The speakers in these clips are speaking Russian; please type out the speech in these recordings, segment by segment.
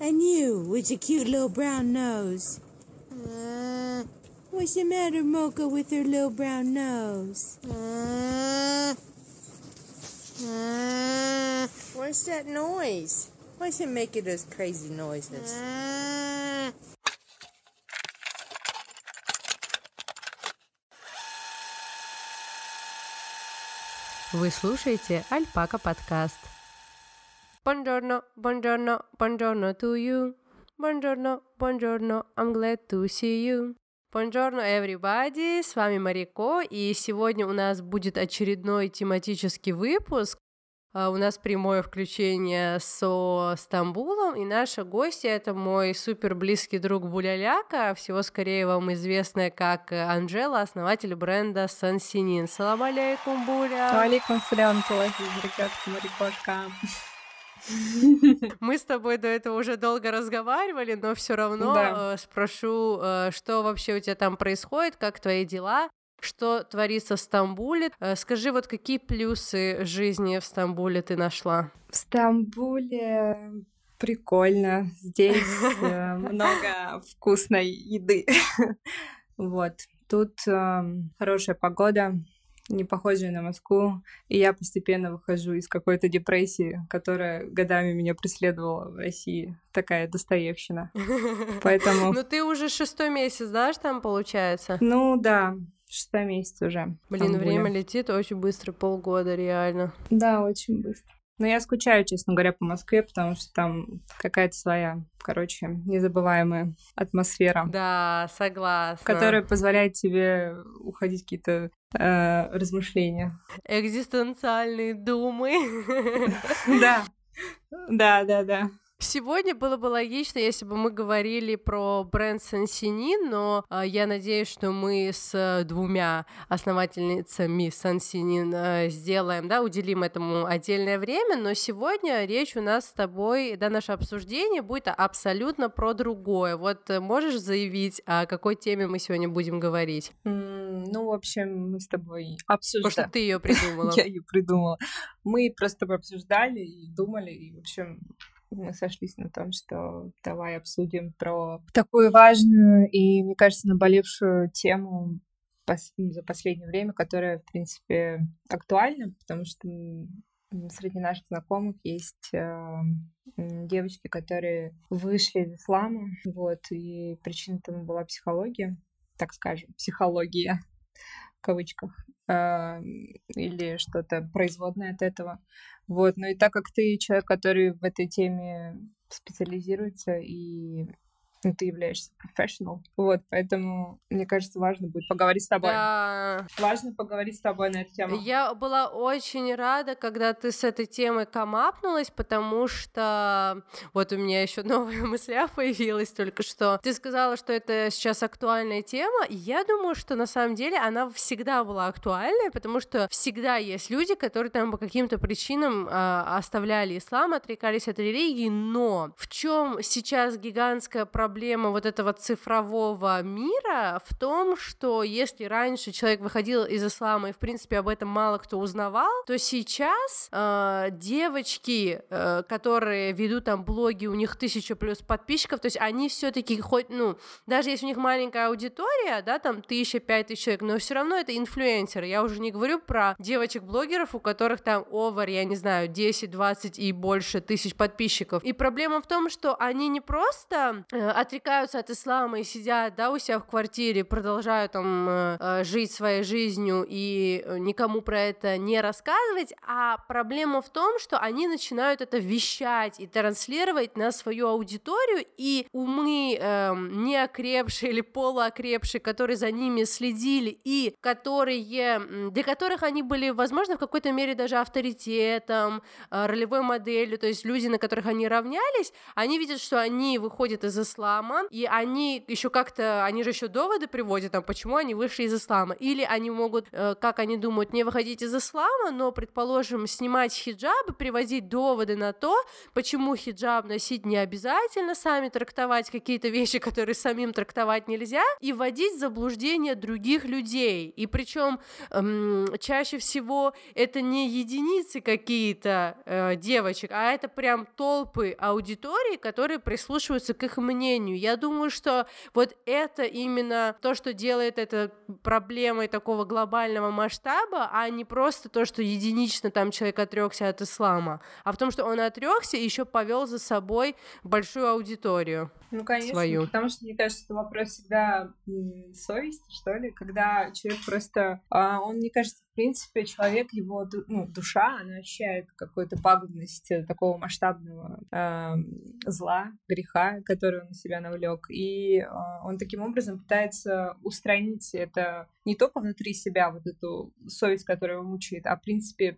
And you with your cute little brown nose. Uh, what's the matter, Mocha, with her little brown nose? Uh, uh, what's that noise? Why's it making those crazy noises? Uh, Вы слушаете Альпака подкаст. Buongiorno, buongiorno, buongiorno to you. Buongiorno, buongiorno, I'm glad to see you. Buongiorno, everybody, с вами Марико, и сегодня у нас будет очередной тематический выпуск. А, У нас прямое включение со Стамбулом, и наша гостья — это мой супер близкий друг Буляляка, всего скорее вам известная как Анжела, основатель бренда Сансинин. Салам алейкум, Буля! Алейкум салям, ребятка, Марикошка. Мы с тобой до этого уже долго разговаривали, но все равно Да. э, спрошу, э, что вообще у тебя там происходит, как твои дела, что творится в Стамбуле. Э, Скажи, вот какие плюсы жизни в Стамбуле ты нашла? В Стамбуле прикольно. Здесь много вкусной еды. Вот. Тут хорошая погода, не похожая на Москву. И я постепенно выхожу из какой-то депрессии, которая годами меня преследовала в России. Такая достоевщина. Поэтому, Ну ты уже шестой месяц, да, там получается? ну да, шестой месяц уже. Блин, время летит очень быстро, полгода реально. Да, очень быстро. Но я скучаю, честно говоря, по Москве, потому что там какая-то своя, короче, незабываемая атмосфера, Да, согласна. которая позволяет тебе уходить какие-то э, размышления. Экзистенциальные думы. Да, да, да, да. Сегодня было бы логично, если бы мы говорили про бренд Сансинин, но а, я надеюсь, что мы с э, двумя основательницами Сансинин э, сделаем, да, уделим этому отдельное время, но сегодня речь у нас с тобой, да, наше обсуждение будет абсолютно про другое. Вот э, можешь заявить, о какой теме мы сегодня будем говорить? М, Ну, в общем, мы с тобой Потому что ты ее придумала. Я ее придумала. Мы просто обсуждали и думали, и, в общем, мы сошлись на том, что давай обсудим про такую важную и, мне кажется, наболевшую тему за последнее время, которая, в принципе, актуальна, потому что среди наших знакомых есть м, девочки, которые вышли из ислама, вот, и причина тому была психология, так скажем, психология в кавычках, или что-то производное от этого. Вот, ну и так как ты человек, который в этой теме специализируется, и ну, ты являешься профессионал, вот, поэтому, мне кажется, важно будет поговорить с тобой. Да. Важно поговорить с тобой на эту тему. Я была очень рада, когда ты с этой темой камапнулась, потому что вот у меня еще новая мысля появилась только что. Ты сказала, что это сейчас актуальная тема. Я думаю, что на самом деле она всегда была актуальной, потому что всегда есть люди, которые там по каким-то причинам а, оставляли ислам, отрекались от религии, но в чем сейчас гигантская проблема вот этого цифрового мира в том, что если раньше человек выходил из ислама и, в принципе, об этом мало кто узнавал, то сейчас э, девочки, э, которые ведут там блоги, у них тысяча плюс подписчиков, то есть они все-таки хоть, ну, даже если у них маленькая аудитория, да, там тысяча, пять тысяч человек, но все равно это инфлюенсеры. Я уже не говорю про девочек-блогеров, у которых там овер, я не знаю, 10, 20 и больше тысяч подписчиков. И проблема в том, что они не просто э, отрекаются от ислама и сидят, да, у себя в квартире, продолжают там э, э, жить своей жизнью и э, никому про это не рассказывать, а проблема в том, что они начинают это вещать и транслировать на свою аудиторию, и умы эм, неокрепшие или полуокрепшие, которые за ними следили и которые, для которых они были, возможно, в какой-то мере даже авторитетом, э, ролевой моделью, то есть люди, на которых они равнялись, они видят, что они выходят из ислама, ислама, и они еще как-то, они же еще доводы приводят, там, почему они вышли из ислама, или они могут, э, как они думают, не выходить из ислама, но, предположим, снимать хиджаб и приводить доводы на то, почему хиджаб носить не обязательно, сами трактовать какие-то вещи, которые самим трактовать нельзя, и вводить в заблуждение других людей. И причем эм, чаще всего это не единицы какие-то э, девочек, а это прям толпы аудитории, которые прислушиваются к их мнению. Я думаю, что вот это именно то, что делает это проблемой такого глобального масштаба, а не просто то, что единично там человек отрекся от ислама, а в том, что он отрекся и еще повел за собой большую аудиторию. Ну, конечно, свою. потому что, мне кажется, это вопрос всегда совести, что ли, когда человек просто, а, он, мне кажется, в принципе, человек, его ну, душа, она ощущает какую-то пагубность такого масштабного э, зла, греха, который он на себя навлек. И э, он таким образом пытается устранить это не только внутри себя, вот эту совесть, которая его мучает, а, в принципе,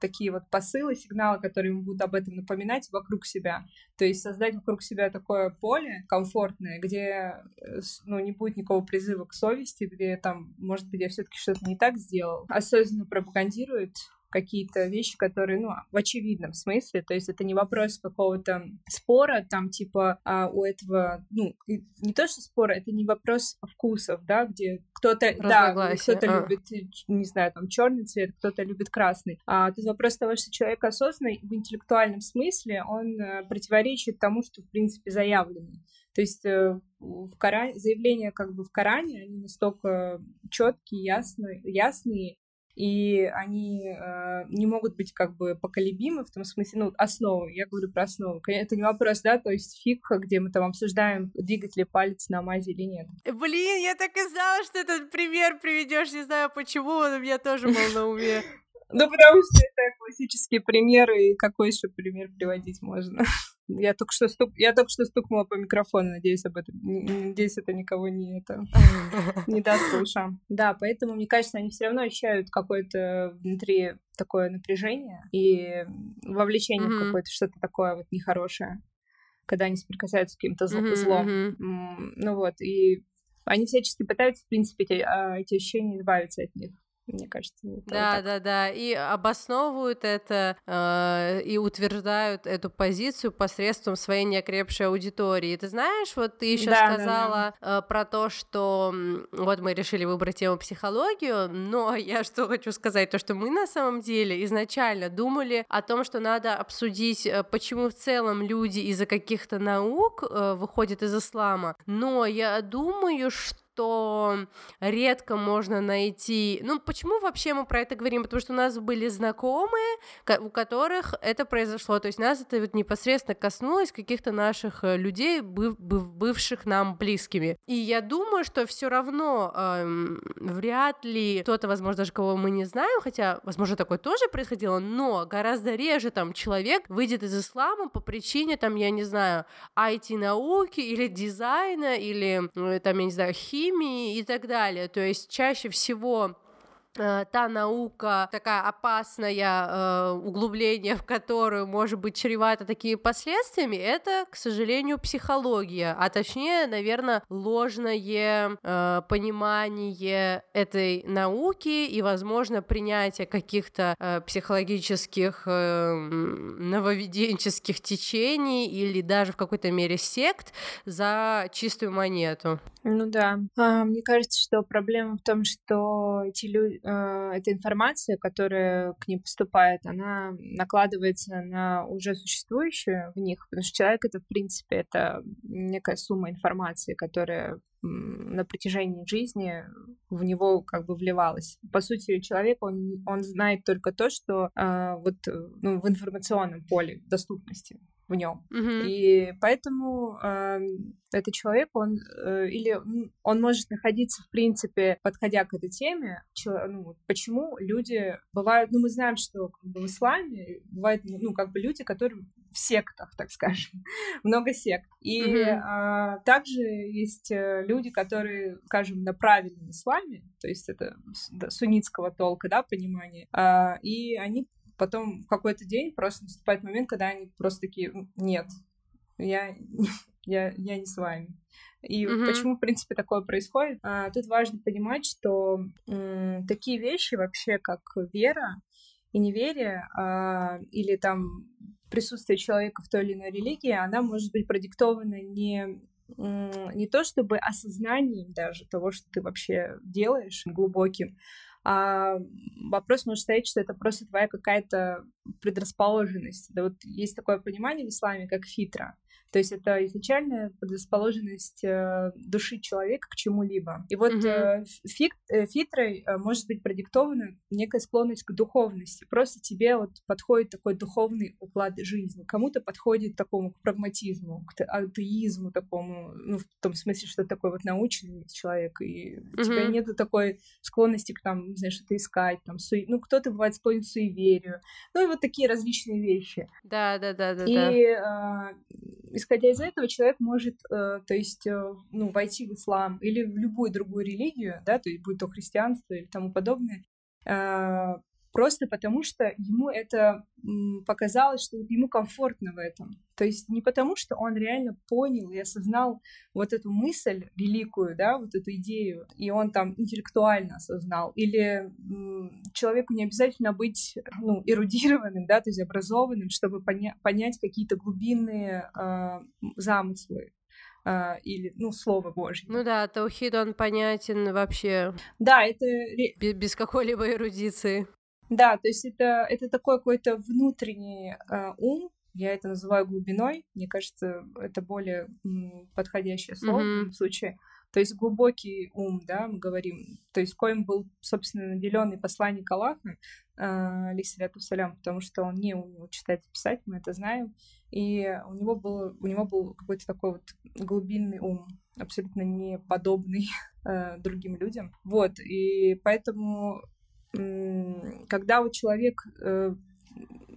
такие вот посылы, сигналы, которые ему будут об этом напоминать вокруг себя. То есть создать вокруг себя такое поле комфортное, где э, ну, не будет никакого призыва к совести, где там, может быть, я все-таки что-то не так сделал. Осознанно пропагандирует какие-то вещи, которые, ну, в очевидном смысле, то есть это не вопрос какого-то спора, там, типа, а у этого, ну, не то, что спора, это не вопрос вкусов, да, где кто-то, да, кто-то а. любит, не знаю, там, черный цвет, кто-то любит красный. А тут вопрос того, что человек осознанный в интеллектуальном смысле, он э, противоречит тому, что, в принципе, заявлено. То есть э, в Коране, заявления как бы в Коране, они настолько четкие, ясные, ясные, и они э, не могут быть как бы поколебимы в том смысле, ну, основы, я говорю про основу. Это не вопрос, да, то есть фиг, где мы там обсуждаем, двигать ли палец на мазе или нет. Блин, я так и знала, что этот пример приведешь, не знаю почему, он у меня тоже был на уме. Ну, потому что это классические примеры, и какой еще пример приводить можно? Я только что стук... я только что стукнула по микрофону, надеюсь, об этом. Надеюсь, это никого не это не даст по ушам. Да, поэтому, мне кажется, они все равно ощущают какое-то внутри такое напряжение и вовлечение в какое-то что-то такое вот нехорошее, когда они соприкасаются с каким-то злом. Ну вот, и они всячески пытаются, в принципе, эти, а, эти ощущения избавиться от них мне кажется. Да, да, да, и обосновывают это э, и утверждают эту позицию посредством своей неокрепшей аудитории. Ты знаешь, вот ты еще да, сказала да, да. Э, про то, что вот мы решили выбрать тему психологию, но я что хочу сказать, то что мы на самом деле изначально думали о том, что надо обсудить, э, почему в целом люди из-за каких-то наук э, выходят из ислама, но я думаю, что что редко можно найти. Ну, почему вообще мы про это говорим? Потому что у нас были знакомые, у которых это произошло. То есть нас это вот непосредственно коснулось каких-то наших э, людей, быв бывших нам близкими. И я думаю, что все равно эм, вряд ли кто-то, возможно, даже кого мы не знаем, хотя, возможно, такое тоже происходило, но гораздо реже там человек выйдет из ислама по причине, там, я не знаю, IT-науки или дизайна, или, там, я не знаю, химии, химии и так далее. То есть чаще всего та наука, такая опасная, э, углубление в которую может быть чревато такими последствиями, это, к сожалению, психология, а точнее, наверное, ложное э, понимание этой науки и, возможно, принятие каких-то э, психологических э, нововеденческих течений или даже в какой-то мере сект за чистую монету. Ну да. А, мне кажется, что проблема в том, что эти люди Э, эта информация, которая к ним поступает, она накладывается на уже существующую в них, потому что человек это, в принципе, это некая сумма информации, которая на протяжении жизни в него как бы вливалась. По сути, человек, он, он знает только то, что э, вот ну, в информационном поле доступности в нем. Mm-hmm. И поэтому э, этот человек, он э, или он может находиться, в принципе, подходя к этой теме, чё, ну, почему люди бывают, ну, мы знаем, что как бы, в исламе бывают, ну, как бы люди, которые в сектах, так скажем, много сект. И mm-hmm. э, также есть э, люди, которые, скажем, на правильном исламе, то есть это суннитского толка, да, понимание, э, и они потом в какой-то день просто наступает момент, когда они просто такие, нет, я я, я не с вами. И mm-hmm. почему, в принципе, такое происходит? А, тут важно понимать, что м, такие вещи вообще, как вера и неверие, а, или там присутствие человека в той или иной религии, она может быть продиктована не не то чтобы осознанием даже того, что ты вообще делаешь глубоким, а вопрос может стоять, что это просто твоя какая-то предрасположенность. Да вот есть такое понимание в исламе, как фитра. То есть это изначальная предрасположенность э, души человека к чему-либо. И вот mm-hmm. фит, фитрой может быть продиктована некая склонность к духовности. Просто тебе вот подходит такой духовный уклад жизни. Кому-то подходит такому к прагматизму, к атеизму такому, ну, в том смысле, что такой вот научный человек, и mm-hmm. у тебя нету такой склонности к там, знаю, что-то искать, там, суе... ну, кто-то бывает склонен к суеверию. Ну, и вот такие различные вещи. Да, да, да, да. И да. Э, исходя из этого, человек может, э, то есть, э, ну, войти в ислам или в любую другую религию, да, то есть, будь то христианство или тому подобное, э, просто потому что ему это показалось, что ему комфортно в этом. То есть не потому, что он реально понял и осознал вот эту мысль великую, да, вот эту идею, и он там интеллектуально осознал, или человеку не обязательно быть, ну, эрудированным, да, то есть образованным, чтобы поня- понять какие-то глубинные э, замыслы Uh, или, ну, Слово Божье. Ну да, Таухид, он понятен вообще. Да, это... Без, без какой-либо эрудиции. Да, то есть это, это такой какой-то внутренний э, ум, я это называю глубиной, мне кажется, это более м, подходящее слово mm-hmm. в этом случае. То есть глубокий ум, да, мы говорим, то есть коим был, собственно, наделенный посланник Аллаха, э, алейсаляту салям, потому что он не умел читать и писать, мы это знаем, и у него был, у него был какой-то такой вот глубинный ум, абсолютно не подобный э, другим людям. Вот, и поэтому когда вот человек э,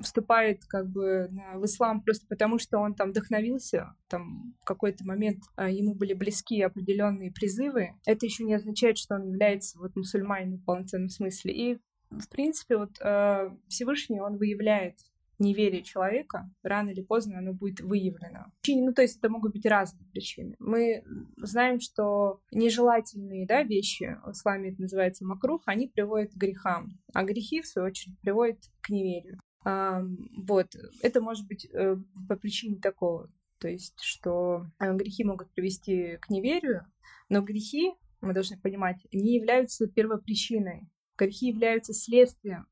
вступает как бы в ислам просто потому, что он там вдохновился, там в какой-то момент а, ему были близки определенные призывы, это еще не означает, что он является вот мусульманином в полноценном смысле. И в принципе вот э, Всевышний он выявляет неверие человека, рано или поздно оно будет выявлено. Ну, то есть это могут быть разные причины. Мы знаем, что нежелательные да, вещи, в исламе это называется макрух, они приводят к грехам, а грехи, в свою очередь, приводят к неверию. А, вот, это может быть э, по причине такого, то есть, что э, грехи могут привести к неверию, но грехи, мы должны понимать, не являются первопричиной. Грехи являются следствием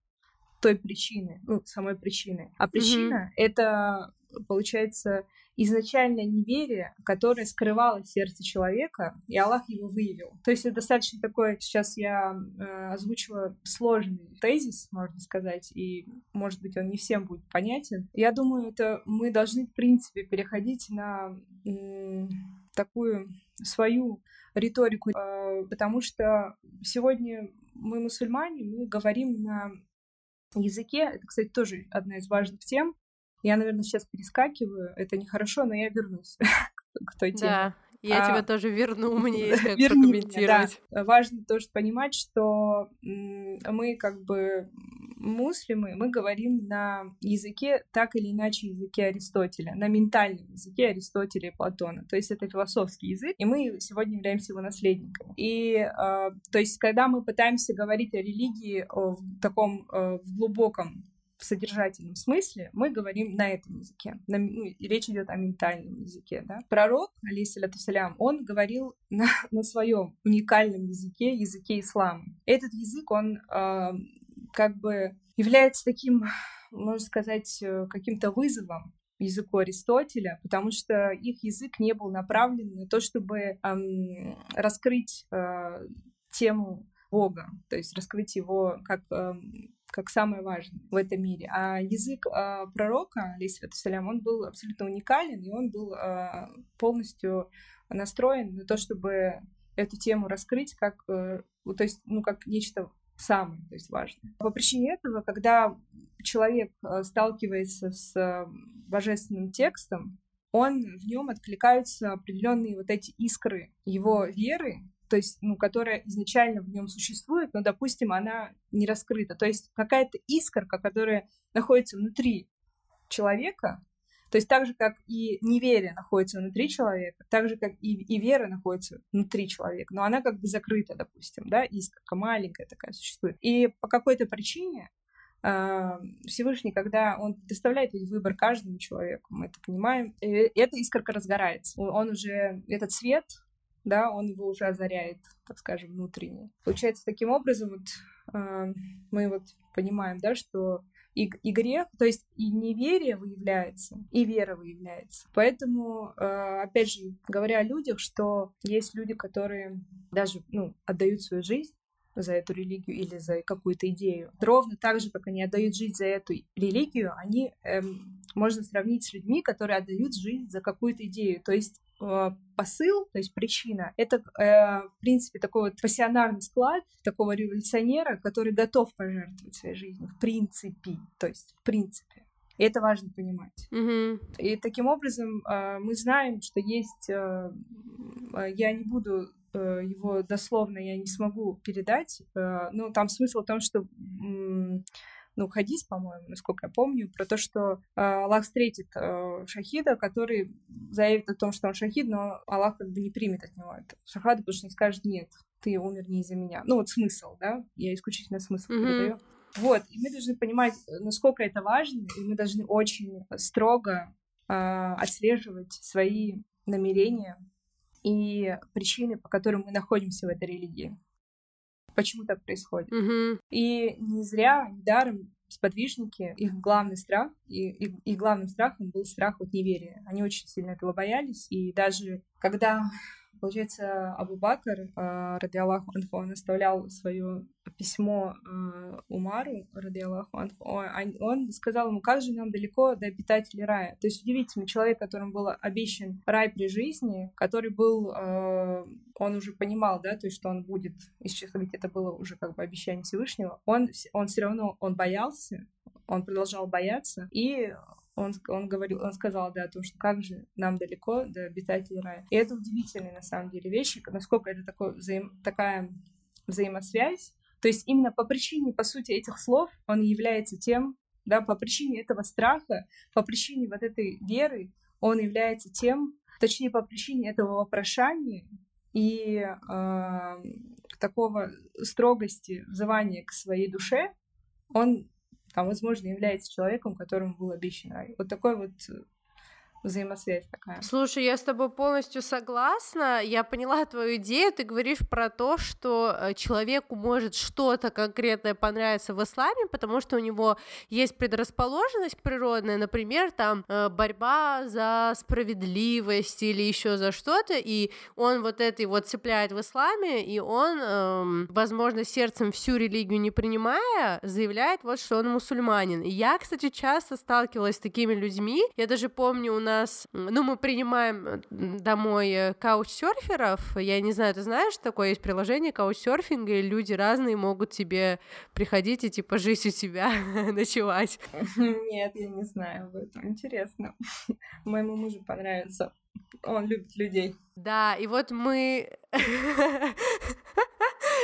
той причины, ну, самой причины. А причина mm-hmm. это, получается, изначально неверие, которое скрывало сердце человека, и Аллах его выявил. То есть это достаточно такой, сейчас я э, озвучила сложный тезис, можно сказать, и, может быть, он не всем будет понятен. Я думаю, это мы должны, в принципе, переходить на м, такую свою риторику, э, потому что сегодня мы мусульмане, мы говорим на языке. Это, кстати, тоже одна из важных тем. Я, наверное, сейчас перескакиваю. Это нехорошо, но я вернусь к той теме. Да, я а, тебя тоже верну, мне есть как прокомментировать. Да. Важно тоже понимать, что мы как бы муслимы, мы говорим на языке, так или иначе, языке Аристотеля, на ментальном языке Аристотеля и Платона. То есть это философский язык, и мы сегодня являемся его наследниками. И, э, то есть, когда мы пытаемся говорить о религии в таком э, в глубоком в содержательном смысле мы говорим на этом языке. На, ну, речь идет о ментальном языке. Да? Пророк, алейсаляту он говорил на, на своем уникальном языке, языке ислама. Этот язык, он э, как бы является таким, можно сказать, э, каким-то вызовом языку Аристотеля, потому что их язык не был направлен на то, чтобы эм, раскрыть э, тему Бога, то есть раскрыть его как эм, как самое важное в этом мире. А язык э, пророка, алейсалям, он был абсолютно уникален, и он был э, полностью настроен на то, чтобы эту тему раскрыть как, э, то есть, ну, как нечто самое, то есть важное. По причине этого, когда человек э, сталкивается с э, божественным текстом, он в нем откликаются определенные вот эти искры его веры, то есть, ну, которая изначально в нем существует, но, допустим, она не раскрыта. То есть какая-то искорка, которая находится внутри человека, То есть так же, как и неверие находится внутри человека, так же, как и, и вера находится внутри человека, но она как бы закрыта, допустим, да, искорка маленькая такая существует. И по какой-то причине а, Всевышний, когда он предоставляет выбор каждому человеку, мы это понимаем, и эта искорка разгорается. Он уже, этот свет, да, он его уже озаряет, так скажем, внутренне. Получается, таким образом, вот э, мы вот понимаем, да, что и, грех, то есть и неверие выявляется, и вера выявляется. Поэтому, э, опять же, говоря о людях, что есть люди, которые даже ну, отдают свою жизнь за эту религию или за какую-то идею. Ровно так же, как они отдают жизнь за эту религию, они эм, можно сравнить с людьми, которые отдают жизнь за какую-то идею. То есть посыл, то есть причина, это, э, в принципе, такой вот пассионарный склад такого революционера, который готов пожертвовать своей жизнью, в принципе, то есть в принципе. И это важно понимать. Mm-hmm. И таким образом э, мы знаем, что есть... Э, э я не буду Э, его дословно я не смогу передать. Э, ну, там смысл в том, что ну, хадис, по-моему, насколько я помню, про то, что э, Аллах встретит шахида, который заявит о том, что он шахид, но Аллах как бы не примет от него это шахаду, потому что он скажет, нет, ты умер не из-за меня. Ну, вот смысл, да, я исключительно смысл mm-hmm. передаю. Вот, и мы должны понимать, насколько это важно, и мы должны очень строго э, отслеживать свои намерения, и причины, по которым мы находимся в этой религии. Почему так происходит? Mm-hmm. И не зря, недаром сподвижники, их главный страх, и их, их главным страхом был страх от неверия. Они очень сильно этого боялись, и даже когда Получается, Абу Бакр, э, ради Аллаху Анху, он оставлял свое письмо э, Умару, ради Аллаху Анху, он сказал ему, как же нам далеко до обитателей рая. То есть удивительный человек, которому был обещан рай при жизни, который был, э, он уже понимал, да, то есть что он будет исчезать, это было уже как бы обещание Всевышнего, он, он все равно, он боялся, он продолжал бояться, и он, он говорил, он сказал, да, о том, что как же нам далеко до обитателей рая. И это удивительные, на самом деле, вещи, насколько это такой взаим, такая взаимосвязь. То есть именно по причине, по сути, этих слов он является тем, да, по причине этого страха, по причине вот этой веры, он является тем, точнее, по причине этого вопрошания и э, такого строгости взывания к своей душе, он а, возможно, является человеком, которому был обещан рай. Вот такой вот э, взаимосвязь такая. Слушай, я с тобой полностью согласна. Я поняла твою идею. Ты говоришь про то, что э, человеку может что-то конкретное понравиться в исламе, потому что у него есть предрасположенность природная, например, там э, борьба за справедливость или еще за что-то, и он вот это вот цепляет в исламе, и он, эм, возможно, сердцем всю религию не принимая, заявляет вот, что он мусульманин. И я, кстати, часто сталкивалась с такими людьми. Я даже помню, у нас, ну, мы принимаем домой э, каучсерферов, я не знаю, ты знаешь, такое есть приложение каучсерфинга, и люди разные могут тебе приходить и, типа, жить у тебя, ночевать. Нет, я не знаю об этом, интересно. Моему мужу понравится, он любит людей. Да, и вот мы...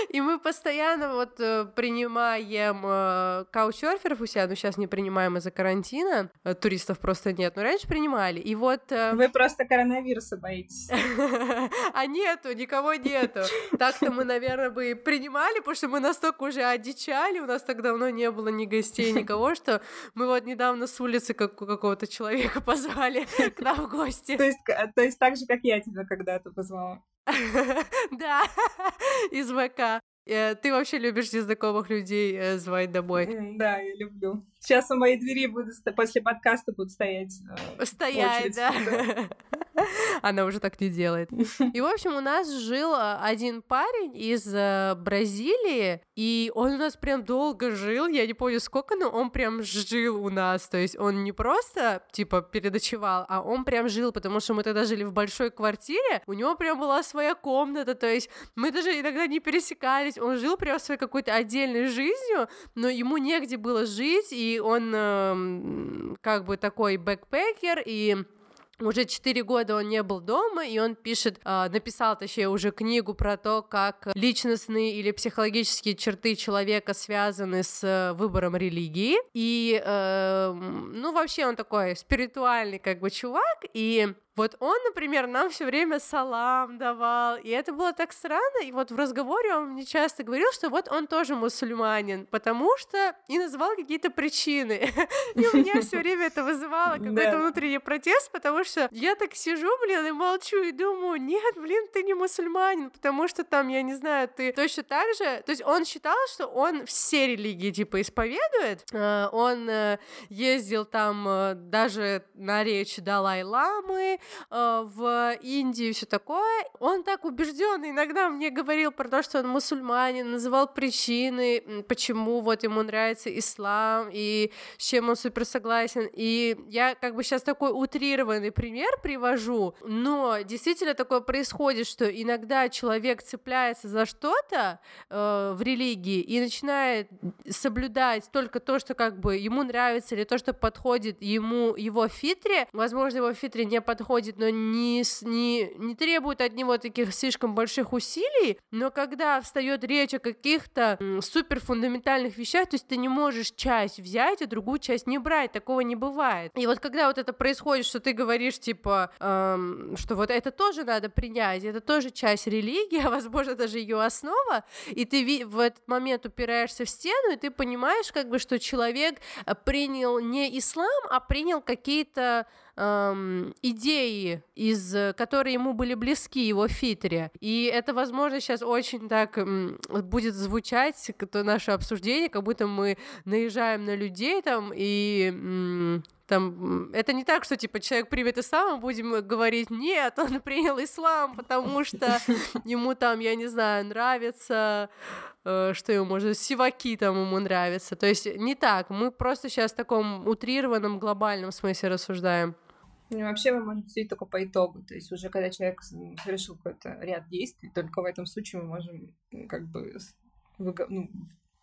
И мы постоянно вот э, принимаем э, каучсерферов у себя, но сейчас не принимаем из-за карантина, э, туристов просто нет, но раньше принимали. И вот... Вы просто коронавируса боитесь. А нету, никого нету. Так-то мы, наверное, бы принимали, потому что мы настолько уже одичали, у нас так давно не было ни гостей, никого, что мы вот недавно с улицы как какого-то человека позвали к нам в гости. То есть, то есть так же, как я тебя когда-то позвала. Да, из ВК. Э, ты вообще любишь незнакомых людей э, звать домой? Да, я люблю. Сейчас у моей двери будут после подкаста будут стоять. Э, стоять, да. Она уже так не делает. И, в общем, у нас жил э, один парень из э, Бразилии, и он у нас прям долго жил, я не помню сколько, но он прям жил у нас, то есть он не просто, типа, передочевал, а он прям жил, потому что мы тогда жили в большой квартире, у него прям была своя комната, то есть мы даже иногда не пересекались, он жил прям своей какой-то отдельной жизнью, но ему негде было жить, и он э, как бы такой бэкпекер, и уже 4 года он не был дома, и он пишет, э, написал, точнее, уже книгу про то, как личностные или психологические черты человека связаны с выбором религии. И, э, ну, вообще он такой спиритуальный как бы чувак, и вот он, например, нам все время салам давал, и это было так странно, и вот в разговоре он мне часто говорил, что вот он тоже мусульманин, потому что и называл какие-то причины. И у меня все время это вызывало какой-то внутренний протест, потому что я так сижу, блин, и молчу, и думаю, нет, блин, ты не мусульманин, потому что там, я не знаю, ты точно так же, то есть он считал, что он все религии, типа, исповедует, э, он э, ездил там э, даже на речь Далай-ламы, в Индии и все такое. Он так убежденный иногда мне говорил про то, что он мусульманин, называл причины, почему вот ему нравится ислам и с чем он супер согласен. И я как бы сейчас такой утрированный пример привожу, но действительно такое происходит, что иногда человек цепляется за что-то э, в религии и начинает соблюдать только то, что как бы ему нравится или то, что подходит ему его фитре. Возможно, его фитре не подходит подходит, но не, не, не требует от него таких слишком больших усилий, но когда встает речь о каких-то супер фундаментальных вещах, то есть ты не можешь часть взять, а другую часть не брать, такого не бывает. И вот когда вот это происходит, что ты говоришь, типа, эм, что вот это тоже надо принять, это тоже часть религии, а возможно даже ее основа, и ты в этот момент упираешься в стену, и ты понимаешь, как бы, что человек э, принял не ислам, а принял какие-то эм, идеи, из, которые ему были близки, его фитре. И это, возможно, сейчас очень так эм, будет звучать, то наше обсуждение, как будто мы наезжаем на людей там и эм, там, это не так, что, типа, человек примет ислам, мы будем говорить, нет, он принял ислам, потому что ему там, я не знаю, нравится, э, что ему, может, сиваки там ему нравятся. То есть не так, мы просто сейчас в таком утрированном глобальном смысле рассуждаем. Ну, вообще мы можем судить только по итогу. То есть уже когда человек совершил какой-то ряд действий, только в этом случае мы можем как бы ну,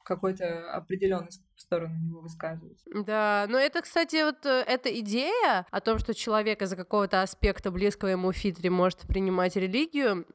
какой-то определенный сторону него высказывать. Да, но это, кстати, вот э, эта идея о том, что человек из-за какого-то аспекта близкого ему фитре может принимать религию,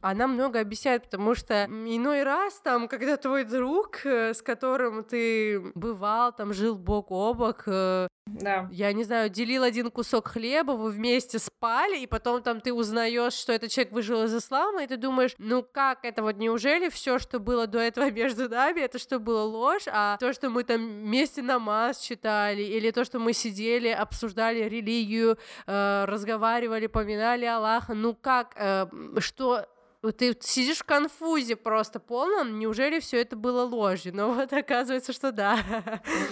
она много объясняет, потому что иной раз там, когда твой друг, э, с которым ты бывал, там жил бок о бок, э, да. Я не знаю, делил один кусок хлеба, вы вместе спали, и потом там ты узнаешь, что этот человек выжил из ислама, и ты думаешь, ну как это вот неужели все, что было до этого между нами, это что было ложь, а то, что мы там вместе намаз читали, или то, что мы сидели, обсуждали религию, э, разговаривали, поминали Аллаха, ну как, э, что ты сидишь в конфузе просто полном, неужели все это было ложью? Но вот оказывается, что да.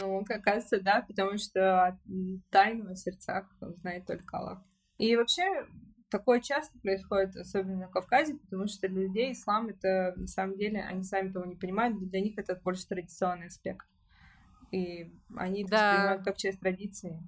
Ну, оказывается, да, потому что тайну о сердцах знает только Аллах. И вообще, такое часто происходит, особенно на Кавказе, потому что для людей ислам это на самом деле, они сами того не понимают, для них это больше традиционный аспект и они это да. воспринимают как часть традиции,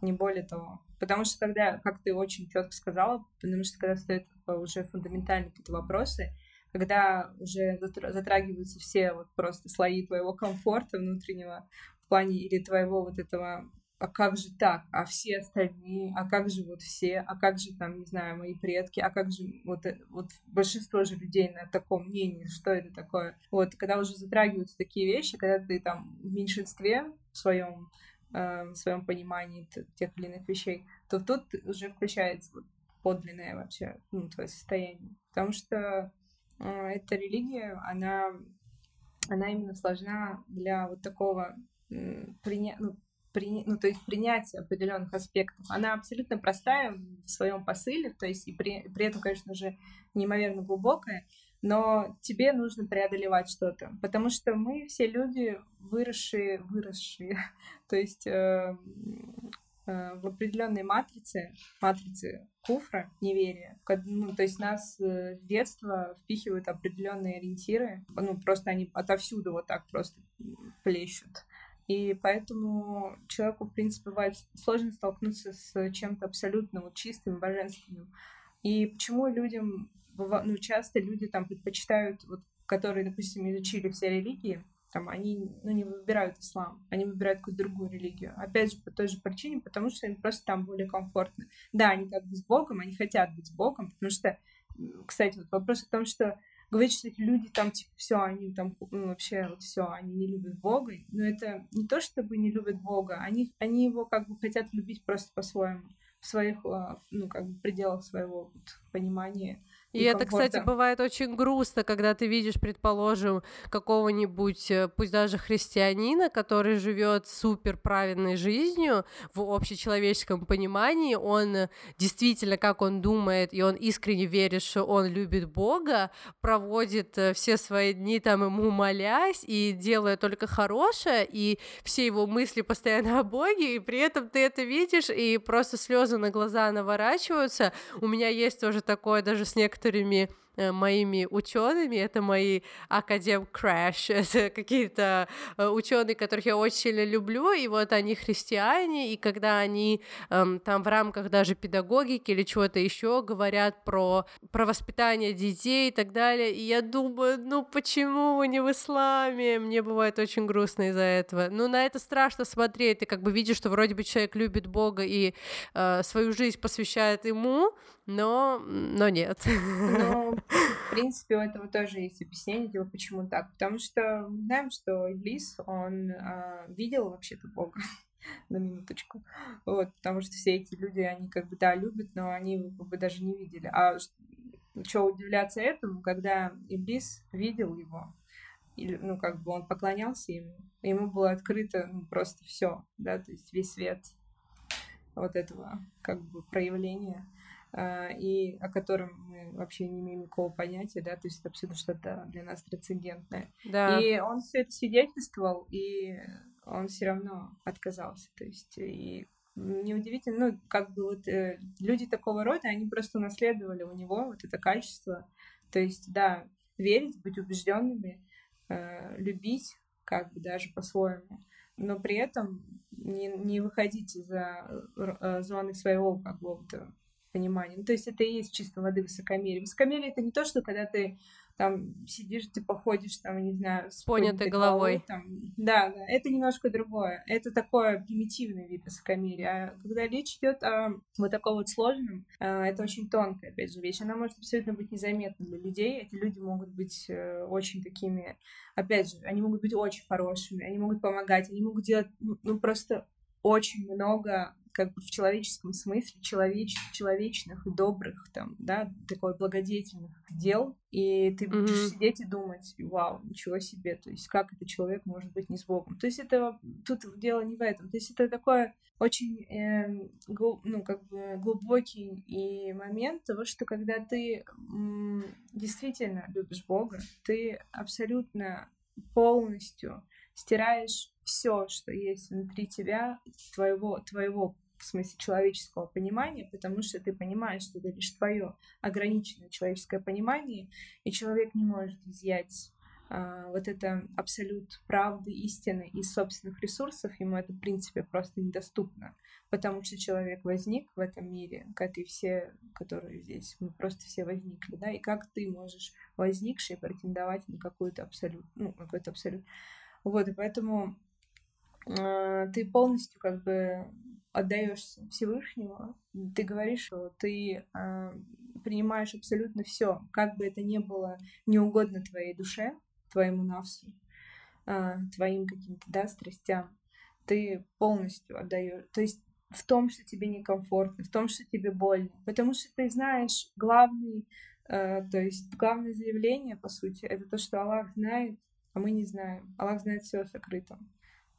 не более того. Потому что когда, как ты очень четко сказала, потому что когда стоят уже фундаментальные какие-то вопросы, когда уже затрагиваются все вот просто слои твоего комфорта внутреннего в плане или твоего вот этого а как же так, а все остальные, а как же вот все, а как же там, не знаю, мои предки, а как же вот, э, вот большинство же людей на таком мнении, что это такое. Вот, когда уже затрагиваются такие вещи, когда ты там в меньшинстве в своем, э, в своем понимании тех или иных вещей, то тут уже включается вот подлинное вообще ну, твое состояние. Потому что э, эта религия, она, она именно сложна для вот такого приня... ну, при, ну, то есть принятие определенных аспектов. Она абсолютно простая в своем посыле, то есть и при, при этом, конечно же, неимоверно глубокая, но тебе нужно преодолевать что-то, потому что мы все люди выросшие, выросшие, то есть э, э, в определенной матрице, матрице куфра, неверия. Ну, то есть нас э, с детства впихивают определенные ориентиры, ну, просто они отовсюду вот так просто плещут. И поэтому человеку, в принципе, бывает сложно столкнуться с чем-то абсолютно вот чистым, божественным. И почему людям, ну, часто люди там предпочитают, вот, которые, допустим, изучили все религии, там, они ну, не выбирают ислам, они выбирают какую-то другую религию. Опять же, по той же причине, потому что им просто там более комфортно. Да, они как бы с Богом, они хотят быть с Богом, потому что, кстати, вот вопрос о том, что говорить, что эти люди там, типа, все, они там ну, вообще вот все, они не любят Бога. Но это не то, чтобы не любят Бога, они, они его как бы хотят любить просто по-своему, в своих, а, ну, как бы пределах своего вот, понимания и, это, кстати, бывает очень грустно, когда ты видишь, предположим, какого-нибудь, э, пусть даже христианина, который живет супер праведной жизнью в общечеловеческом понимании, он действительно, как он думает, и он искренне верит, что он любит Бога, проводит э, все свои дни там ему молясь и делая только хорошее, и все его мысли постоянно о Боге, и при этом ты это видишь, и просто слезы на глаза наворачиваются. У меня есть тоже такое даже с некоторыми некоторыми Э, моими учеными, это мои академ краш, это какие-то э, ученые, которых я очень сильно люблю, и вот они христиане, и когда они эм, там в рамках даже педагогики или чего-то еще говорят про, про воспитание детей и так далее, и я думаю, ну почему вы не в исламе? Мне бывает очень грустно из-за этого. Ну на это страшно смотреть, ты как бы видишь, что вроде бы человек любит Бога и э, свою жизнь посвящает ему, но, но нет. Но в принципе, у этого тоже есть объяснение, типа, почему так. Потому что мы знаем, что Иблис, он э, видел вообще-то Бога на минуточку. Вот, потому что все эти люди, они как бы, да, любят, но они его как бы даже не видели. А что удивляться этому, когда Иблис видел его, или, ну, как бы он поклонялся ему, ему было открыто ну, просто все, да, то есть весь свет вот этого как бы проявления. А, и о котором мы вообще не имеем никакого понятия, да, то есть это абсолютно что-то для нас трансцендентное. Да. И он все это свидетельствовал, и он все равно отказался, то есть и неудивительно, ну, как бы вот э, люди такого рода, они просто унаследовали у него вот это качество, то есть, да, верить, быть убежденными, э, любить, как бы даже по-своему, но при этом не, не выходить за э, зоны своего как бы вот понимании. Ну, то есть это и есть чисто воды высокомерие. Высокомерие это не то, что когда ты там сидишь, ты походишь, там, не знаю, с понятой головой. Там, да, да, это немножко другое. Это такое примитивный вид высокомерия. А когда речь идет о вот таком вот сложном, а, это очень тонкая, опять же, вещь. Она может абсолютно быть незаметна для людей. Эти люди могут быть э, очень такими, опять же, они могут быть очень хорошими, они могут помогать, они могут делать, ну, ну просто очень много как бы в человеческом смысле человеч, человечных и добрых, там, да, такой благодетельных дел, и ты будешь mm-hmm. сидеть и думать, вау, ничего себе, то есть как этот человек может быть не с Богом. То есть это, тут дело не в этом, то есть это такое очень, э, гл, ну, как бы глубокий и момент того, что когда ты м, действительно любишь Бога, ты абсолютно полностью стираешь все, что есть внутри тебя, твоего, твоего в смысле человеческого понимания, потому что ты понимаешь, что это лишь твое ограниченное человеческое понимание, и человек не может изъять а, вот это абсолют правды, истины из собственных ресурсов, ему это, в принципе, просто недоступно, потому что человек возник в этом мире, как и все, которые здесь, мы просто все возникли, да, и как ты можешь возникший претендовать на какую-то абсолют, ну, какой-то абсолют. Вот, и поэтому э, ты полностью как бы отдаешься Всевышнему, ты говоришь, что ты э, принимаешь абсолютно все, как бы это ни было неугодно твоей душе, твоему навсу, э, твоим каким-то да, страстям, ты полностью отдаешь. То есть в том, что тебе некомфортно, в том, что тебе больно, потому что ты знаешь главный, э, то есть главное заявление, по сути, это то, что Аллах знает, а мы не знаем. Аллах знает все сокрытом.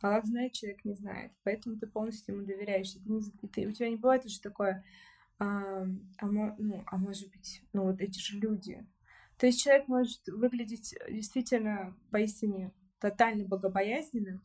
Аллах знает, человек не знает. Поэтому ты полностью ему доверяешь. И ты и ты, у тебя не бывает уже такое, а, а, ну, а может быть, ну вот эти же люди. То есть человек может выглядеть действительно поистине тотально богобоязненным,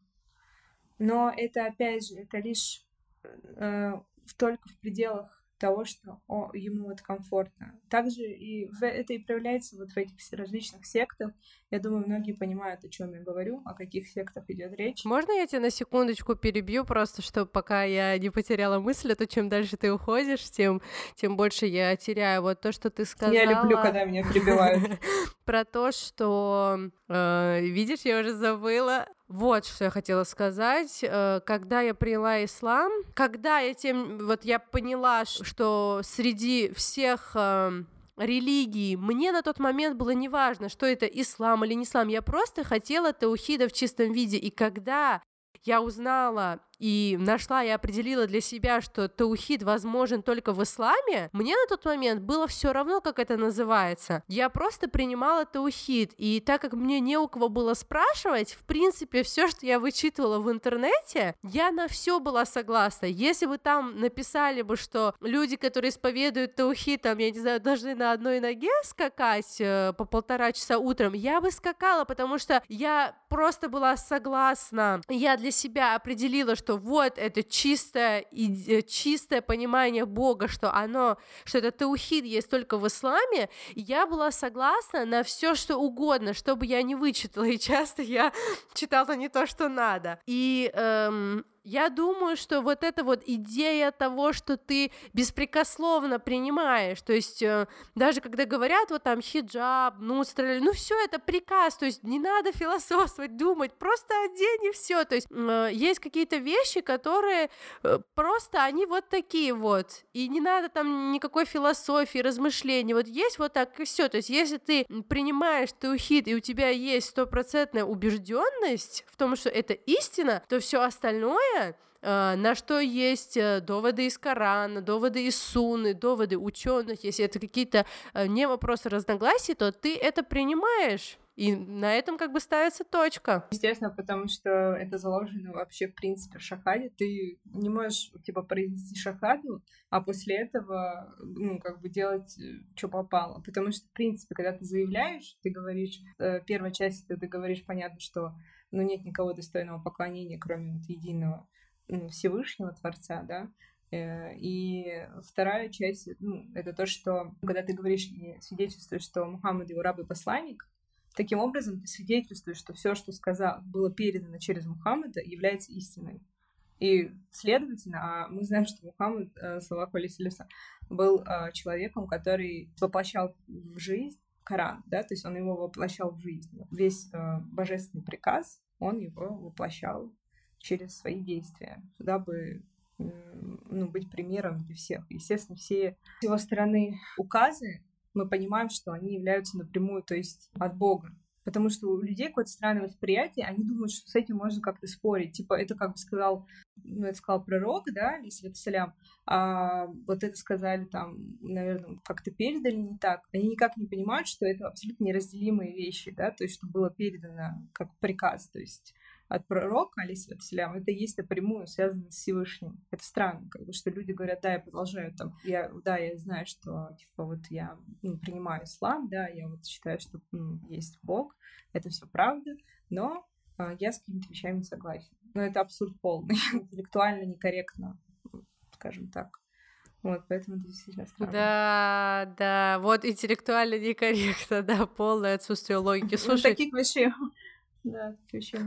но это, опять же, это лишь э, только в пределах того, что о, ему вот комфортно. Также и в, это и проявляется вот в этих различных сектах. Я думаю, многие понимают, о чем я говорю, о каких сектах идет речь. Можно я тебя на секундочку перебью, просто чтобы пока я не потеряла мысль, а то чем дальше ты уходишь, тем, тем больше я теряю. Вот то, что ты сказала... Я люблю, когда меня перебивают. Про то, что... Э, видишь, я уже забыла. Вот что я хотела сказать. Э, когда я приняла ислам, когда я тем, вот я поняла, что среди всех эм, религий. Мне на тот момент было неважно, что это ислам или не ислам. Я просто хотела таухида в чистом виде. И когда я узнала и нашла и определила для себя, что таухид возможен только в исламе, мне на тот момент было все равно, как это называется. Я просто принимала таухид, и так как мне не у кого было спрашивать, в принципе, все, что я вычитывала в интернете, я на все была согласна. Если бы там написали бы, что люди, которые исповедуют таухид, там, я не знаю, должны на одной ноге скакать э, по полтора часа утром, я бы скакала, потому что я просто была согласна. Я для себя определила, что вот это чистое, и, чистое понимание Бога, что оно, что это таухид есть только в исламе, я была согласна на все, что угодно, чтобы я не вычитала, и часто я читала не то, что надо. И эм, я думаю, что вот эта вот идея того, что ты беспрекословно принимаешь, то есть э, даже когда говорят вот там хиджаб, нустра, ну все это приказ, то есть не надо философствовать, думать, просто одень и все, то есть э, есть какие-то вещи, которые э, просто они вот такие вот, и не надо там никакой философии, размышлений, вот есть вот так и все, то есть если ты принимаешь таухид и у тебя есть стопроцентная убежденность в том, что это истина, то все остальное другое, э, на что есть э, доводы из Корана, доводы из Суны, доводы ученых, если это какие-то э, не вопросы разногласий, то ты это принимаешь. И на этом как бы ставится точка. Естественно, потому что это заложено вообще в принципе в шахаде. Ты не можешь типа произнести шахаду, а после этого ну как бы делать что попало. Потому что в принципе, когда ты заявляешь, ты говоришь, первая часть ты говоришь понятно, что ну, нет никого достойного поклонения, кроме вот единого ну, Всевышнего Творца, да, э, и вторая часть, ну, это то, что когда ты говоришь свидетельствуешь, что Мухаммад его раб и посланник, таким образом ты свидетельствуешь, что все, что сказал, было передано через Мухаммада, является истиной. И, следовательно, а мы знаем, что Мухаммад, э, саллаху алейсалиса, был э, человеком, который воплощал в жизнь Коран, да, то есть он его воплощал в жизнь. Весь божественный приказ, он его воплощал через свои действия, дабы ну, быть примером для всех. Естественно, все с его стороны указы, мы понимаем, что они являются напрямую, то есть от Бога. Потому что у людей какое-то странное восприятие, они думают, что с этим можно как-то спорить. Типа, это как бы сказал, ну, это сказал пророк, да, салям, а вот это сказали там, наверное, как-то передали не так. Они никак не понимают, что это абсолютно неразделимые вещи, да, то есть, что было передано как приказ, то есть от пророка, алейсалям, это есть напрямую связано с Всевышним. Это странно, как бы, что люди говорят, да, я продолжаю там, я, да, я знаю, что, типа, вот я ну, принимаю ислам, да, я вот считаю, что ну, есть Бог, это все правда, но а, я с какими-то вещами согласен. Но это абсурд полный, интеллектуально некорректно, скажем так. Вот, поэтому это действительно странно. Да, да, вот интеллектуально некорректно, да, полное отсутствие логики. Ну, Слушай, таких вещей да,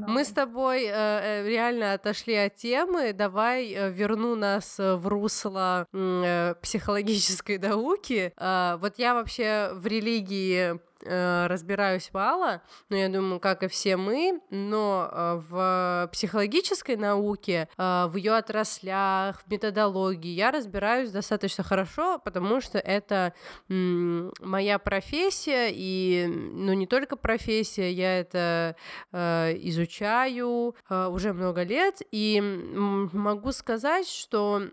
Мы с тобой э, э, реально отошли от темы. Давай э, верну нас э, в русло э, психологической науки. Э, вот я вообще в религии разбираюсь мало, но я думаю, как и все мы, но э, в психологической науке, э, в ее отраслях, в методологии я разбираюсь достаточно хорошо, потому что это моя профессия, и, ну, не только профессия, я это изучаю уже много лет, и могу сказать, что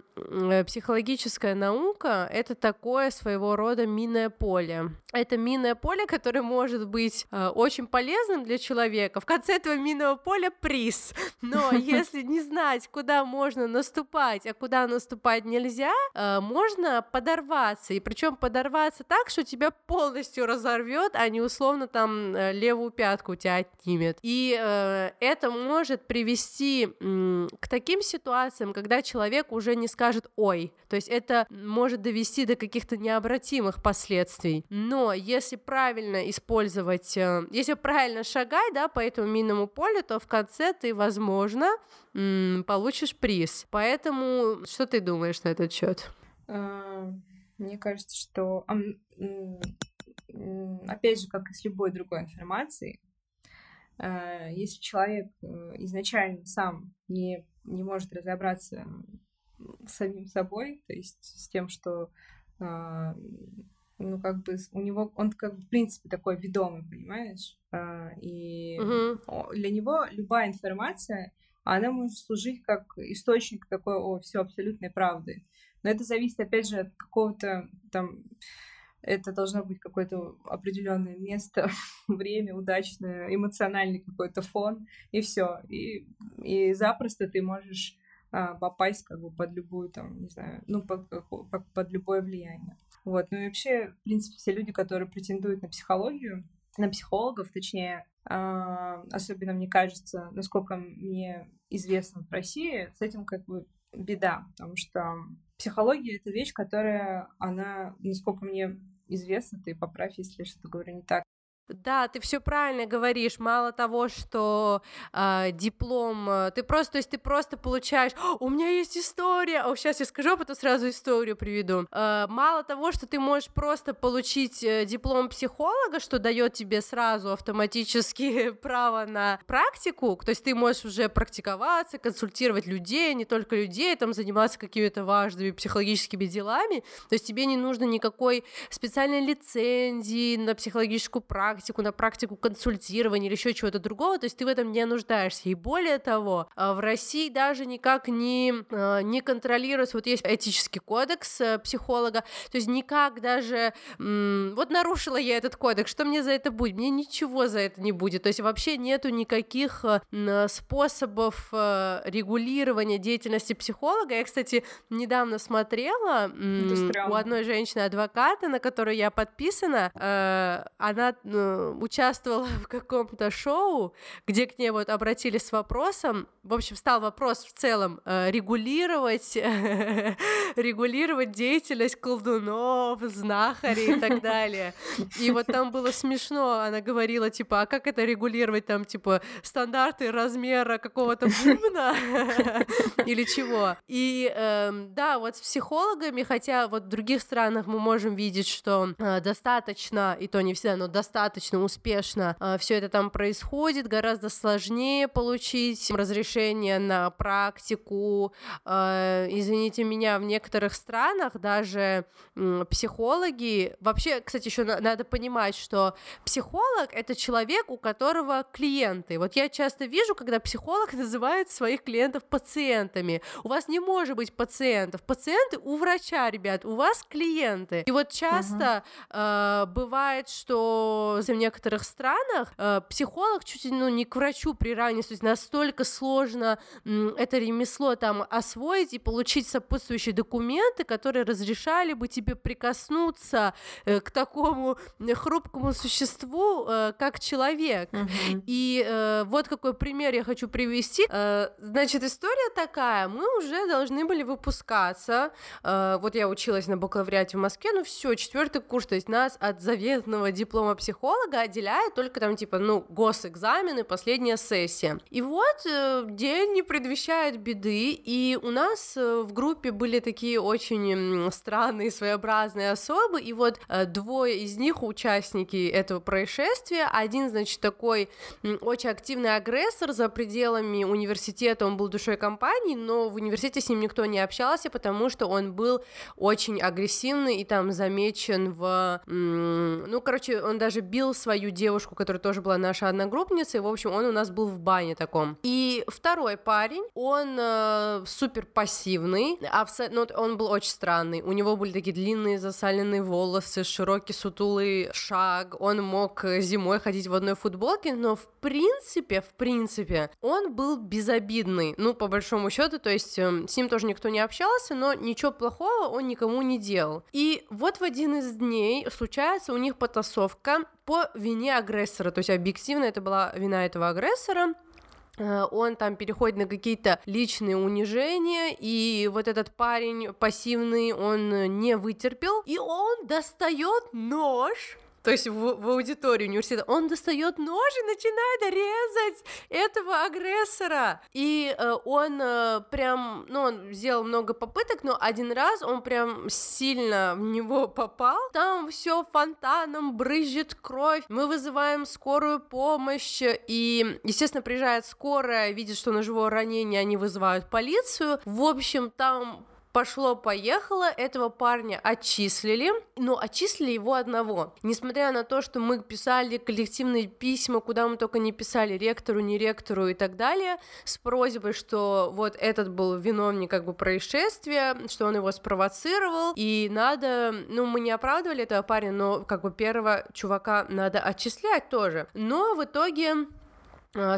психологическая наука — это такое своего рода минное поле. Это минное поле, который может быть э, очень полезным для человека. В конце этого минного поля приз. Но если не знать, куда можно наступать, а куда наступать нельзя, э, можно подорваться. И причем подорваться так, что тебя полностью разорвет, а не условно там э, левую пятку у тебя отнимет. И э, это может привести э, к таким ситуациям, когда человек уже не скажет скажет «ой». То есть это может довести до каких-то необратимых последствий. Но если правильно использовать, э, если правильно шагать, да, по этому минному полю, то в конце ты, возможно, получишь приз. Поэтому что ты думаешь на этот счет? А, мне кажется, что опять же, как и с любой другой информацией, а, если человек э, изначально сам не, не может разобраться самим собой, то есть с тем, что а, ну, как бы у него, он как в принципе, такой ведомый, понимаешь? И угу. для него любая информация, она может служить как источник такой, о, все абсолютной правды. Но это зависит, опять же, от какого-то там это должно быть какое-то определенное место, время удачное, эмоциональный какой-то фон, и все. И, и запросто ты можешь а, попасть как бы под любую там, не знаю, ну, под, под любое влияние. Вот, ну и вообще, в принципе, все люди, которые претендуют на психологию, на психологов, точнее, а, особенно мне кажется, насколько мне известно в России, с этим как бы беда, потому что психология — это вещь, которая, она, насколько мне известно, ты поправь, если я что-то говорю не так, да, ты все правильно говоришь. Мало того, что э, диплом, ты просто, то есть ты просто получаешь, у меня есть история, о, сейчас я скажу, а потом сразу историю приведу. Э, мало того, что ты можешь просто получить э, диплом психолога, что дает тебе сразу автоматически право на практику, то есть ты можешь уже практиковаться, консультировать людей, не только людей, там заниматься какими-то важными психологическими делами, то есть тебе не нужно никакой специальной лицензии на психологическую практику практику, на практику консультирования или еще чего-то другого, то есть ты в этом не нуждаешься. И более того, а, в России даже никак не, а, не контролируется, вот есть этический кодекс э, психолога, то есть никак даже, вот нарушила я этот кодекс, что мне за это будет? Мне ничего за это не будет, то есть вообще нету никаких э, способов э, регулирования деятельности психолога. Я, кстати, недавно смотрела у одной женщины-адвоката, на которую я подписана, она Э, участвовала в каком-то шоу, где к ней вот обратились с вопросом, в общем, стал вопрос в целом э, регулировать, регулировать деятельность колдунов, знахарей и так далее. И вот там было смешно, она говорила, типа, а как это регулировать, там, типа, стандарты размера какого-то бубна или чего. И эм, да, вот с психологами, хотя вот в других странах мы можем видеть, что э, достаточно, и то не всегда, но достаточно достаточно успешно э, все это там происходит, гораздо сложнее получить разрешение на практику. Э, извините меня, в некоторых странах даже э, психологи, вообще, кстати, еще на- надо понимать, что психолог это человек, у которого клиенты. Вот я часто вижу, когда психолог называет своих клиентов пациентами. У вас не может быть пациентов. Пациенты у врача, ребят, у вас клиенты. И вот часто uh-huh. э, бывает, что в некоторых странах э, психолог чуть ли ну, не к врачу приравнивается, то есть настолько сложно м, это ремесло там освоить и получить сопутствующие документы, которые разрешали бы тебе прикоснуться э, к такому хрупкому существу, э, как человек. Uh-huh. И э, вот какой пример я хочу привести. Э, значит, история такая: мы уже должны были выпускаться. Э, вот я училась на бакалавриате в Москве, ну все, четвертый курс, то есть нас от заветного диплома психолога психолога отделяет только там, типа, ну, госэкзамены, последняя сессия. И вот э, день не предвещает беды, и у нас э, в группе были такие очень странные, своеобразные особы, и вот э, двое из них участники этого происшествия, один, значит, такой очень активный агрессор за пределами университета, он был душой компании, но в университете с ним никто не общался, потому что он был очень агрессивный и там замечен в... Ну, короче, он даже бил свою девушку, которая тоже была наша одногруппница, и, в общем, он у нас был в бане таком. И второй парень, он э, супер пассивный, абсо... ну, он был очень странный, у него были такие длинные засаленные волосы, широкий сутулый шаг, он мог зимой ходить в одной футболке, но в принципе, в принципе, он был безобидный, ну, по большому счету, то есть э, с ним тоже никто не общался, но ничего плохого он никому не делал. И вот в один из дней случается у них потасовка, по вине агрессора, то есть объективно это была вина этого агрессора, э, он там переходит на какие-то личные унижения, и вот этот парень пассивный, он не вытерпел, и он достает нож, то есть в, в аудитории университета, он достает нож и начинает резать этого агрессора. И э, он э, прям, ну, он сделал много попыток, но один раз он прям сильно в него попал. Там все фонтаном брызжет кровь. Мы вызываем скорую помощь, и, естественно, приезжает скорая, видит, что ножевое ранение, они вызывают полицию. В общем, там Пошло-поехало, этого парня отчислили, но отчислили его одного. Несмотря на то, что мы писали коллективные письма, куда мы только не писали, ректору, не ректору и так далее, с просьбой, что вот этот был виновник как бы происшествия, что он его спровоцировал, и надо, ну, мы не оправдывали этого парня, но как бы первого чувака надо отчислять тоже. Но в итоге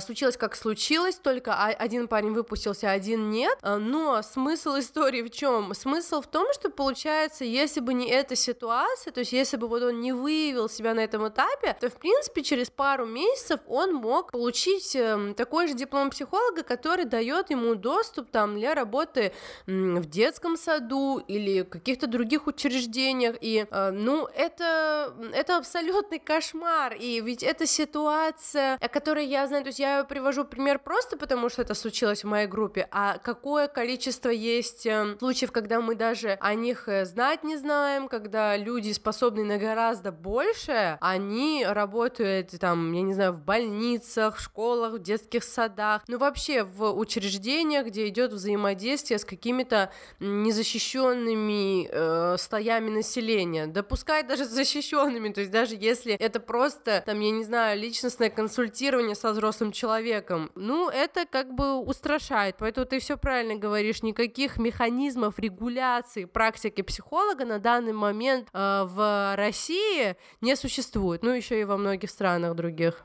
случилось как случилось, только один парень выпустился, один нет. А, но смысл истории в чем? Смысл в том, что получается, если бы не эта ситуация, то есть если бы вот он не выявил себя на этом этапе, то в принципе через пару месяцев он мог получить эм, такой же диплом психолога, который дает ему доступ там для работы в детском саду или каких-то других учреждениях. И э, ну это это абсолютный кошмар. И ведь эта ситуация, о которой я знаю то есть я привожу пример просто потому, что это случилось в моей группе, а какое количество есть эм, случаев, когда мы даже о них э, знать не знаем, когда люди способны на гораздо больше, они работают там, я не знаю, в больницах, в школах, в детских садах, ну вообще в учреждениях, где идет взаимодействие с какими-то незащищенными э, слоями населения, допускать даже защищенными, то есть даже если это просто, там, я не знаю, личностное консультирование со взрослым взрослым человеком, ну, это как бы устрашает. Поэтому ты все правильно говоришь, никаких механизмов регуляции практики психолога на данный момент э, в России не существует, ну, еще и во многих странах других.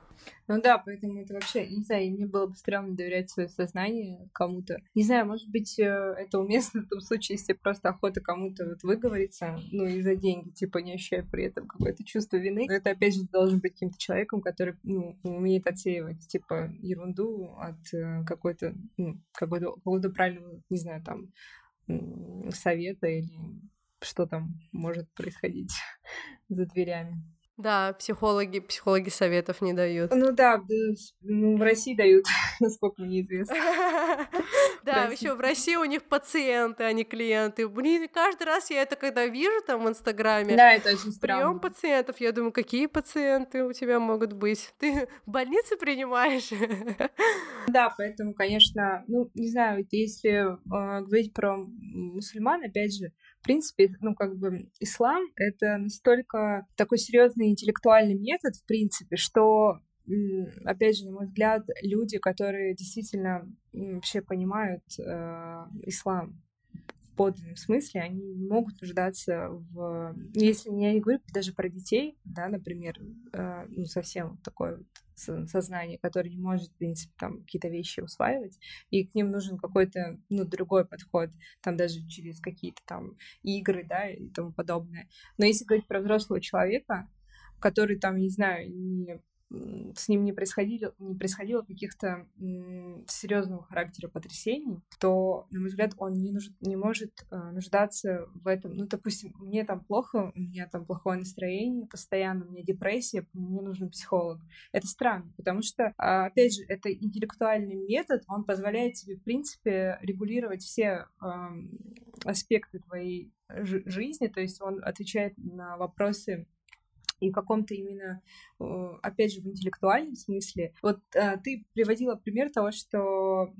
Ну да, поэтому это вообще, не знаю, мне было бы стрёмно доверять свое сознание кому-то. Не знаю, может быть, э, это уместно в том случае, если просто охота кому-то вот выговориться, ну, и за деньги, типа, не ощущая при этом какое-то чувство вины. Но это, опять же, должен быть каким-то человеком, который, ну, умеет отсеивать, типа, ерунду от э, какой-то, ну, какого-то, какого-то правильного, не знаю, там, совета или что там может происходить за дверями. Да, психологи, психологи советов не дают. Ну да, ну, в России дают, насколько мне известно. Да, еще в России у них пациенты, а не клиенты. Блин, каждый раз я это когда вижу там в Инстаграме. Да, это очень странно. Прием пациентов, я думаю, какие пациенты у тебя могут быть? Ты в больнице принимаешь? Да, поэтому, конечно, ну, не знаю, если э, говорить про мусульман, опять же, в принципе, ну, как бы ислам — это настолько такой серьезный интеллектуальный метод, в принципе, что опять же, на мой взгляд, люди, которые действительно вообще понимают э, ислам подлинном смысле, они не могут нуждаться в... Если я не говорю даже про детей, да, например, э, ну, совсем такой вот сознание, которое не может, в принципе, там какие-то вещи усваивать, и к ним нужен какой-то, ну, другой подход, там даже через какие-то там игры, да, и тому подобное. Но если говорить про взрослого человека, который там, не знаю, не с ним не происходило, не происходило каких-то серьезного характера потрясений, то, на мой взгляд, он не, нужд, не может э, нуждаться в этом. Ну, допустим, мне там плохо, у меня там плохое настроение, постоянно у меня депрессия, мне нужен психолог. Это странно, потому что, а, опять же, это интеллектуальный метод, он позволяет тебе, в принципе, регулировать все э, аспекты твоей жизни, то есть он отвечает на вопросы и в каком-то именно, опять же, в интеллектуальном смысле. Вот э, ты приводила пример того, что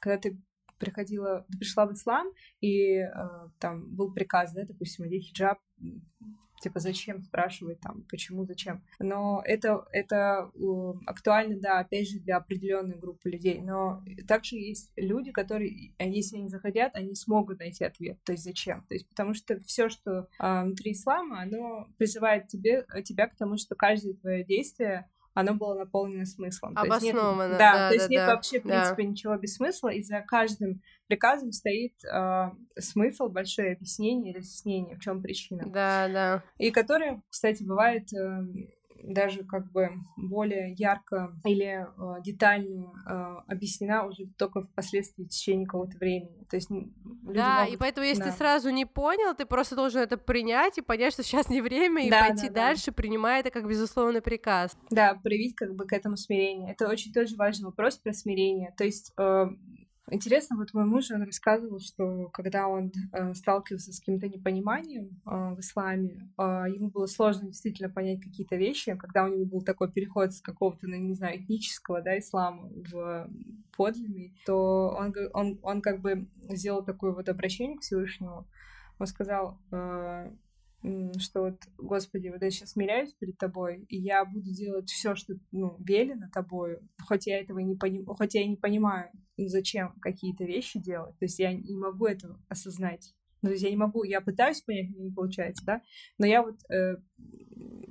когда ты приходила, ты пришла в ислам, и э, там был приказ, да, допустим, одеть хиджаб, типа, зачем спрашивать там, почему, зачем. Но это, это актуально, да, опять же, для определенной группы людей. Но также есть люди, которые, а если они захотят, они смогут найти ответ. То есть зачем? То есть потому что все, что а, внутри ислама, оно призывает тебе, тебя к тому, что каждое твое действие оно было наполнено смыслом. Обосновано. нет, да, да, то есть да, нет да, вообще, в принципе, да. ничего без смысла, и за каждым приказом стоит э, смысл, большое объяснение, разъяснение, в чем причина. Да, да. И которое, кстати, бывает э, даже как бы более ярко или э, детально э, объяснена уже только впоследствии в течение какого-то времени. То есть да, могут... и поэтому если да. ты сразу не понял, ты просто должен это принять и понять, что сейчас не время, и да, пойти да, дальше, да. принимая это как безусловный приказ. Да, проявить как бы к этому смирение. Это очень тоже важный вопрос про смирение. То есть э, Интересно, вот мой муж, он рассказывал, что когда он э, сталкивался с каким-то непониманием э, в исламе, э, ему было сложно действительно понять какие-то вещи, когда у него был такой переход с какого-то, ну, не знаю, этнического, да, ислама в подлинный, то он, он, он как бы сделал такое вот обращение к Всевышнему. Он сказал, э, что вот, Господи, вот я сейчас смиряюсь перед Тобой, и я буду делать все, что ну, велено Тобою, хоть я этого не поним... хоть я не понимаю, зачем какие-то вещи делать, то есть я не могу этого осознать. Ну, то есть я не могу, я пытаюсь понять, но не получается, да, но я вот э,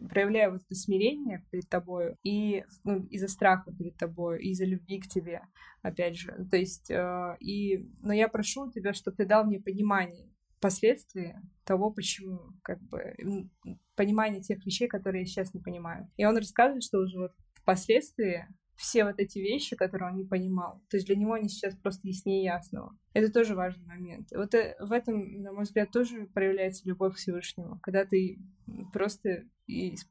проявляю вот это смирение перед тобой и ну, из-за страха перед тобой, из-за любви к тебе, опять же, то есть э, и, но я прошу тебя, чтобы ты дал мне понимание, последствия того, почему, как бы, понимание тех вещей, которые я сейчас не понимаю. И он рассказывает, что уже вот впоследствии все вот эти вещи, которые он не понимал. То есть для него они сейчас просто яснее ясного. Это тоже важный момент. Вот э, в этом, на мой взгляд, тоже проявляется любовь к Всевышнему, когда ты просто,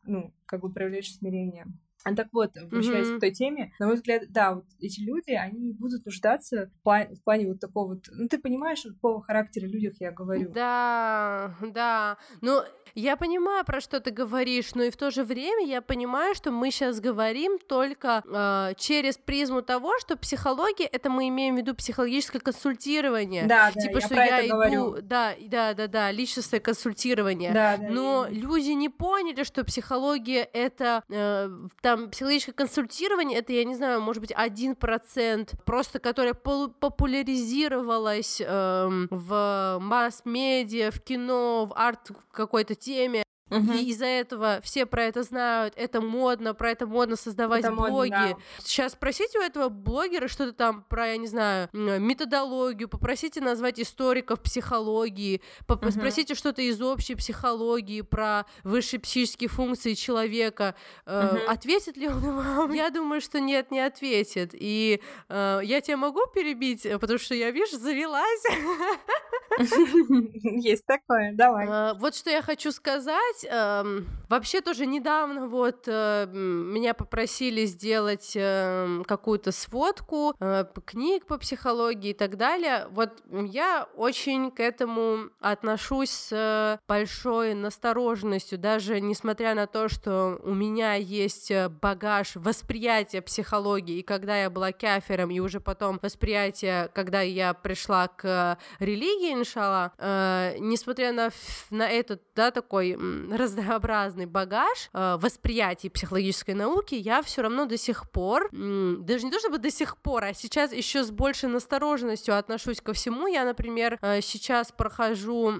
ну, как бы проявляешь смирение. А так вот, возвращаясь mm-hmm. к той теме, на мой взгляд, да, вот эти люди, они будут нуждаться в плане, в плане вот такого вот... Ну, ты понимаешь, какого характера людях я говорю. Да, да. Ну, я понимаю, про что ты говоришь, но и в то же время я понимаю, что мы сейчас говорим только э, через призму того, что психология — это мы имеем в виду психологическое консультирование. Да, да, типа, я что про я это иду... говорю. Да, да, да, да, личностное консультирование. Да, да, но люди не поняли, что психология — это... Э, там психологическое консультирование это, я не знаю, может быть, один процент, просто которое популяризировалось эм, в масс-медиа, в кино, в арт какой-то теме. Угу. И из-за этого все про это знают, это модно, про это модно создавать это блоги. Модно, да. Сейчас спросите у этого блогера что-то там про, я не знаю, методологию, попросите назвать историков психологии, угу. спросите что-то из общей психологии про высшие психические функции человека. Угу. Э, ответит ли он вам? Я думаю, что нет, не ответит. И э, я тебя могу перебить, потому что я, видишь, завелась. Есть такое, давай. Э, вот что я хочу сказать э, вообще тоже недавно вот э, меня попросили сделать э, какую-то сводку э, книг по психологии и так далее. Вот я очень к этому отношусь с большой настороженностью, даже несмотря на то, что у меня есть э, багаж восприятия психологии, и когда я была кафером, и уже потом восприятие, когда я пришла к религии, иншалла, э, несмотря на, на этот, да, такой разнообразный багаж э, восприятий психологической науки, я все равно до сих пор, даже не то чтобы до сих пор, а сейчас еще с большей настороженностью отношусь ко всему. Я, например, э, сейчас прохожу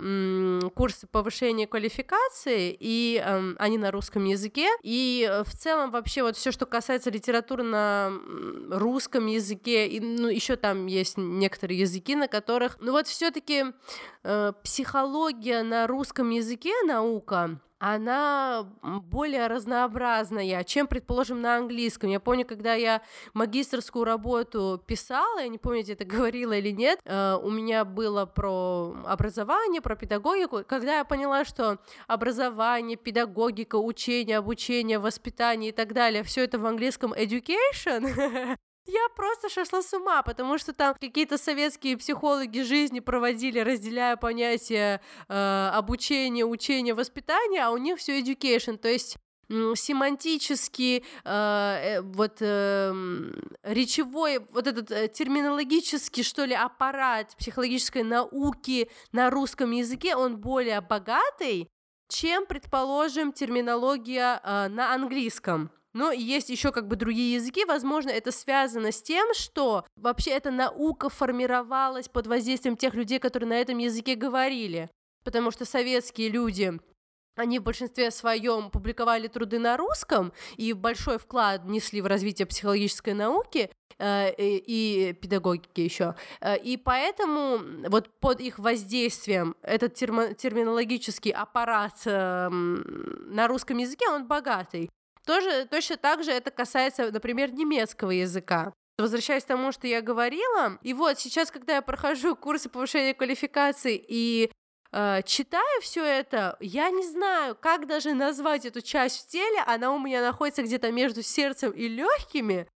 курсы повышения квалификации, и э, они на русском языке, и э, в целом вообще вот все, что касается литературы на русском языке, и ну, еще там есть некоторые языки, на которых, ну вот все-таки э, психология на русском языке наука она более разнообразная, чем, предположим, на английском. Я помню, когда я магистрскую работу писала, я не помню, где это говорила или нет, э, у меня было про образование, про педагогику. Когда я поняла, что образование, педагогика, учение, обучение, воспитание и так далее, все это в английском education, Я просто шла с ума, потому что там какие-то советские психологи жизни проводили, разделяя понятия э, обучения, учения, воспитания, а у них все education, то есть семантический, э, э, вот э, речевой, вот этот э, терминологический, что ли, аппарат психологической науки на русском языке, он более богатый, чем, предположим, терминология э, на английском. Но есть еще как бы другие языки, возможно, это связано с тем, что вообще эта наука формировалась под воздействием тех людей, которые на этом языке говорили. Потому что советские люди они в большинстве своем публиковали труды на русском и большой вклад внесли в развитие психологической науки э, и, и педагогики еще. Э, и поэтому вот под их воздействием этот термо, терминологический аппарат э, на русском языке, он богатый. Тоже, точно так же это касается, например, немецкого языка. Возвращаясь к тому, что я говорила, и вот сейчас, когда я прохожу курсы повышения квалификации и э, читаю все это, я не знаю, как даже назвать эту часть в теле, она у меня находится где-то между сердцем и легкими,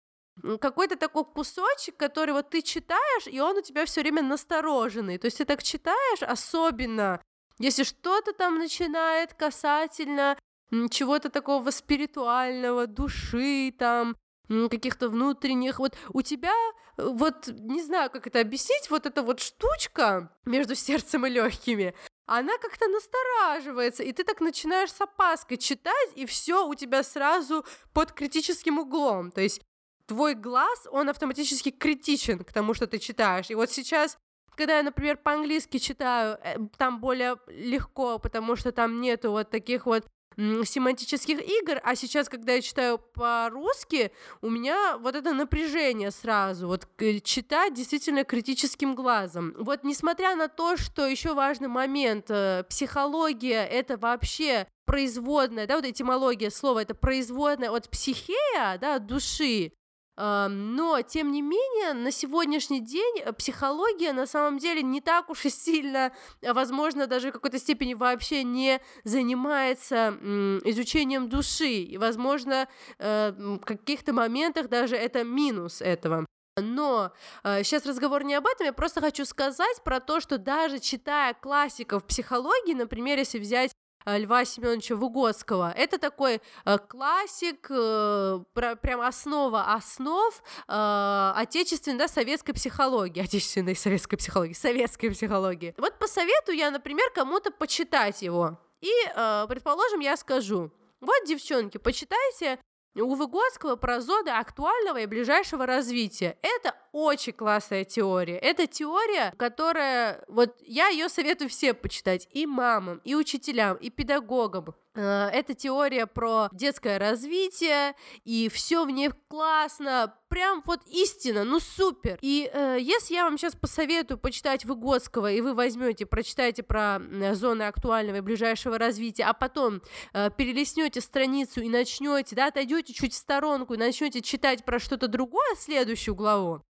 какой-то такой кусочек, который вот ты читаешь, и он у тебя все время настороженный. То есть ты так читаешь, особенно если что-то там начинает касательно чего-то такого спиритуального, души там, каких-то внутренних, вот у тебя, э, вот не знаю, как это объяснить, вот эта вот штучка между сердцем и легкими, она как-то настораживается, и ты так начинаешь с опаской читать, и все у тебя сразу под критическим углом. То есть твой глаз, он автоматически критичен к тому, что ты читаешь. И вот сейчас, когда я, например, по-английски читаю, э, там более легко, потому что там нету вот таких вот семантических игр, а сейчас, когда я читаю по-русски, у меня вот это напряжение сразу, вот читать действительно критическим глазом. Вот несмотря на то, что еще важный момент, э, психология это вообще производная, да, вот этимология слова, это производная от психея, да, от души, но, тем не менее, на сегодняшний день э, психология на самом деле не так уж и сильно, а, возможно, даже в какой-то степени вообще не занимается изучением души. И, возможно, э, в каких-то моментах даже это минус этого. Но э, сейчас разговор не об этом, я просто хочу сказать про то, что даже читая классиков психологии, например, если взять Э, Льва Семеновича Выгодского. Это такой э, классик, э, прям основа основ э, отечественной, да, советской психологии, отечественной советской психологии, советской психологии. Вот посоветую я, например, кому-то почитать его. И, э, предположим, я скажу, вот, девчонки, почитайте у Выгодского про зоны актуального и ближайшего развития. Это очень классная теория. Это теория, которая... Вот я ее советую все почитать. И мамам, и учителям, и педагогам. Э, это теория про детское развитие, и все в ней классно, прям вот истина, ну супер. И э, если я вам сейчас посоветую почитать Выгодского, и вы возьмете, прочитаете про зоны актуального и ближайшего развития, а потом э, перелистнете страницу и начнете, да, отойдете чуть в сторонку и начнете читать про что-то другое, следующую главу,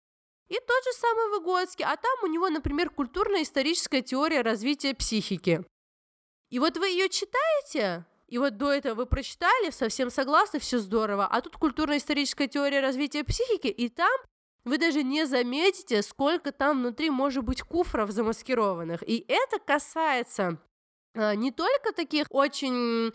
и тот же самый Выгодский, а там у него, например, культурно-историческая теория развития психики. И вот вы ее читаете, и вот до этого вы прочитали, совсем согласны, все здорово, а тут культурно-историческая теория развития психики, и там вы даже не заметите, сколько там внутри может быть куфров замаскированных. И это касается не только таких очень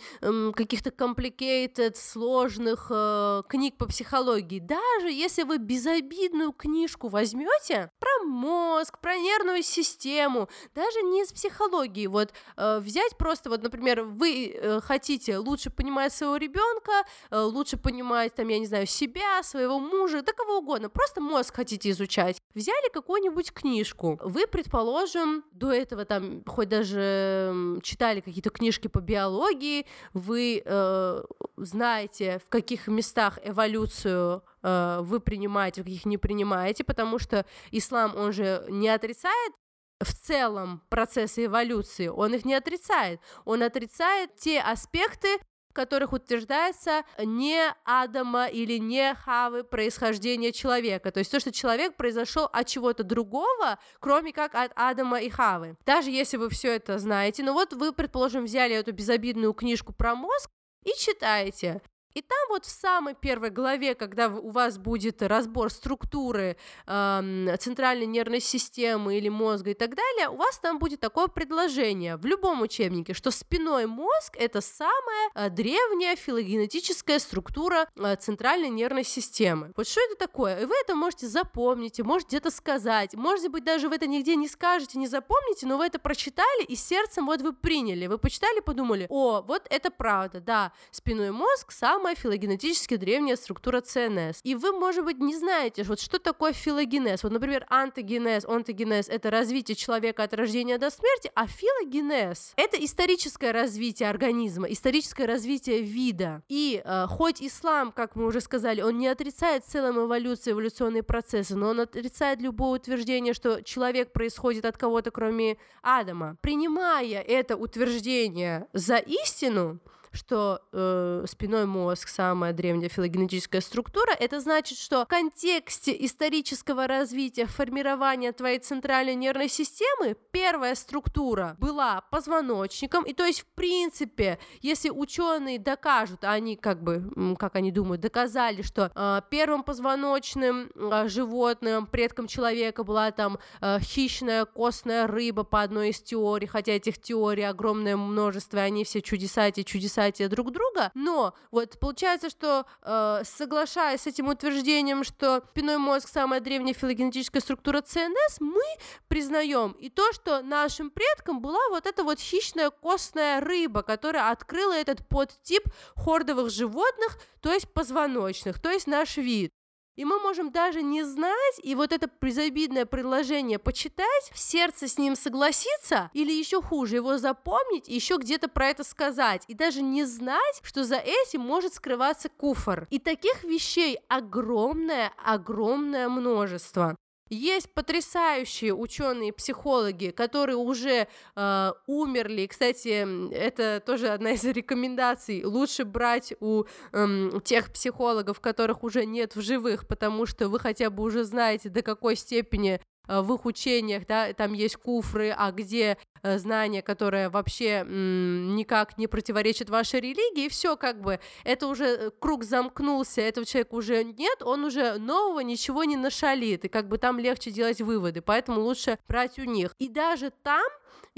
каких-то complicated, сложных э, книг по психологии, даже если вы безобидную книжку возьмете про мозг, про нервную систему, даже не из психологии, вот э, взять просто, вот, например, вы э, хотите лучше понимать своего ребенка, лучше понимать, там, я не знаю, себя, своего мужа, да кого угодно, просто мозг хотите изучать, взяли какую-нибудь книжку, вы, предположим, до этого там хоть даже читали какие-то книжки по биологии, вы э, знаете, в каких местах эволюцию э, вы принимаете, в каких не принимаете, потому что ислам, он же не отрицает в целом процессы эволюции, он их не отрицает. Он отрицает те аспекты, которых утверждается не Адама или не Хавы происхождения человека. То есть то, что человек произошел от чего-то другого, кроме как от Адама и Хавы. Даже если вы все это знаете, ну вот вы, предположим, взяли эту безобидную книжку про мозг и читаете. И там вот в самой первой главе, когда у вас будет разбор структуры э, центральной нервной системы или мозга и так далее, у вас там будет такое предложение в любом учебнике, что спиной мозг это самая э, древняя филогенетическая структура э, центральной нервной системы. Вот что это такое? И вы это можете запомнить, можете где-то сказать, может быть даже вы это нигде не скажете, не запомните, но вы это прочитали и сердцем вот вы приняли, вы почитали, подумали, о, вот это правда, да, спиной мозг самая самая филогенетически древняя структура ЦНС. И вы, может быть, не знаете, вот что такое филогенез. Вот, например, антогенез, онтогенез — это развитие человека от рождения до смерти, а филогенез — это историческое развитие организма, историческое развитие вида. И э, хоть ислам, как мы уже сказали, он не отрицает в целом эволюцию, эволюционные процессы, но он отрицает любое утверждение, что человек происходит от кого-то, кроме Адама. Принимая это утверждение за истину, что э, спиной мозг самая древняя филогенетическая структура, это значит, что в контексте исторического развития, формирования твоей центральной нервной системы первая структура была позвоночником, и то есть в принципе, если ученые докажут, а они как бы, как они думают, доказали, что э, первым позвоночным э, животным, предком человека была там э, хищная костная рыба по одной из теорий, хотя этих теорий огромное множество, и они все чудесатие, чудесатие друг друга, но вот получается, что э, соглашаясь с этим утверждением, что спиной мозг самая древняя филогенетическая структура ЦНС, мы признаем и то, что нашим предкам была вот эта вот хищная костная рыба, которая открыла этот подтип хордовых животных, то есть позвоночных, то есть наш вид. И мы можем даже не знать, и вот это безобидное предложение почитать, в сердце с ним согласиться, или еще хуже, его запомнить, еще где-то про это сказать, и даже не знать, что за этим может скрываться куфор. И таких вещей огромное, огромное множество. Есть потрясающие ученые психологи, которые уже э, умерли. Кстати, это тоже одна из рекомендаций. Лучше брать у э, тех психологов, которых уже нет в живых, потому что вы хотя бы уже знаете, до какой степени в их учениях, да, там есть куфры, а где э, знания, которые вообще никак не противоречат вашей религии, и все как бы, это уже э, круг замкнулся, этого человека уже нет, он уже нового ничего не нашалит, и как бы там легче делать выводы, поэтому лучше брать у них. И даже там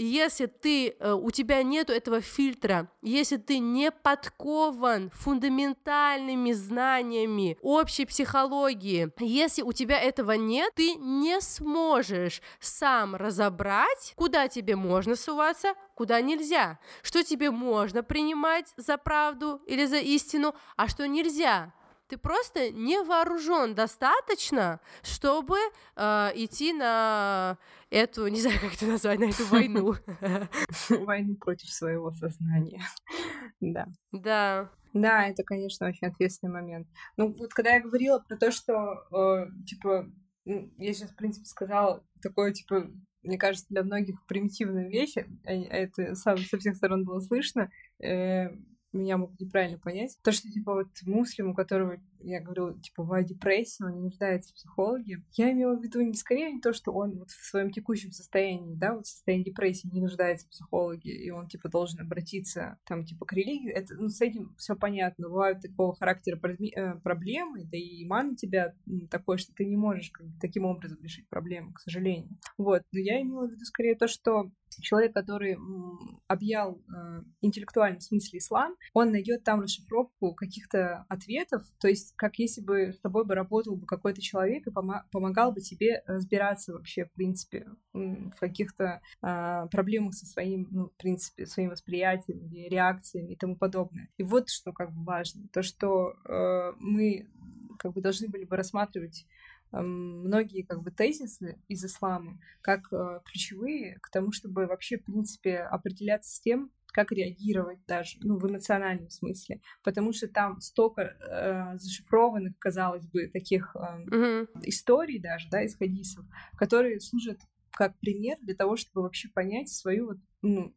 если ты, э, у тебя нету этого фильтра, если ты не подкован фундаментальными знаниями общей психологии, если у тебя этого нет, ты не сможешь сам разобрать, куда тебе можно суваться, куда нельзя, что тебе можно принимать за правду или за истину, а что нельзя ты просто не вооружен достаточно, чтобы э, идти на эту, не знаю, как это назвать, на эту войну. Войну против своего сознания. Да. Да. Да, это, конечно, очень ответственный момент. Ну, вот когда я говорила про то, что, э, типа, я сейчас, в принципе, сказала такое, типа, мне кажется, для многих примитивную вещь, а это со всех сторон было слышно, э, меня могут неправильно понять. То, что, типа, вот муслим, у которого, я говорю, типа, бывает депрессия, он не нуждается в психологе, я имела в виду не скорее не то, что он вот в своем текущем состоянии, да, вот в состоянии депрессии не нуждается в психологе, и он, типа, должен обратиться, там, типа, к религии. Это, ну, с этим все понятно. Бывают такого характера э, проблемы, да и иман у тебя такой, что ты не можешь как таким образом решить проблему, к сожалению. Вот. Но я имела в виду скорее то, что человек, который объял э, интеллектуальном смысле ислам, он найдет там расшифровку каких-то ответов, то есть как если бы с тобой бы работал бы какой-то человек и пом- помогал бы тебе разбираться вообще, в принципе, в каких-то э, проблемах со своим, ну, в принципе, своим восприятием реакциями и тому подобное. И вот что как бы важно, то, что э, мы как бы должны были бы рассматривать многие как бы тезисы из ислама как э, ключевые к тому, чтобы вообще, в принципе, определяться с тем, как реагировать даже, ну, в эмоциональном смысле, потому что там столько э, зашифрованных, казалось бы, таких э, mm-hmm. историй даже, да, из хадисов, которые служат как пример для того, чтобы вообще понять свою вот, ну,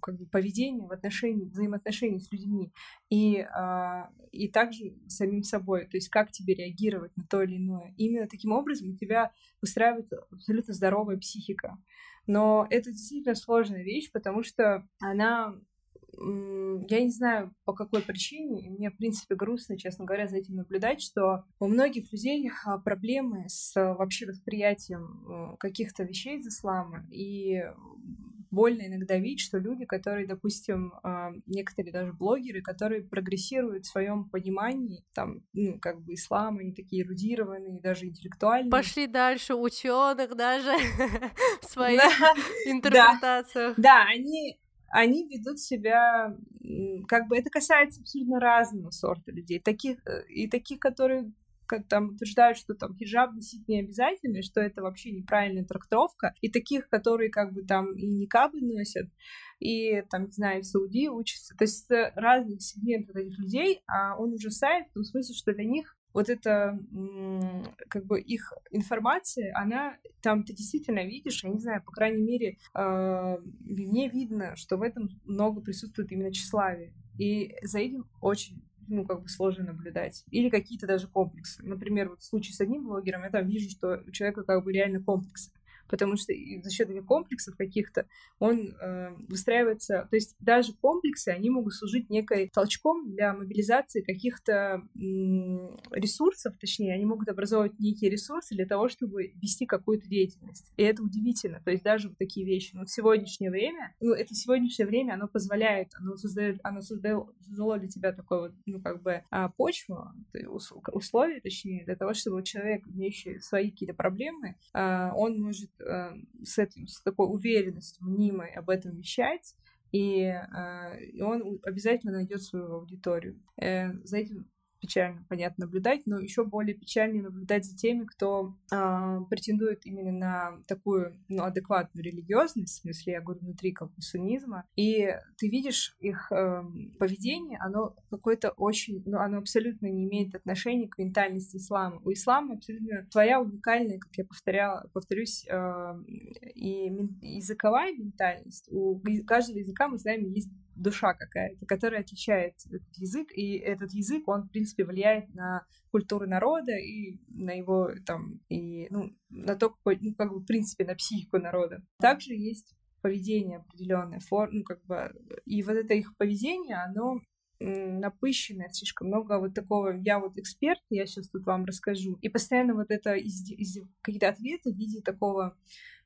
как бы поведение в отношении, взаимоотношений с людьми и, а, и также самим собой, то есть как тебе реагировать на то или иное. именно таким образом у тебя выстраивается абсолютно здоровая психика. Но это действительно сложная вещь, потому что она я не знаю, по какой причине, и мне, в принципе, грустно, честно говоря, за этим наблюдать, что у многих людей а, проблемы с вообще восприятием каких-то вещей из ислама, и больно иногда видеть, что люди, которые, допустим, а, некоторые даже блогеры, которые прогрессируют в своем понимании, там, ну, как бы ислам, они такие эрудированные, даже интеллектуальные. Пошли дальше ученых даже в своих интерпретациях. Да, они они ведут себя, как бы это касается абсолютно разного сорта людей, таких э, и таких, которые как там утверждают, что там хиджаб носить не обязательно, что это вообще неправильная трактовка, и таких, которые как бы там и никабы носят, и там, не знаю, в Саудии учатся. То есть разных сегментов этих людей, а он ужасает в том смысле, что для них вот эта как бы их информация, она там ты действительно видишь, я не знаю, по крайней мере, э, мне видно, что в этом много присутствует именно тщеславие. и за этим очень ну, как бы сложно наблюдать. Или какие-то даже комплексы. Например, вот в случае с одним блогером я там вижу, что у человека как бы реально комплексы потому что за счет этих комплексов каких-то он э, выстраивается, то есть даже комплексы, они могут служить некой толчком для мобилизации каких-то ресурсов, точнее, они могут образовывать некие ресурсы для того, чтобы вести какую-то деятельность. И это удивительно, то есть даже вот такие вещи. Но в сегодняшнее время, ну, это сегодняшнее время, оно позволяет, оно создает, оно создает, создало для тебя такое вот, ну, как бы а, почву, условия, точнее, для того, чтобы человек, имеющий свои какие-то проблемы, а, он может с этим, с такой уверенностью мнимой об этом вещать, и, э, и он обязательно найдет свою аудиторию. Э, за этим печально, понятно, наблюдать, но еще более печальнее наблюдать за теми, кто э, претендует именно на такую ну, адекватную религиозность, в смысле, я говорю, внутри как бы суннизма, и ты видишь их э, поведение, оно какое-то очень, ну, оно абсолютно не имеет отношения к ментальности ислама. У ислама абсолютно своя уникальная, как я повторяла, повторюсь, э, и языковая ментальность. У каждого языка, мы знаем, есть душа какая-то, которая отличает этот язык, и этот язык, он, в принципе, влияет на культуру народа и на его там, и, ну, на то, ну, как бы, в принципе, на психику народа. Также есть поведение определенное, форм, ну, как бы, и вот это их поведение, оно напыщенное, слишком много вот такого, я вот эксперт, я сейчас тут вам расскажу, и постоянно вот это из, из, какие-то ответы в виде такого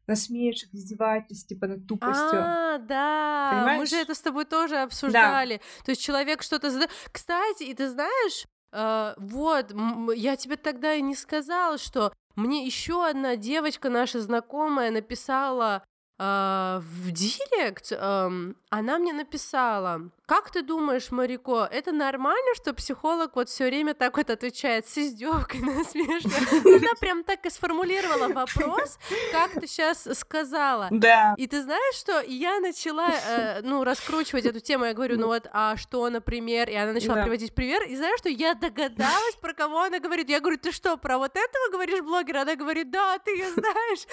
насмешек, издевательств, типа над тупостью. А, да, Понимаешь? мы же это с тобой тоже обсуждали. Да. То есть человек что-то задает. Кстати, и ты знаешь, э, вот, я тебе тогда и не сказала, что мне еще одна девочка, наша знакомая, написала э, в директ, э, она мне написала, как ты думаешь, Марико, это нормально, что психолог вот все время так вот отвечает с издевкой, насмешкой? Она прям так и сформулировала вопрос, как ты сейчас сказала. Да. И ты знаешь, что я начала, э, ну, раскручивать эту тему, я говорю, ну вот, а что, например? И она начала да. приводить пример, и знаешь, что я догадалась, про кого она говорит. Я говорю, ты что, про вот этого говоришь блогера? Она говорит, да, ты ее знаешь.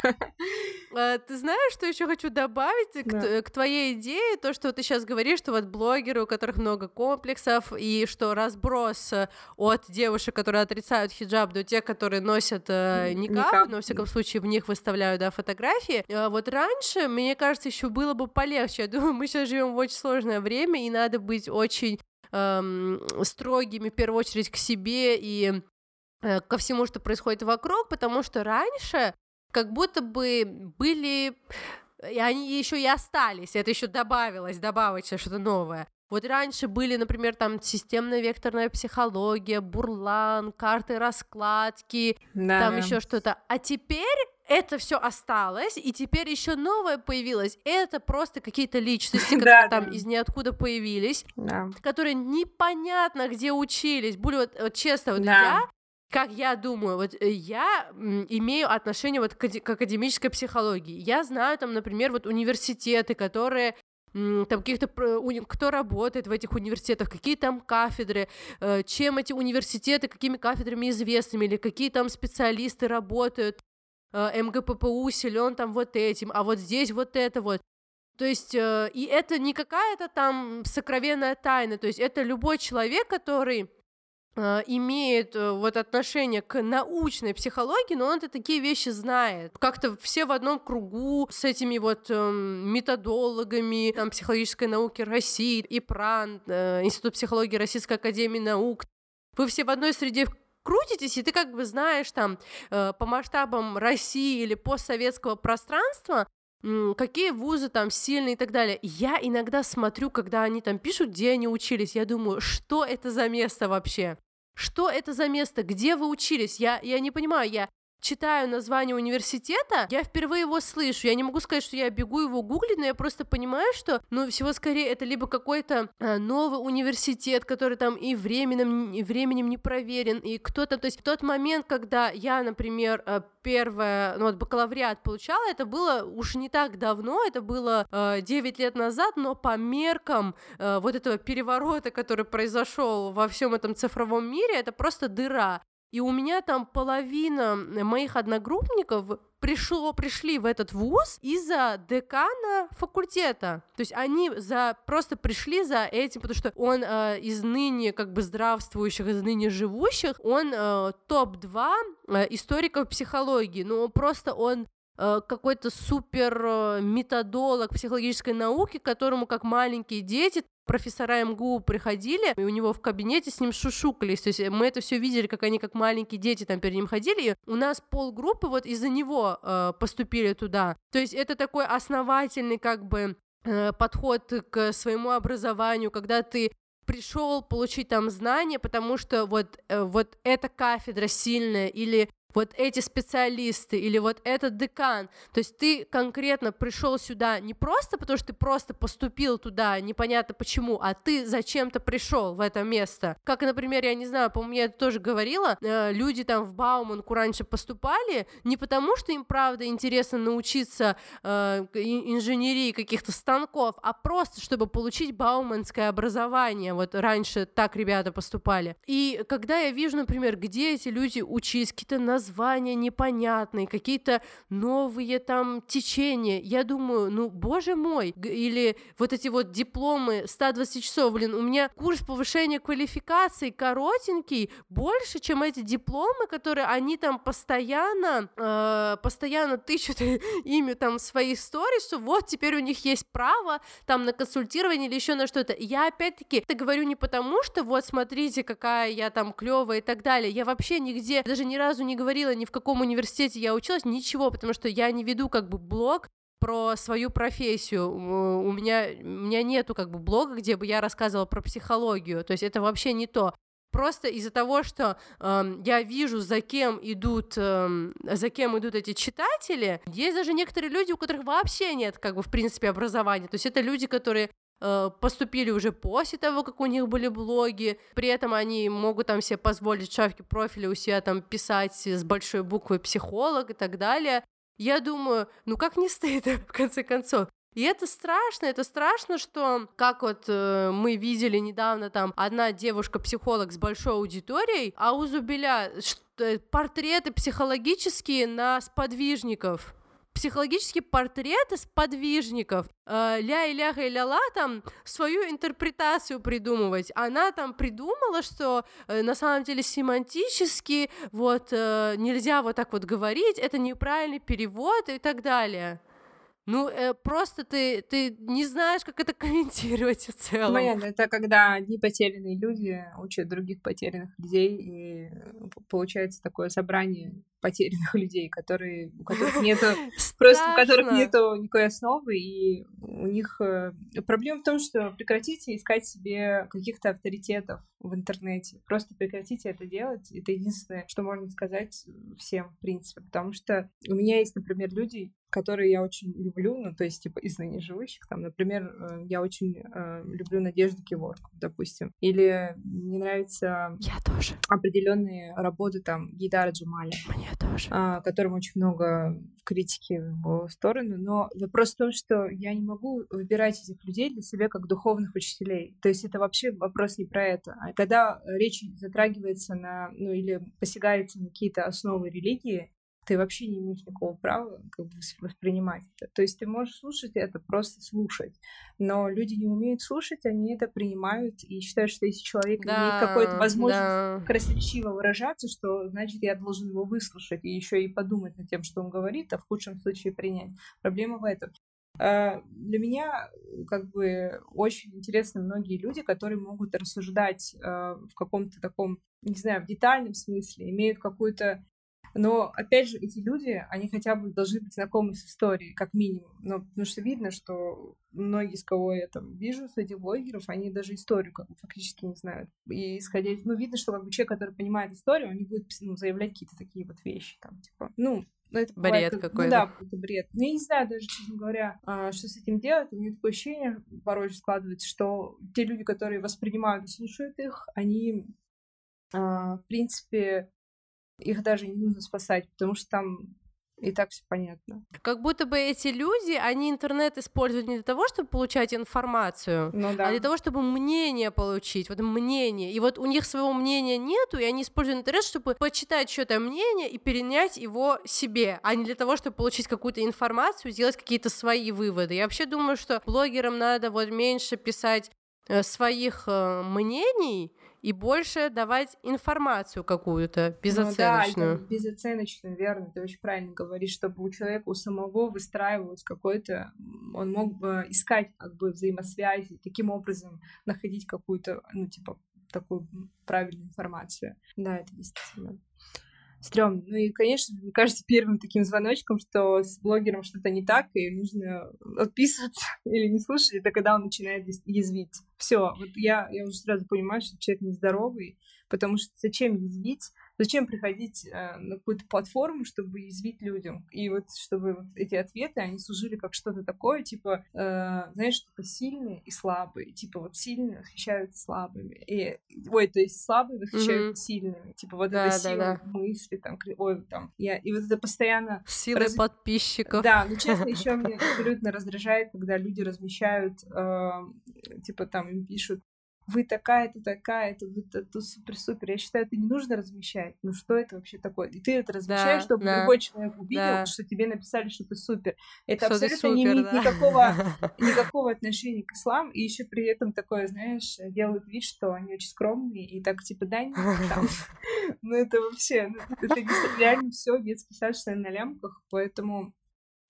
Э, ты знаешь, что еще хочу добавить к твоей идее, то, что ты сейчас говоришь, что вот блогеры, у которых много комплексов, и что разброс э, от девушек, которые отрицают хиджаб, до тех, которые носят э, никап, но, во всяком случае, в них выставляют, да, фотографии. А вот раньше, мне кажется, еще было бы полегче. Я думаю, мы сейчас живем в очень сложное время, и надо быть очень эм, строгими, в первую очередь, к себе и э, ко всему, что происходит вокруг, потому что раньше как будто бы были и они еще и остались, это еще добавилось, добавочное что-то новое. Вот раньше были, например, там системная векторная психология, бурлан, карты раскладки, да. там еще что-то. А теперь это все осталось, и теперь еще новое появилось. Это просто какие-то личности, которые там из ниоткуда появились, которые непонятно где учились. Были вот честно, вот я как я думаю, вот э, я имею отношение вот к, академической психологии. Я знаю там, например, вот университеты, которые там каких-то кто работает в этих университетах, какие там кафедры, э, чем эти университеты, какими кафедрами известными, или какие там специалисты работают, э, МГППУ силен там вот этим, а вот здесь вот это вот. То есть, и это не какая-то там сокровенная тайна, то есть это любой человек, который имеет э, вот отношение к научной психологии, но он-то такие вещи знает. Как-то все в одном кругу с этими вот э, методологами там, психологической науки России, и ПРАН, э, Институт психологии Российской Академии Наук. Вы все в одной среде крутитесь, и ты как бы знаешь там э, по масштабам России или постсоветского пространства, какие вузы там сильные и так далее. Я иногда смотрю, когда они там пишут, где они учились, я думаю, что это за место вообще? Что это за место? Где вы учились? Я, я не понимаю, я читаю название университета, я впервые его слышу. Я не могу сказать, что я бегу его гуглить, но я просто понимаю, что, ну, всего скорее это либо какой-то а, новый университет, который там и временем, и временем не проверен, и кто-то, то есть в тот момент, когда я, например, а, первое, ну, вот бакалавриат получала, это было уж не так давно, это было э, 9 лет назад, но по меркам э, вот этого переворота, который произошел во всем этом цифровом мире, это просто дыра. И у меня там половина моих одногруппников пришло, пришли в этот вуз из-за декана факультета. То есть они за, просто пришли за этим, потому что он э, из ныне как бы здравствующих, из ныне живущих, он э, топ-2 э, историков психологии. Ну, просто он какой-то супер э, методолог психологической науки, которому как маленькие дети профессора МГУ приходили, и у него в кабинете с ним шушукались, то есть мы это все видели, как они как маленькие дети там перед ним ходили, и у нас полгруппы вот из-за него э, поступили туда, то есть это такой основательный как бы э, подход к своему образованию, когда ты пришел получить там знания, потому что вот, э, вот эта кафедра сильная, или вот эти специалисты или вот этот декан. То есть ты конкретно пришел сюда не просто потому, что ты просто поступил туда, непонятно почему, а ты зачем-то пришел в это место. Как, например, я не знаю, по-моему, я это тоже говорила, э, люди там в Бауманку раньше поступали не потому, что им правда интересно научиться э, инженерии каких-то станков, а просто чтобы получить бауманское образование. Вот раньше так ребята поступали. И когда я вижу, например, где эти люди учились, какие-то названия непонятные, какие-то новые там течения. Я думаю, ну, боже мой, или вот эти вот дипломы 120 часов, блин, у меня курс повышения квалификации коротенький, больше, чем эти дипломы, которые они там постоянно, э, постоянно тычут ими там свои истории, что вот теперь у них есть право там на консультирование или еще на что-то. Я опять-таки это говорю не потому, что вот смотрите, какая я там клевая и так далее. Я вообще нигде даже ни разу не говорю говорила ни в каком университете я училась, ничего, потому что я не веду как бы блог про свою профессию. У меня, у меня нету как бы блога, где бы я рассказывала про психологию, то есть это вообще не то. Просто из-за того, что э, я вижу, за кем идут, э, за кем идут эти читатели, есть даже некоторые люди, у которых вообще нет, как бы, в принципе, образования. То есть это люди, которые Э, поступили уже после того, как у них были блоги, при этом они могут там себе позволить в шапке профиля у себя там писать с большой буквы психолог и так далее. Я думаю, ну как не стыдно, в конце концов. И это страшно, это страшно, что, как вот э, мы видели недавно, там одна девушка-психолог с большой аудиторией, а у Зубеля что, портреты психологические на сподвижников психологические портреты сподвижников. Э, ля и ляха и ляла там свою интерпретацию придумывать. Она там придумала, что э, на самом деле семантически вот э, нельзя вот так вот говорить, это неправильный перевод и так далее. Ну, э, просто ты, ты не знаешь, как это комментировать в целом. Понятно, это когда одни потерянные люди учат других потерянных людей, и получается такое собрание потерянных людей, которые, у которых нету, просто у которых нету никакой основы, и у них э, проблема в том, что прекратите искать себе каких-то авторитетов в интернете, просто прекратите это делать, это единственное, что можно сказать всем, в принципе, потому что у меня есть, например, люди, которые я очень люблю, ну, то есть, типа, из ныне живущих, там, например, э, я очень э, люблю Надежду Киворку, допустим, или мне нравятся я тоже. определенные работы, там, Гидара Джумали. Мне тоже. А, которым очень много критики в его сторону, но вопрос в том, что я не могу выбирать этих людей для себя как духовных учителей. То есть это вообще вопрос не про это. А когда речь затрагивается на, ну или посягается на какие-то основы религии, ты вообще не имеешь никакого права как бы, воспринимать это. То есть ты можешь слушать это, просто слушать. Но люди не умеют слушать, они это принимают и считают, что если человек да, имеет какую-то возможность да. красноречиво выражаться, что значит я должен его выслушать и еще и подумать над тем, что он говорит, а в худшем случае принять. Проблема в этом. А, для меня как бы очень интересны многие люди, которые могут рассуждать а, в каком-то таком, не знаю, в детальном смысле, имеют какую-то но, опять же, эти люди, они хотя бы должны быть знакомы с историей, как минимум. Но, потому что видно, что многие, с кого я там вижу, среди блогеров, они даже историю как бы фактически не знают. И исходя из... Ну, видно, что как бы человек, который понимает историю, он не будет ну, заявлять какие-то такие вот вещи, там, типа, ну, ну, это бред бывает, какой-то. Ну, да, это бред. Ну, я не знаю даже, честно говоря, а, что с этим делать. У меня такое ощущение порой складывается, что те люди, которые воспринимают и слушают их, они, а, в принципе, их даже не нужно спасать, потому что там и так все понятно. Как будто бы эти люди, они интернет используют не для того, чтобы получать информацию, ну, да. а для того, чтобы мнение получить, вот мнение. И вот у них своего мнения нету, и они используют интернет, чтобы почитать что-то мнение и перенять его себе, а не для того, чтобы получить какую-то информацию, сделать какие-то свои выводы. Я вообще думаю, что блогерам надо вот меньше писать э, своих э, мнений, и больше давать информацию какую-то безоценочную. Ну, да, безоценочную, верно, ты очень правильно говоришь, чтобы у человека у самого выстраивалось какой-то, он мог бы искать как бы взаимосвязи, таким образом находить какую-то, ну, типа, такую правильную информацию. Да, это действительно стрёмно. Ну и, конечно, мне кажется, первым таким звоночком, что с блогером что-то не так, и нужно отписываться или не слушать, это когда он начинает язвить. Все, вот я, я уже сразу понимаю, что человек нездоровый, потому что зачем язвить? Зачем приходить э, на какую-то платформу, чтобы язвить людям? И вот чтобы вот эти ответы, они служили как что-то такое, типа, э, знаешь, что-то сильные и слабые. Типа вот сильные восхищаются слабыми. И, ой, то есть слабые восхищаются mm-hmm. сильными. Типа вот да, это сила да, да. мысли, там, ой, там. Я, и вот это постоянно... Сила раз... подписчиков. Да, ну честно, еще мне абсолютно раздражает, когда люди размещают, э, типа там им пишут, вы такая-то, такая-то, вы супер-супер. Я считаю, это не нужно размещать. Ну что это вообще такое? И ты это размещаешь, да, чтобы да, другой человек увидел, да. что тебе написали, что ты супер. Это что абсолютно супер, не имеет да. никакого, никакого отношения к исламу. И еще при этом такое, знаешь, делают вид, что они очень скромные, и так типа, да, нет, там. Ну это вообще, ну, это реально все детский сад, что на лямках, поэтому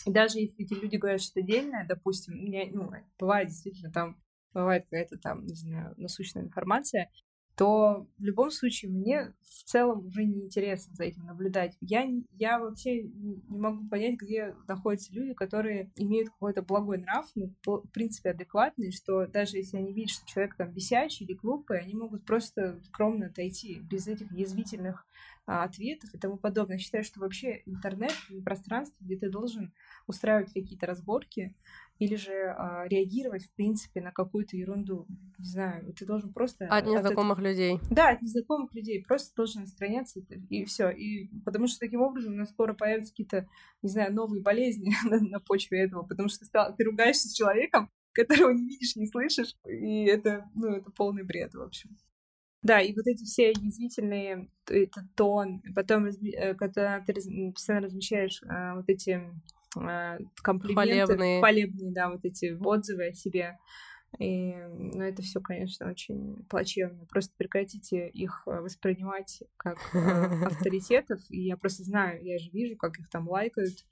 даже если эти люди говорят что-то дельное, допустим, меня, ну, бывает действительно там бывает какая-то там, не знаю, насущная информация, то в любом случае мне в целом уже не интересно за этим наблюдать. Я, я вообще не могу понять, где находятся люди, которые имеют какой-то благой нрав, ну, в принципе, адекватный, что даже если они видят, что человек там бесячий или глупый, они могут просто скромно отойти без этих язвительных а, ответов и тому подобное. Я считаю, что вообще интернет — пространство, где ты должен устраивать какие-то разборки, или же а, реагировать, в принципе, на какую-то ерунду. Не знаю, ты должен просто... От незнакомых от... людей. Да, от незнакомых людей. Просто должен отстраняться, и все. И потому что таким образом у нас скоро появятся какие-то, не знаю, новые болезни на, на почве этого, потому что ты, стал, ты ругаешься с человеком, которого не видишь, не слышишь, и это, ну, это полный бред, в общем. Да, и вот эти все язвительные, это тон, потом, э, когда ты постоянно размещаешь а, вот эти комплименты, хвалебные. хвалебные, да, вот эти отзывы о себе. И, ну, это все, конечно, очень плачевно. Просто прекратите их э, воспринимать как э, авторитетов. И я просто знаю, я же вижу, как их там лайкают,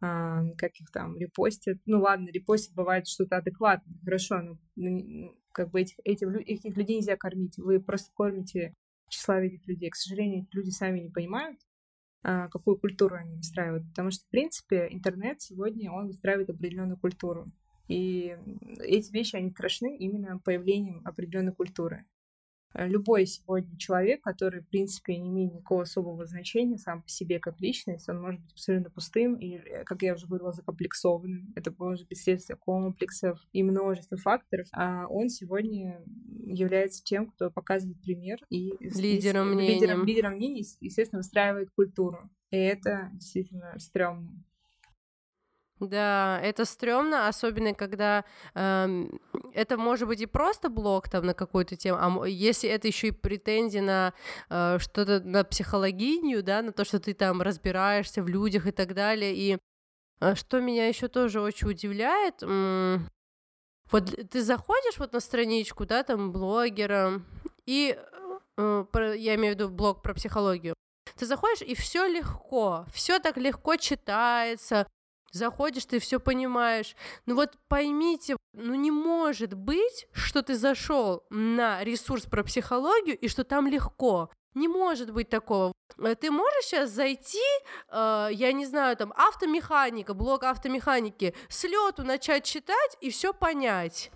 как их там репостят. Ну ладно, репостят бывает что-то адекватное, хорошо, но как бы этих, этих, этих людей нельзя кормить. Вы просто кормите тщеславие этих людей. К сожалению, люди сами не понимают, а, какую культуру они выстраивают. Потому что, в принципе, интернет сегодня, он выстраивает определенную культуру. И эти вещи, они страшны именно появлением определенной культуры. Э, любой сегодня человек, который, в принципе, не имеет никакого особого значения сам по себе как личность, он может быть абсолютно пустым и, э, как я уже говорила, закомплексованным. Это может быть следствие комплексов и множество факторов. А он сегодня является тем, кто показывает пример и лидером и, мнением. Лидером, лидером мнений, естественно, выстраивает культуру. И это действительно стрёмно. Да, это стрёмно, особенно когда э, это может быть и просто блог там на какую-то тему, а если это еще и претензии на э, что-то на психологинию, да, на то, что ты там разбираешься в людях и так далее. И э, что меня еще тоже очень удивляет, э, вот ты заходишь вот на страничку, да, там блогера, и э, про, я имею в виду блог про психологию. Ты заходишь, и все легко, все так легко читается, заходишь, ты все понимаешь. Ну вот поймите, ну не может быть, что ты зашел на ресурс про психологию и что там легко. Не может быть такого. Э, ты можешь сейчас зайти, э, я не знаю, там, автомеханика, блок автомеханики, с лету начать читать и все понять.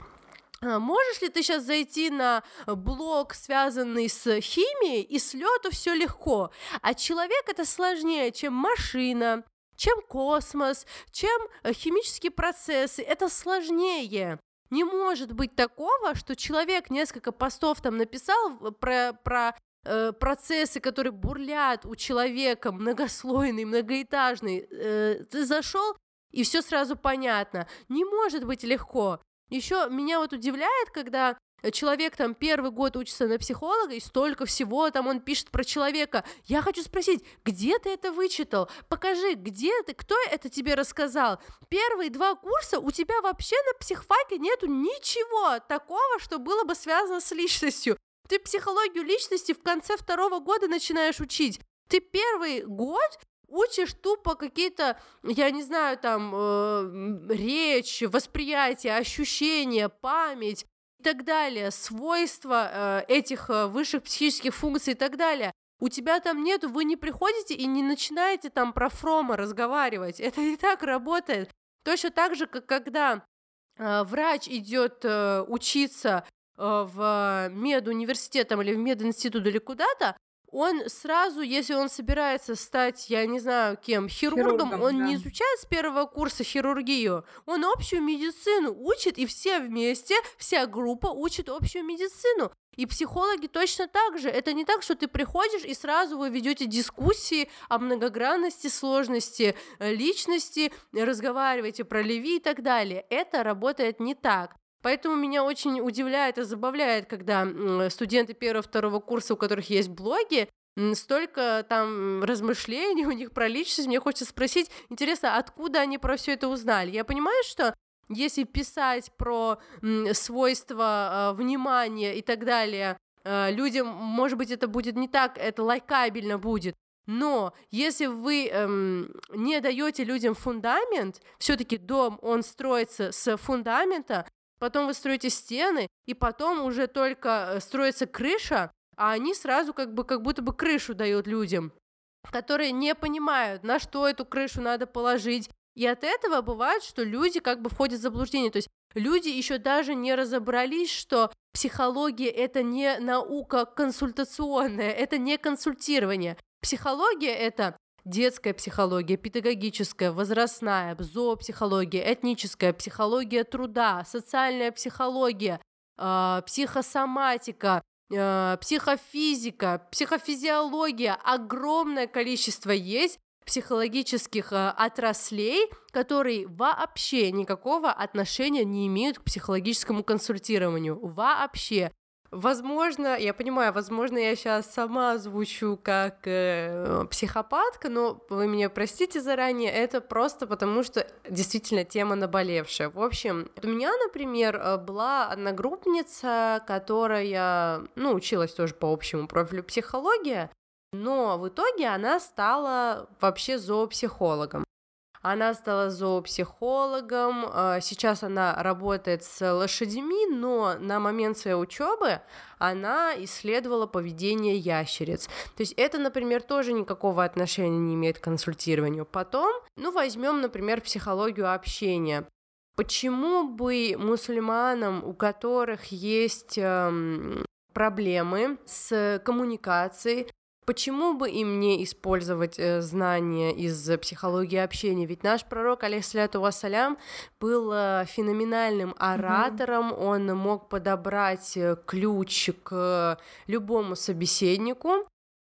А можешь ли ты сейчас зайти на блок, связанный с химией, и с лету все легко? А человек это сложнее, чем машина, чем космос, чем э, химические процессы. Это сложнее. Не может быть такого, что человек несколько постов там написал про, про э, процессы, которые бурлят у человека, многослойный, многоэтажный. Э, ты зашел, и все сразу понятно. Не может быть легко. Еще меня вот удивляет, когда человек там первый год учится на психолога, и столько всего там он пишет про человека. Я хочу спросить, где ты это вычитал? Покажи, где ты, кто это тебе рассказал? Первые два курса у тебя вообще на психфаке нету ничего такого, что было бы связано с личностью. Ты психологию личности в конце второго года начинаешь учить. Ты первый год учишь тупо какие-то, я не знаю, там, э, речь, восприятие, ощущения, память, и так далее, свойства э, этих э, высших психических функций и так далее. У тебя там нету, вы не приходите и не начинаете там про Фрома разговаривать. Это не так работает. Точно так же, как когда э, врач идет э, учиться э, в медуниверситет там, или в мединститут или куда-то, он сразу, если он собирается стать, я не знаю кем, хирургом, хирургом он да. не изучает с первого курса хирургию, он общую медицину учит, и все вместе, вся группа учит общую медицину. И психологи точно так же. Это не так, что ты приходишь и сразу вы ведете дискуссии о многогранности, сложности э, личности, разговариваете про Леви и так далее. Это работает не так. Поэтому меня очень удивляет и забавляет, когда студенты первого-второго курса, у которых есть блоги, столько там размышлений у них про личность, мне хочется спросить, интересно, откуда они про все это узнали? Я понимаю, что если писать про свойства э, внимания и так далее, э, людям, может быть, это будет не так, это лайкабельно будет, но если вы эм, не даете людям фундамент, все-таки дом он строится с фундамента, потом вы строите стены, и потом уже только э, строится крыша, а они сразу как бы как будто бы крышу дают людям, которые не понимают, на что эту крышу надо положить. И от этого бывает, что люди как бы входят в заблуждение. То есть люди еще даже не разобрались, что психология это не наука консультационная, это не консультирование. Психология это детская психология, педагогическая, возрастная, зоопсихология, этническая, психология труда, социальная психология, э, психосоматика, э, психофизика, психофизиология. Огромное количество есть психологических э, отраслей, которые вообще никакого отношения не имеют к психологическому консультированию. Вообще. Возможно, я понимаю, возможно, я сейчас сама звучу как э, психопатка, но вы меня простите заранее, это просто потому, что действительно тема наболевшая. В общем, у меня, например, э, была одногруппница, которая, ну, училась тоже по общему профилю психология, но в итоге она стала вообще зоопсихологом. Она стала зоопсихологом, а, сейчас она работает с лошадьми, но на момент своей учебы она исследовала поведение ящериц. То есть это, например, тоже никакого отношения не имеет к консультированию. Потом, ну, возьмем, например, психологию общения. Почему бы мусульманам, у которых есть эм, проблемы с коммуникацией, Почему бы им не использовать э, знания из психологии общения? Ведь наш пророк, алейхиссаляту вассалям, был э, феноменальным оратором, mm-hmm. он мог подобрать э, ключ к любому собеседнику.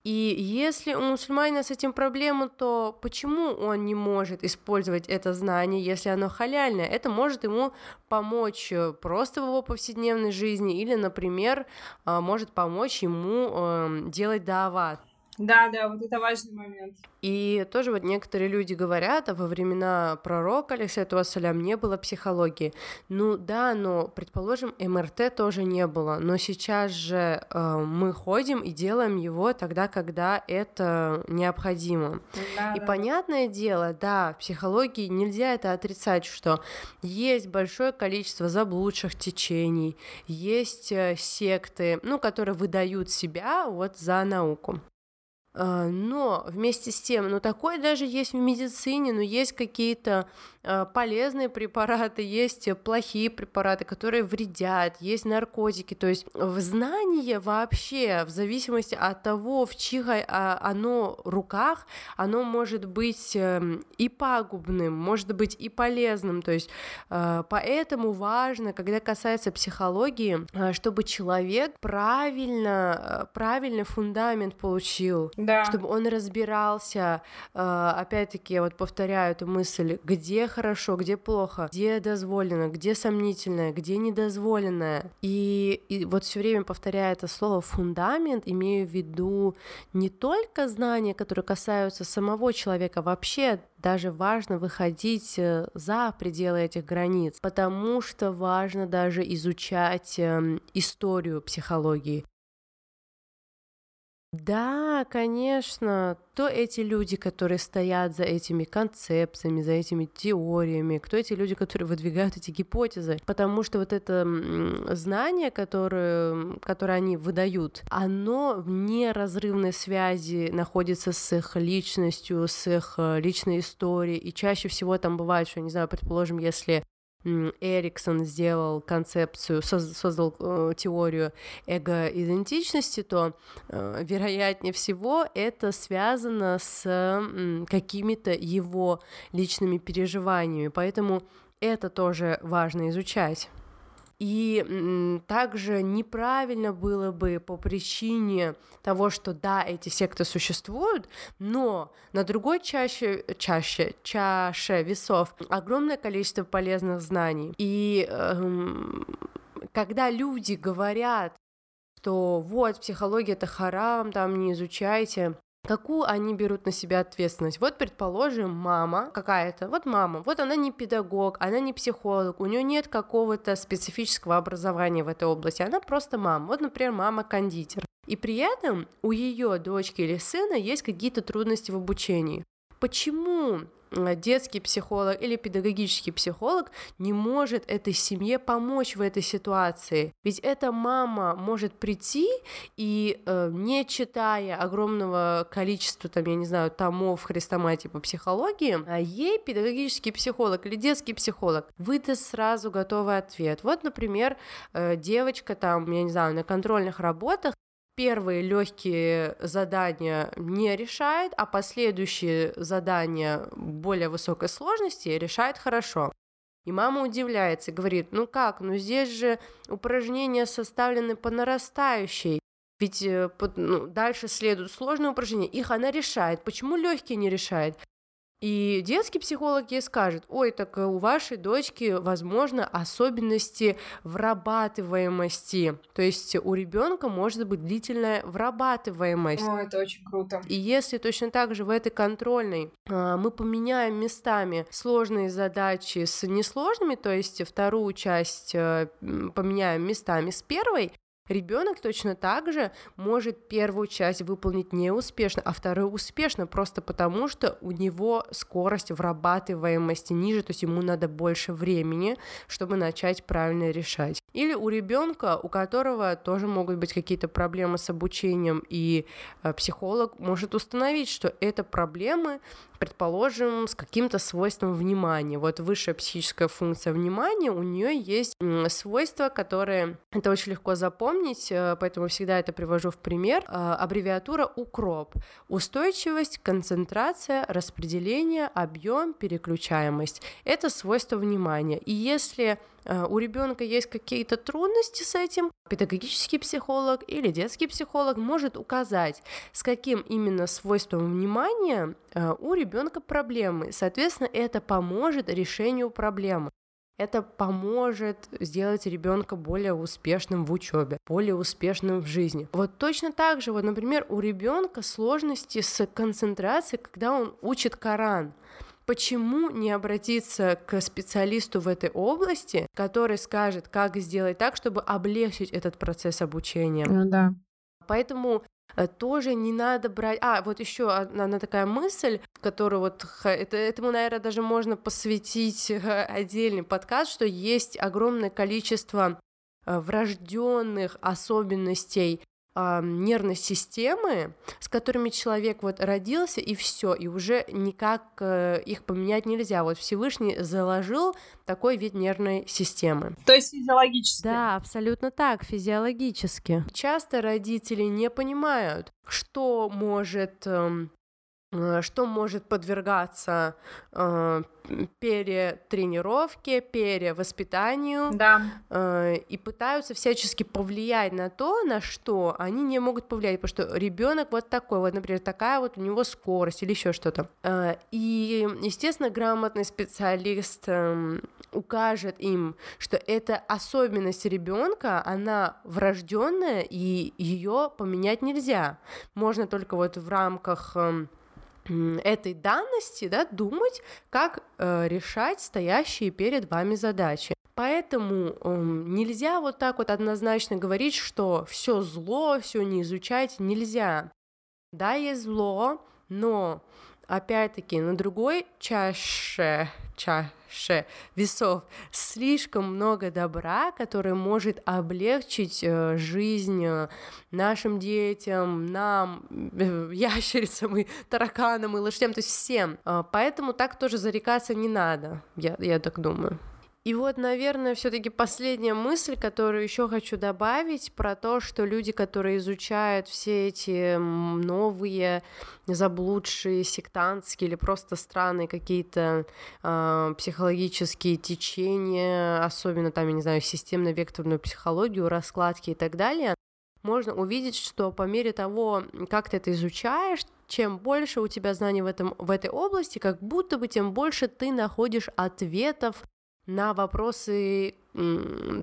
И если у мусульманина с этим проблема, то почему он не может использовать это знание, если оно халяльное? Это может ему помочь просто в его повседневной жизни или, например, может помочь ему делать дават. Да, да, вот это важный момент. И тоже вот некоторые люди говорят, а во времена пророка, алейхиссалату вассалям, не было психологии. Ну да, но, предположим, МРТ тоже не было, но сейчас же э, мы ходим и делаем его тогда, когда это необходимо. Да, и да. понятное дело, да, в психологии нельзя это отрицать, что есть большое количество заблудших течений, есть э, секты, ну, которые выдают себя вот за науку. А, но вместе с тем, ну такое даже есть в медицине, но есть какие-то а, полезные препараты, есть плохие препараты, которые вредят, есть наркотики, то есть знание вообще, в зависимости от того, в чьих а, оно руках, оно может быть эм, и пагубным, может быть и полезным, то есть поэтому важно, когда касается психологии, чтобы человек правильно, правильный фундамент получил, да. чтобы он разбирался, э, опять-таки, я вот повторяю эту мысль, где хорошо, где плохо, где дозволено, где сомнительное, где недозволенное. И, и вот все время повторяя это слово фундамент, имею в виду не только знания, которые касаются самого человека, вообще даже важно выходить э, за пределы этих границ, потому что важно даже изучать эм, историю психологии. Да, конечно, кто эти люди, которые стоят за этими концепциями, за этими теориями, кто эти люди, которые выдвигают эти гипотезы, потому что вот это знание, которое, которое они выдают, оно в неразрывной связи находится с их личностью, с их э, личной историей, и чаще всего там бывает, что, не знаю, предположим, если Эриксон сделал концепцию, создал э, теорию эго-идентичности, то э, вероятнее всего это связано с какими-то его личными переживаниями, поэтому это тоже важно изучать. И также неправильно было бы по причине того, что да, эти секты существуют, но на другой чаще, чаще, чаше весов огромное количество полезных знаний. И эм, когда люди говорят, что вот психология это харам, там не изучайте, Какую они берут на себя ответственность? Вот, предположим, мама какая-то, вот мама, вот она не педагог, она не психолог, у нее нет какого-то специфического образования в этой области, она просто мама. Вот, например, мама кондитер. И при этом у ее дочки или сына есть какие-то трудности в обучении. Почему детский психолог или педагогический психолог не может этой семье помочь в этой ситуации. Ведь эта мама может прийти и, э, не читая огромного количества, там, я не знаю, томов хрестоматии по психологии, а ей педагогический психолог или детский психолог выдаст сразу готовый ответ. Вот, например, э, девочка там, я не знаю, на контрольных работах первые легкие задания не решает, а последующие задания более высокой сложности решает хорошо. И мама удивляется, говорит, ну как, ну здесь же упражнения составлены по нарастающей, ведь э, ну, дальше следуют сложные упражнения, их она решает. Почему легкие не решает? И детский психолог ей скажет, ой, так у вашей дочки, возможно, особенности врабатываемости. То есть у ребенка может быть длительная врабатываемость. О, это очень круто. И если точно так же в этой контрольной а, мы поменяем местами сложные задачи с несложными, то есть вторую часть а, поменяем местами с первой, Ребенок точно так же может первую часть выполнить неуспешно, а вторую успешно, просто потому что у него скорость врабатываемости ниже, то есть ему надо больше времени, чтобы начать правильно решать. Или у ребенка, у которого тоже могут быть какие-то проблемы с обучением, и э, психолог может установить, что это проблемы предположим, с каким-то свойством внимания. Вот высшая психическая функция внимания, у нее есть свойства, которые это очень легко запомнить, э, поэтому всегда это привожу в пример. Э, аббревиатура УКРОП. Устойчивость, концентрация, распределение, объем, переключаемость. Это свойство внимания. И если у ребенка есть какие-то трудности с этим, педагогический психолог или детский психолог может указать, с каким именно свойством внимания э, у ребенка проблемы. Соответственно, это поможет решению проблемы. Это поможет сделать ребенка более успешным в учебе, более успешным в жизни. Вот точно так же, вот, например, у ребенка сложности с концентрацией, когда он учит Коран. Почему не обратиться к специалисту в этой области, который скажет, как сделать так, чтобы облегчить этот процесс обучения? Ну да. Поэтому э, тоже не надо брать... А, вот еще одна такая мысль, которую вот... Это, этому, наверное, даже можно посвятить отдельный подкаст, что есть огромное количество э, врожденных особенностей э, нервной системы, с которыми человек вот родился, и все, и уже никак э, их поменять нельзя. Вот Всевышний заложил такой вид нервной системы. То есть физиологически? Да, абсолютно так, физиологически. Часто родители не понимают, что может эм, Э, что может подвергаться э, перетренировке, перевоспитанию, да. э, и пытаются всячески повлиять на то, на что они не могут повлиять, потому что ребенок вот такой, вот, например, такая вот у него скорость или еще что-то. Э, и, естественно, грамотный специалист э, укажет им, что это особенность ребенка, она врожденная, и ее поменять нельзя. Можно только вот в рамках э, этой данности, да, думать, как э, решать стоящие перед вами задачи. Поэтому э, нельзя вот так вот однозначно говорить, что все зло, все не изучать нельзя. Да, есть зло, но опять-таки на другой чаше, чаше весов слишком много добра, которое может облегчить э, жизнь э, нашим детям, нам, э, ящерицам и тараканам и лошадям, то есть всем. Поэтому так тоже зарекаться не надо, я, я так думаю. И вот, наверное, все-таки последняя мысль, которую еще хочу добавить, про то, что люди, которые изучают все эти новые заблудшие сектантские или просто странные какие-то э, психологические течения, особенно там, я не знаю, системно-векторную психологию, раскладки и так далее, можно увидеть, что по мере того, как ты это изучаешь, чем больше у тебя знаний в, этом, в этой области, как будто бы тем больше ты находишь ответов на вопросы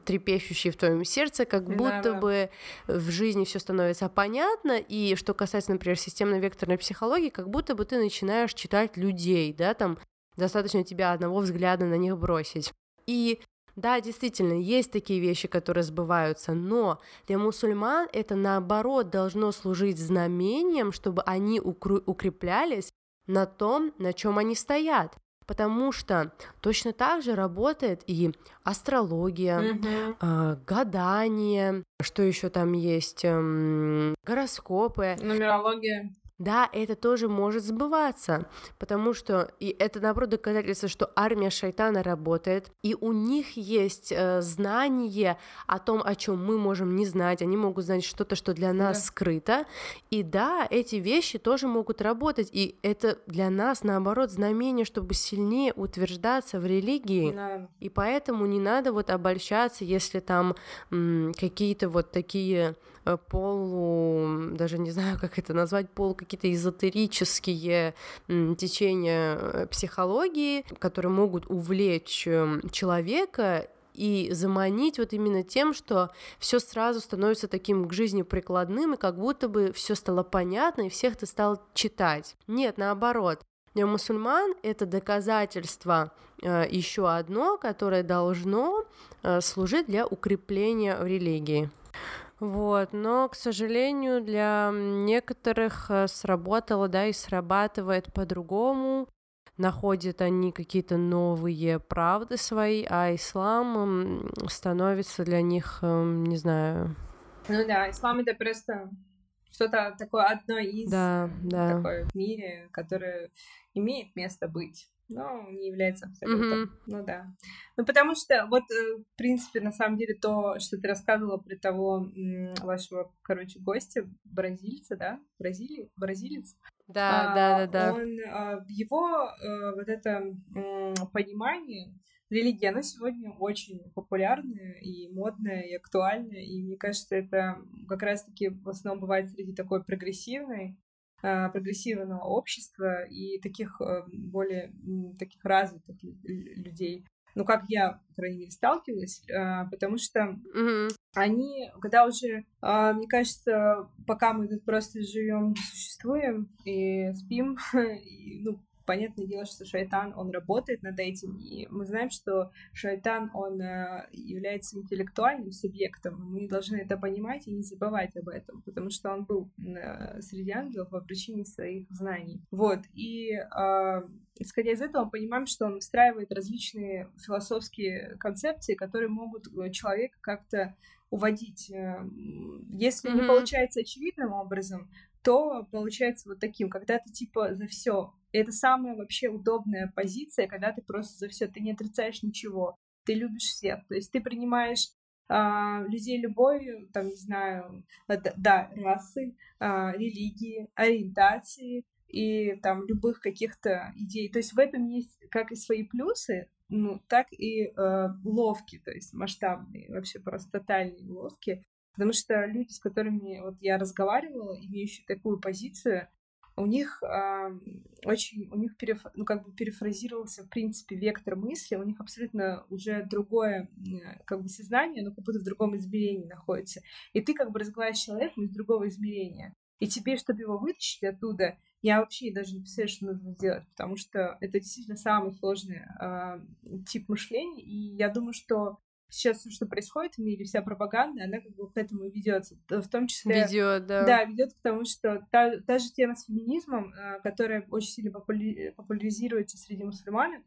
трепещущие в твоем сердце, как будто да, да. бы в жизни все становится понятно, и что касается, например, системно-векторной психологии, как будто бы ты начинаешь читать людей, да, там достаточно тебя одного взгляда на них бросить. И да, действительно, есть такие вещи, которые сбываются, но для мусульман это наоборот должно служить знамением, чтобы они укреплялись на том, на чем они стоят потому что точно так же работает и астрология, mm-hmm. э, гадание, что еще там есть, э, гороскопы, нумерология. Да, это тоже может сбываться, потому что и это наоборот доказательство, что армия шайтана работает, и у них есть э, знание о том, о чем мы можем не знать, они могут знать что-то, что для нас да. скрыто, и да, эти вещи тоже могут работать, и это для нас наоборот знамение, чтобы сильнее утверждаться в религии, да. и поэтому не надо вот обольщаться, если там м, какие-то вот такие полу, даже не знаю, как это назвать, полу какие-то эзотерические течения э, психологии, которые могут увлечь эм, человека и заманить вот именно тем, что все сразу становится таким к жизни прикладным, и как будто бы все стало понятно, и всех ты стал читать. Нет, наоборот. Для мусульман это доказательство э, еще одно, которое должно э, служить для укрепления религии. Вот, но, к сожалению, для некоторых э, сработало, да, и срабатывает по-другому. Находят они какие-то новые правды свои, а ислам становится для них, эм, не знаю. Ну да, ислам это просто что-то такое одно из да, да. такое в мире, которое имеет место быть но не является абсолютом. Mm-hmm. Ну да. Ну потому что вот, э, в принципе, на самом деле то, что ты рассказывала про того вашего, короче, гостя, бразильца, да? Бразилии? Бразилец? Да, а, да, да, да. Он, а, его а, вот это понимание религия, она сегодня очень популярная и модная, и актуальная, и мне кажется, это как раз-таки в основном бывает среди такой прогрессивной прогрессивного общества и таких э, более таких развитых людей. Ну, как я, по крайней мере, сталкивалась, а, потому что mm-hmm. они, когда уже, а, мне кажется, пока мы тут просто живем, существуем и спим, и, ну, понятное дело, что шайтан, он работает над этим, и мы знаем, что шайтан, он э, является интеллектуальным субъектом, мы должны это понимать и не забывать об этом, потому что он был э, среди ангелов по причине своих знаний. Вот, и э, исходя из этого, понимаем, что он встраивает различные философские концепции, которые могут человека как-то уводить. Э, если mm-hmm. не получается очевидным образом, то получается вот таким, когда ты типа за все. это самая вообще удобная позиция, когда ты просто за все, ты не отрицаешь ничего, ты любишь всех, то есть ты принимаешь а, людей любой, там, не знаю, да, расы, а, религии, ориентации и там любых каких-то идей. То есть в этом есть как и свои плюсы, ну, так и э, ловки, то есть масштабные, вообще просто тотальные ловки. Потому что люди, с которыми вот я разговаривала, имеющие такую позицию, у них э, очень, у них переф, ну, как бы перефразировался, в принципе, вектор мысли, у них абсолютно уже другое, как бы, сознание, но как будто в другом измерении находится. И ты как бы разговариваешь с человеком из другого измерения. И тебе, чтобы его вытащить оттуда, я вообще даже не представляю, что нужно сделать, потому что это действительно самый сложный э, тип мышления, и я думаю, что сейчас все, что происходит в мире, вся пропаганда, она как бы к этому ведется. В том числе... Ведет, да. Да, ведет к тому, что та, та же тема с феминизмом, э, которая очень сильно популяри... популяризируется среди мусульман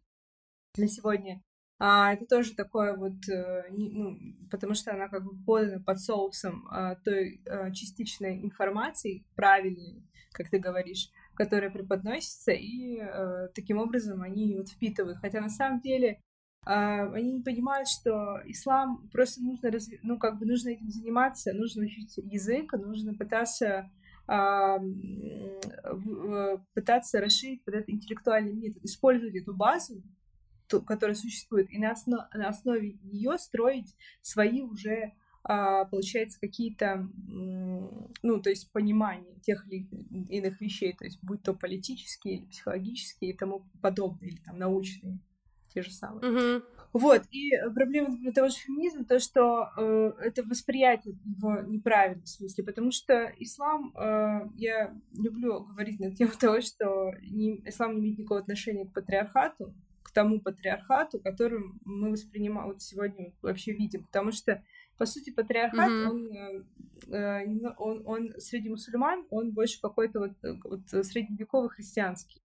на сегодня, а, это тоже такое вот, э, ну, потому что она как бы подана под соусом а, той а, частичной информации, правильной, как ты говоришь, которая преподносится, и а, таким образом они вот впитывают. Хотя на самом деле они не понимают, что ислам просто нужно, разви... ну, как бы нужно этим заниматься, нужно учить язык, нужно пытаться а, пытаться расширить вот этот интеллектуальный метод, использовать эту базу, которая существует, и на, основ... на основе нее строить свои уже а, получается, какие-то, ну, то есть понимание тех или иных вещей, то есть будь то политические или психологические и тому подобное, или там научные те же самые. Mm-hmm. Вот, и проблема того же феминизма, то, что э, это восприятие его неправильном смысле, потому что ислам, э, я люблю говорить на тему того, что не, ислам не имеет никакого отношения к патриархату, к тому патриархату, которым мы воспринимаем, вот сегодня вообще видим, потому что, по сути, патриархат, mm-hmm. он, э, он, он среди мусульман, он больше какой-то вот, вот средневековый христианский.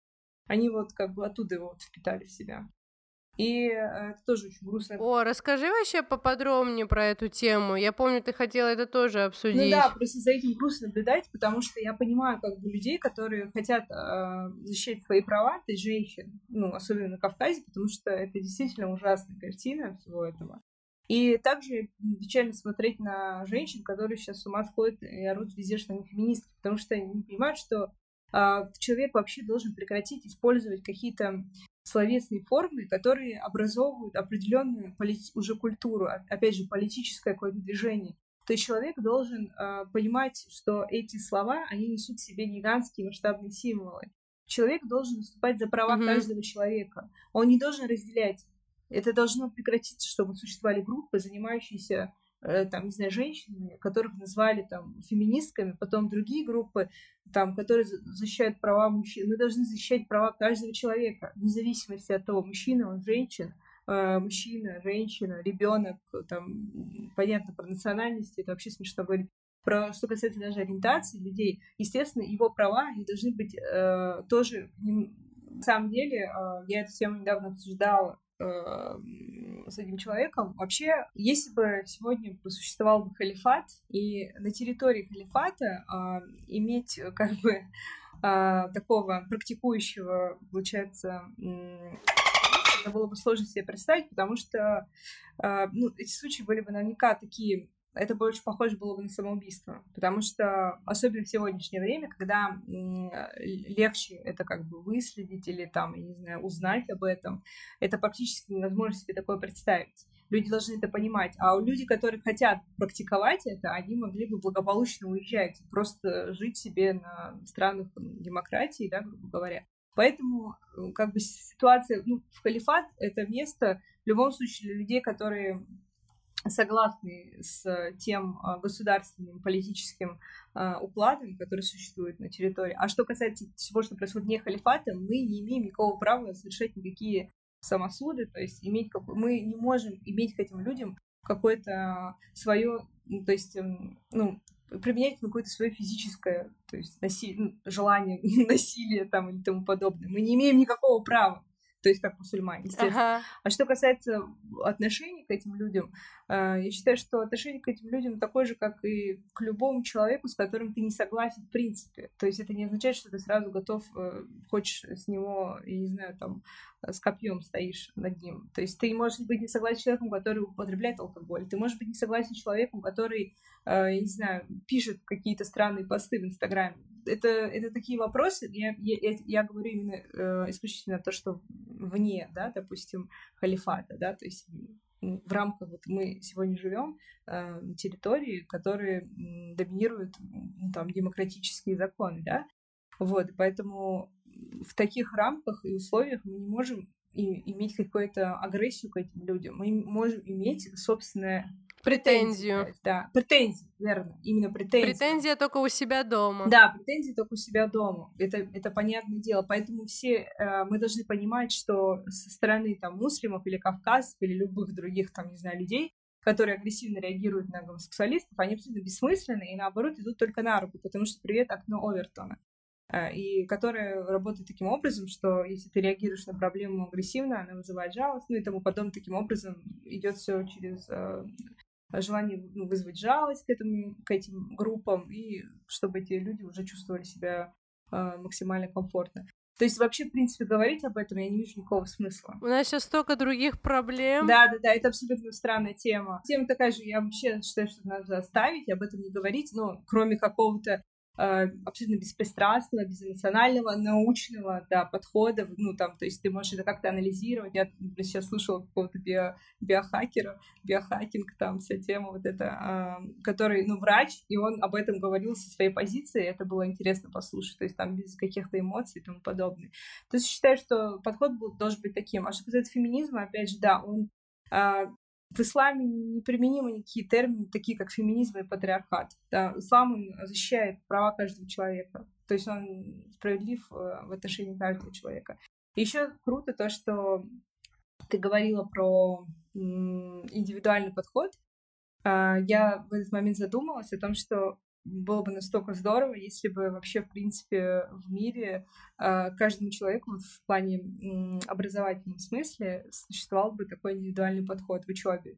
Они вот как бы оттуда его вот впитали в себя. И э, это тоже очень грустно. О, расскажи вообще поподробнее про эту тему. Я помню, ты хотела это тоже обсудить. Ну да, просто за этим грустно наблюдать, потому что я понимаю как бы людей, которые хотят э, защищать свои права, есть женщин, ну, особенно на Кавказе, потому что это действительно ужасная картина всего этого. И также печально смотреть на женщин, которые сейчас с ума сходят и орут везде, что они феминистки, потому что они не понимают, что э, человек вообще должен прекратить использовать какие-то словесные формы, которые образовывают определенную уже культуру, опять же, политическое какое-то движение. То есть человек должен э, понимать, что эти слова, они несут в себе гигантские масштабные символы. Человек должен выступать за права mm-hmm. каждого человека. Он не должен разделять. Это должно прекратиться, чтобы существовали группы, занимающиеся там, не знаю, женщинами, которых назвали там феминистками, потом другие группы, там, которые защищают права мужчин. Мы должны защищать права каждого человека, вне зависимости от того, мужчина он, женщина, э, мужчина, женщина, ребенок, там, понятно, про национальности, это вообще смешно говорить. Про, что касается даже ориентации людей, естественно, его права, они должны быть э, тоже... На самом деле, э, я эту тему недавно обсуждала с этим человеком. Вообще, если бы сегодня существовал бы халифат, и на территории халифата э, иметь как бы э, такого практикующего, получается, э, это было бы сложно себе представить, потому что э, ну, эти случаи были бы наверняка такие это больше похоже было бы на самоубийство, потому что, особенно в сегодняшнее время, когда легче это как бы выследить или там, я не знаю, узнать об этом, это практически невозможно себе такое представить. Люди должны это понимать. А у людей, которые хотят практиковать это, они могли бы благополучно уезжать, просто жить себе на странах демократии, да, грубо говоря. Поэтому как бы ситуация, ну, в халифат это место в любом случае для людей, которые согласны с тем а, государственным политическим а, укладом, который существует на территории. А что касается всего, что происходит не халифата, мы не имеем никакого права совершать никакие самосуды, то есть иметь как... мы не можем иметь к этим людям какое-то свое, то есть, эм, ну, применять какое-то свое физическое, то есть наси... желание, насилие там и тому подобное. Мы не имеем никакого права. то есть как мусульмане, естественно. Ага. А что касается отношений к этим людям, э, я считаю, что отношение к этим людям такое же, как и к любому человеку, с которым ты не согласен в принципе. То есть это не означает, что ты сразу готов, э, хочешь с него, я не знаю, там, с копьем стоишь над ним. То есть ты можешь быть не согласен с человеком, который употребляет алкоголь. Ты можешь быть не согласен с человеком, который, э, я не знаю, пишет какие-то странные посты в Инстаграме. Это, это такие вопросы. Я, я, я говорю именно э, исключительно то, что вне, да, допустим, халифата, да, то есть в рамках вот мы сегодня живем э, территории, которые доминируют там демократические законы, да, вот, поэтому в таких рамках и условиях мы не можем и, иметь какую-то агрессию к этим людям. Мы можем иметь собственное Претензию. Да, претензии, верно, именно претензии. Претензия только у себя дома. Да, претензии только у себя дома. Это, это понятное дело. Поэтому все э, мы должны понимать, что со стороны там муслимов или кавказцев или любых других там, не знаю, людей, которые агрессивно реагируют на гомосексуалистов, они абсолютно бессмысленны и наоборот идут только на руку, потому что привет окно Овертона. Э, и которая работает таким образом, что если ты реагируешь на проблему агрессивно, она вызывает жалость, ну и тому подобное. Таким образом идет все через э, желание ну, вызвать жалость к, этому, к этим группам, и чтобы эти люди уже чувствовали себя э, максимально комфортно. То есть вообще, в принципе, говорить об этом я не вижу никакого смысла. У нас сейчас столько других проблем. Да, да, да, это абсолютно странная тема. Тема такая же, я вообще считаю, что надо оставить, об этом не говорить, но кроме какого-то абсолютно беспристрастного, безэмоционального, научного да, подхода, ну, там, то есть ты можешь это как-то анализировать. Я сейчас слышала какого-то био, биохакера, биохакинг, там вся тема вот эта, э, который, ну, врач, и он об этом говорил со своей позиции, это было интересно послушать, то есть там без каких-то эмоций и тому подобное. То есть считаю, что подход должен быть таким. А что касается феминизма, опять же, да, он э, в исламе неприменимы никакие термины, такие как феминизм и патриархат. Да, ислам он защищает права каждого человека. То есть он справедлив э, в отношении каждого человека. Еще круто то, что ты говорила про индивидуальный подход. А, я в этот момент задумалась о том, что было бы настолько здорово, если бы вообще, в принципе, в мире э, каждому человеку в плане образовательном смысле существовал бы такой индивидуальный подход в учебе.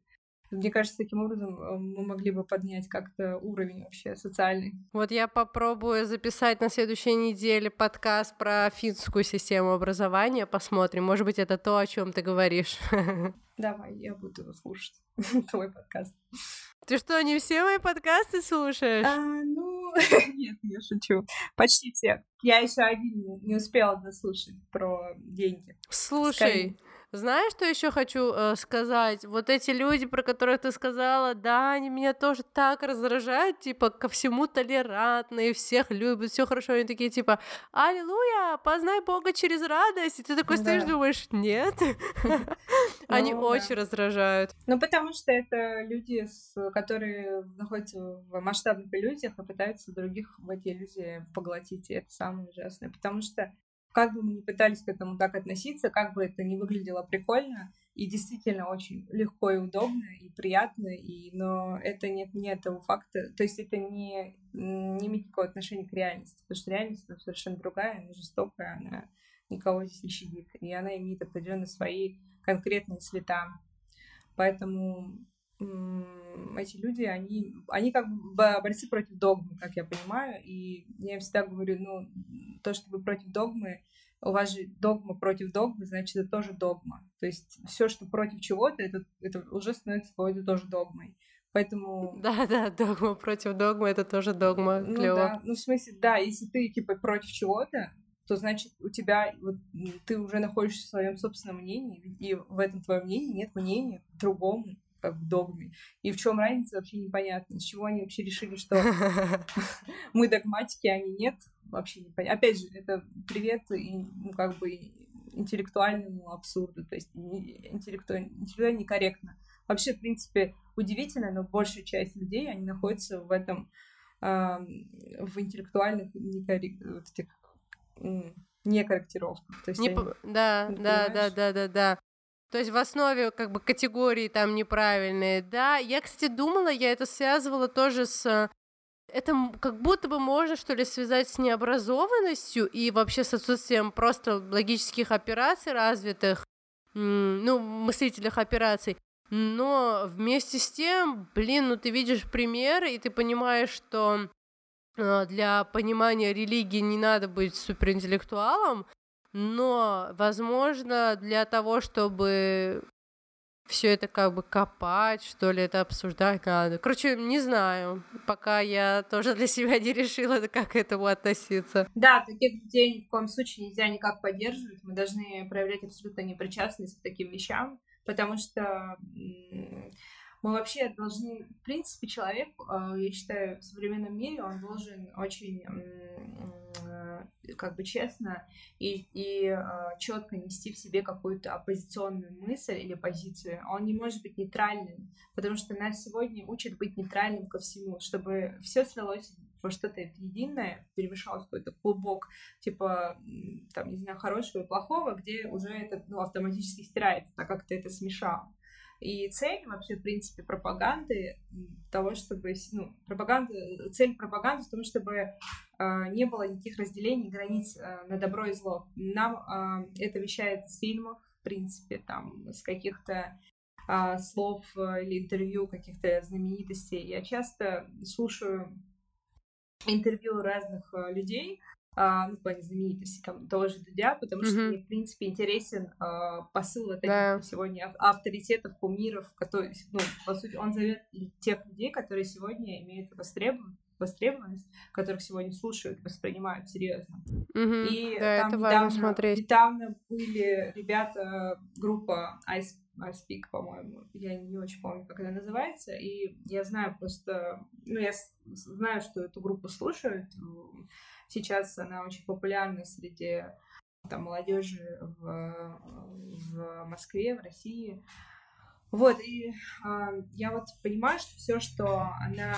Мне кажется, таким образом э, мы могли бы поднять как-то уровень вообще социальный. Вот я попробую записать на следующей неделе подкаст про финскую систему образования, посмотрим. Может быть, это то, о чем ты говоришь. Давай, я буду слушать твой подкаст. Ты что, не все мои подкасты слушаешь? А, ну, нет, я шучу. Почти все. Я еще один не успела дослушать про деньги. Слушай, Скорее. Знаешь, что еще хочу э, сказать? Вот эти люди, про которых ты сказала, да, они меня тоже так раздражают, типа, ко всему толерантные, всех любят, все хорошо, они такие, типа, аллилуйя, познай Бога через радость, и ты такой стоишь, думаешь, нет, они ну очень раздражают. Ну, потому что это люди, которые находятся в масштабных иллюзиях и пытаются других в эти иллюзии поглотить, и это самое ужасное, потому что как бы мы ни пытались к этому так относиться, как бы это ни выглядело прикольно, и действительно очень легко и удобно, и приятно, и, но это нет, не этого факта, то есть это не, не имеет никакого отношения к реальности, потому что реальность это совершенно другая, она жестокая, она никого здесь не щадит, и она имеет определенно свои конкретные цвета. Поэтому эти люди, они, они как бы борцы против догмы, как я понимаю, и я им всегда говорю, ну, то, что вы против догмы, у вас же догма против догмы, значит, это тоже догма. То есть все, что против чего-то, это, это уже становится какой-то тоже догмой. Поэтому... Да, да, догма против догмы это тоже догма. Ну Клево. да, ну в смысле, да, если ты типа против чего-то, то значит у тебя вот ты уже находишься в своем собственном мнении, и в этом твоем мнении нет мнения другому как в догме. И в чем разница вообще непонятно. С чего они вообще решили, что мы догматики, а они нет, вообще непонятно. Опять же, это привет и, ну, как бы интеллектуальному абсурду, то есть интеллектуально, интеллектуально некорректно. Вообще, в принципе, удивительно, но большая часть людей, они находятся в этом, э, в интеллектуальных некоррек... вот этих. То есть Не они... по... Да, да, да, да, да, да. То есть в основе как бы категории там неправильные, да. Я, кстати, думала, я это связывала тоже с это как будто бы можно, что ли, связать с необразованностью и вообще с отсутствием просто логических операций развитых, ну, мыслительных операций. Но вместе с тем, блин, ну ты видишь примеры, и ты понимаешь, что э, для понимания религии не надо быть суперинтеллектуалом, но, возможно, для того, чтобы все это как бы копать, что ли, это обсуждать надо. Короче, не знаю, пока я тоже для себя не решила, как к этому относиться. Да, таких людей ни в коем случае нельзя никак поддерживать. Мы должны проявлять абсолютно непричастность к таким вещам, потому что мы вообще должны, в принципе, человек, а, я считаю, в современном мире он должен очень как бы честно и, и э, четко нести в себе какую-то оппозиционную мысль или позицию. Он не может быть нейтральным, потому что нас сегодня учат быть нейтральным ко всему, чтобы все слилось во что-то единое, перемешалось какой-то клубок, типа, там, не знаю, хорошего и плохого, где уже это ну, автоматически стирается, так как ты это смешал. И цель вообще, в принципе, пропаганды того, чтобы, ну, пропаганда, цель пропаганды в том, чтобы э, не было никаких разделений, границ э, на добро и зло. Нам э, это вещает с фильмов, в принципе, там, с каких-то э, слов или интервью каких-то знаменитостей. Я часто слушаю интервью разных людей, а, ну, в плане знаменитости там, того же Дудя, потому что mm-hmm. мне, в принципе, интересен а, посыл вот этих да. сегодня авторитетов, кумиров, которые, ну, по сути, он зовет тех людей, которые сегодня имеют востребованность востребованность, которых сегодня слушают, воспринимают серьезно. Mm-hmm. И да, там это недавно, важно смотреть. недавно были ребята, группа Ice Speak, по-моему, я не очень помню, как она называется, и я знаю просто, ну, я знаю, что эту группу слушают, Сейчас она очень популярна среди там, молодежи в, в Москве, в России. Вот, и а, я вот понимаю, что все, что она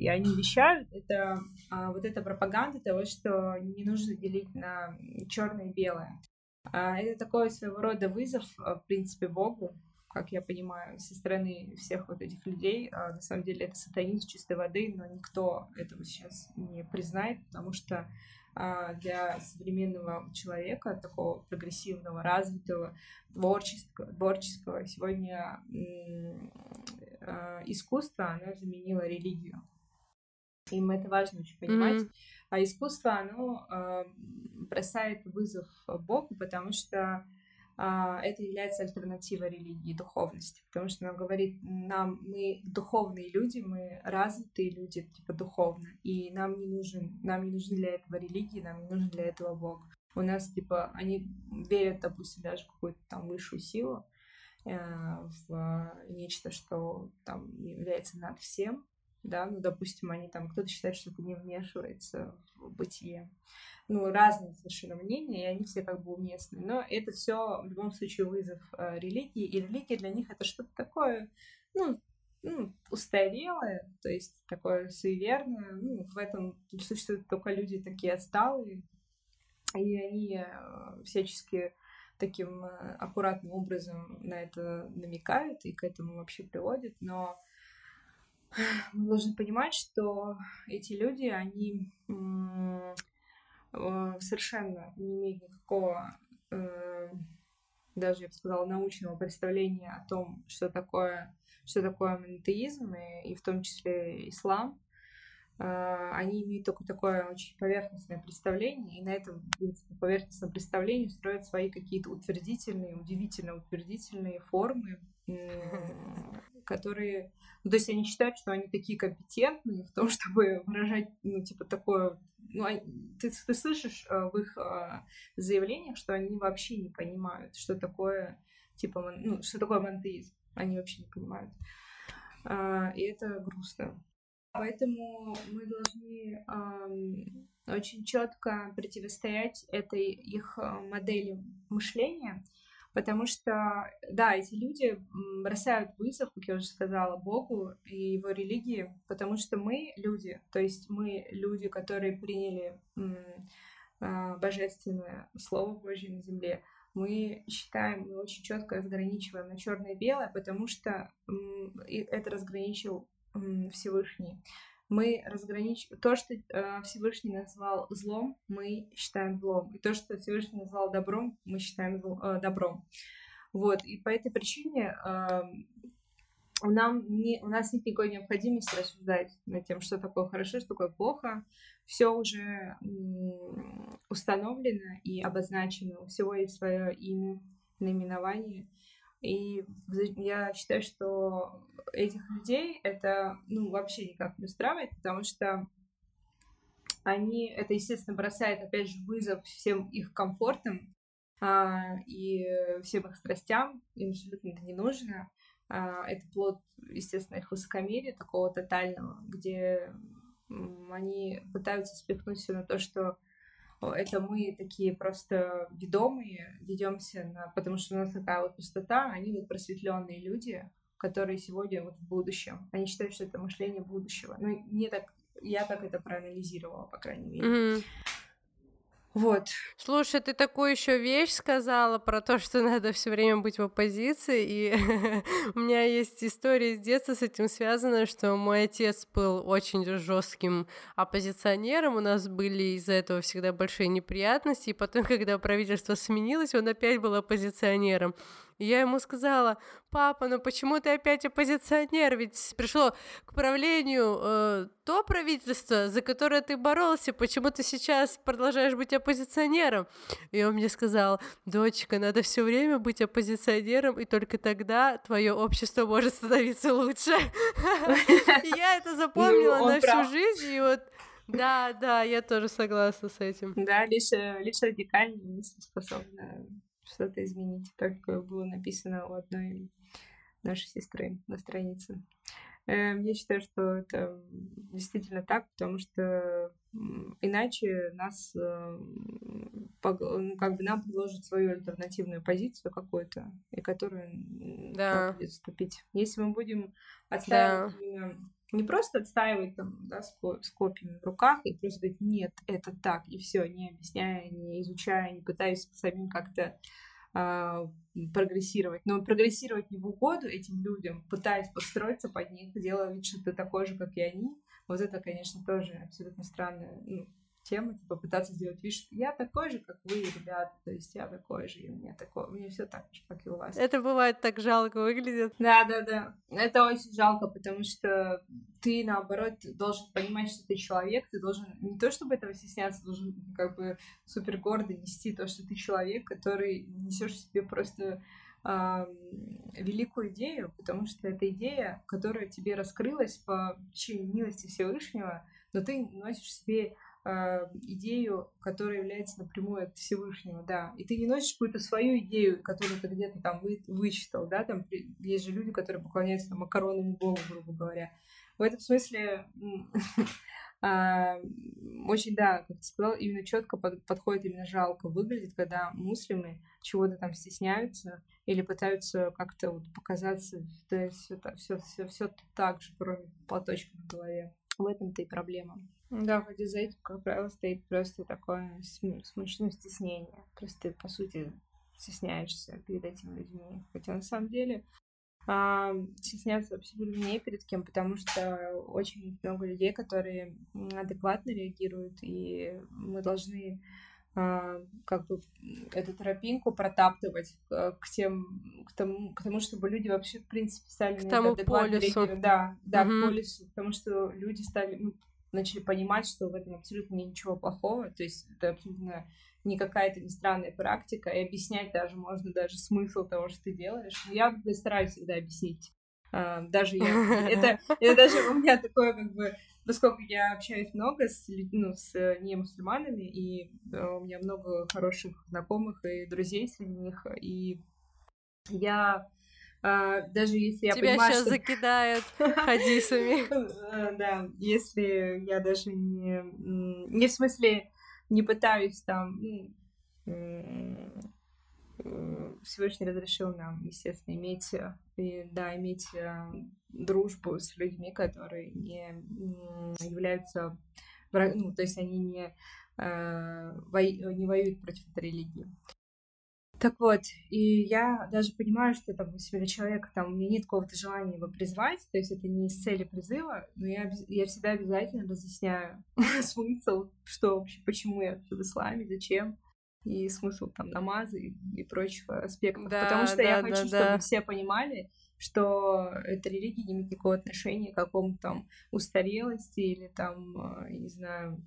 и они вещают, это а, вот эта пропаганда того, что не нужно делить на черное и белое. А, это такой своего рода вызов, а, в принципе, Богу, как я понимаю, со стороны всех вот этих людей. А, на самом деле это сатанист чистой воды, но никто этого сейчас не признает, потому что а, для современного человека, такого прогрессивного, развитого, творческого, творческого сегодня а, искусство, оно заменило религию. Им это важно очень понимать. Mm-hmm. А искусство, оно бросает вызов Богу, потому что это является альтернативой религии духовности, потому что она говорит нам, мы духовные люди, мы развитые люди, типа духовно, и нам не нужен, нам не нужны для этого религии, нам не нужен для этого Бог. У нас, типа, они верят, допустим, даже в какую-то там высшую силу, э, в нечто, что там является над всем, да, ну, допустим, они там, кто-то считает, что это не вмешивается в бытие ну, разные совершенно мнения, и они все как бы уместны. Но это все в любом случае вызов э, религии, и религия для них это что-то такое, ну, ну, устарелое, то есть такое суеверное. Ну, в этом существуют только люди такие отсталые, и они э, всячески таким э, аккуратным образом на это намекают и к этому вообще приводят, но мы должны понимать, что эти люди, они Э, совершенно не имеет никакого, э, даже я бы сказала, научного представления о том, что такое, что такое монотеизм, и, и в том числе ислам. Э, они имеют только такое очень поверхностное представление, и на этом принципе, поверхностном представлении строят свои какие-то утвердительные, удивительно утвердительные формы, которые... Ну, то есть они считают, что они такие компетентные в том, чтобы выражать, ну, типа, такое ну, ты, ты слышишь э, в их э, заявлениях, что они вообще не понимают, что такое, типа, ну, что такое монтеизм. Они вообще не понимают. А, и это грустно. Поэтому мы должны очень четко противостоять этой их модели мышления, Потому что, да, эти люди бросают вызов, как я уже сказала, Богу и его религии, потому что мы люди, то есть мы люди, которые приняли а, божественное Слово Божье на земле, мы считаем, мы очень четко разграничиваем на черное и белое, потому что это разграничил Всевышний. Мы разграничиваем то, что э, Всевышний назвал злом, мы считаем злом, и то, что Всевышний назвал добром, мы считаем э, добром. Вот, и по этой причине э, нам не, у нас нет никакой необходимости рассуждать над тем, что такое хорошо, что такое плохо. Все уже установлено и обозначено, у всего есть свое имя, наименование. И я считаю, что этих людей это ну, вообще никак не устраивает, потому что они, это, естественно, бросает, опять же, вызов всем их комфортам а, и всем их страстям, им абсолютно это не нужно. А, это плод, естественно, их высокомерия такого тотального, где они пытаются спихнуть все на то, что это мы такие просто ведомые, ведемся на... потому что у нас такая вот пустота, а они вот просветленные люди, которые сегодня вот в будущем. Они считают, что это мышление будущего. Ну, мне так, я так это проанализировала, по крайней мере. Mm-hmm. Вот. Слушай, ты такую еще вещь сказала про то, что надо все время быть в оппозиции, и у меня есть история с детства с этим связана, что мой отец был очень жестким оппозиционером, у нас были из-за этого всегда большие неприятности, и потом, когда правительство сменилось, он опять был оппозиционером. Я ему сказала, папа, ну почему ты опять оппозиционер? Ведь пришло к правлению э, то правительство, за которое ты боролся, почему ты сейчас продолжаешь быть оппозиционером? И он мне сказал, дочка, надо все время быть оппозиционером, и только тогда твое общество может становиться лучше. Я это запомнила ну, на всю жизнь, и вот да, да, я тоже согласна с этим. Да, лишь, э, лишь радикально не способна что-то изменить. Так было написано у одной нашей сестры на странице. Эм, я считаю, что это действительно так, потому что иначе нас эм, ну, как бы нам предложат свою альтернативную позицию какую-то, и которую да. будет вступить. Если мы будем отстаивать да. Не просто отстаивать там, да, с, с копиями в руках и просто говорить, нет, это так, и все, не объясняя, не изучая, не пытаясь самим как-то э, прогрессировать. Но прогрессировать не в угоду этим людям, пытаясь подстроиться под них, делая вид, что ты такой же, как и они, вот это, конечно, тоже абсолютно странная ну, тема, типа пытаться сделать вид, что я такой же, как вы, ребята, то есть я такой же, и у меня такое, у меня все так же, как и у вас. Это бывает так жалко выглядит. Да, да, да. Это очень жалко, потому что ты, наоборот, должен понимать, что ты человек, ты должен не то чтобы этого стесняться, должен как бы супер гордо нести то, что ты человек, который несешь себе просто э, великую идею, потому что это идея, которая тебе раскрылась по причине милости Всевышнего, но ты носишь себе идею, которая является напрямую от Всевышнего, да. И ты не носишь какую-то свою идею, которую ты где-то там вы, вычитал, да, там есть же люди, которые поклоняются там, макаронному богу, грубо говоря. В этом смысле а, очень, да, как ты сказал, именно четко под, подходит, именно жалко выглядит, когда муслимы чего-то там стесняются или пытаются как-то вот показаться, да, все, все, все, все так же, кроме платочка в голове. В этом-то и проблема. Да, вроде за этим, как правило, стоит просто такое смущенное стеснение. Просто ты, по сути, стесняешься перед этими людьми. Хотя на самом деле а, стесняться абсолютно не перед кем, потому что очень много людей, которые адекватно реагируют, и мы должны а, как бы эту тропинку протаптывать к, к тем, к тому, к тому, чтобы люди вообще, в принципе, стали к тому полюсу. реагировать. Да, да, угу. к полюсу, потому что люди стали, ну, начали понимать, что в этом абсолютно ничего плохого, то есть это абсолютно не какая-то не странная практика, и объяснять даже можно даже смысл того, что ты делаешь. Я стараюсь всегда объяснить. А, даже я, это, это даже у меня такое как бы, поскольку я общаюсь много с, ну, с не мусульманами, и а, у меня много хороших знакомых и друзей среди них, и я а, даже если я Тебя понимаю, сейчас что... закидают хадисами. Да, если я даже не... Не в смысле не пытаюсь там... Ну, Всевышний разрешил нам, естественно, иметь, и, да, иметь э, дружбу с людьми, которые не являются, ну, то есть они не, э, во... не воюют против этой религии. Так вот, и я даже понимаю, что там, если это человек, там, у меня нет какого-то желания его призвать, то есть это не из цели призыва, но я, я всегда обязательно разъясняю смысл, что вообще, почему я в исламе, зачем, и смысл там намаза и, и прочих аспектов. Да, Потому что да, я хочу, да, чтобы да. все понимали, что эта религия не имеет никакого отношения к какому-то там устарелости или там, а, не знаю,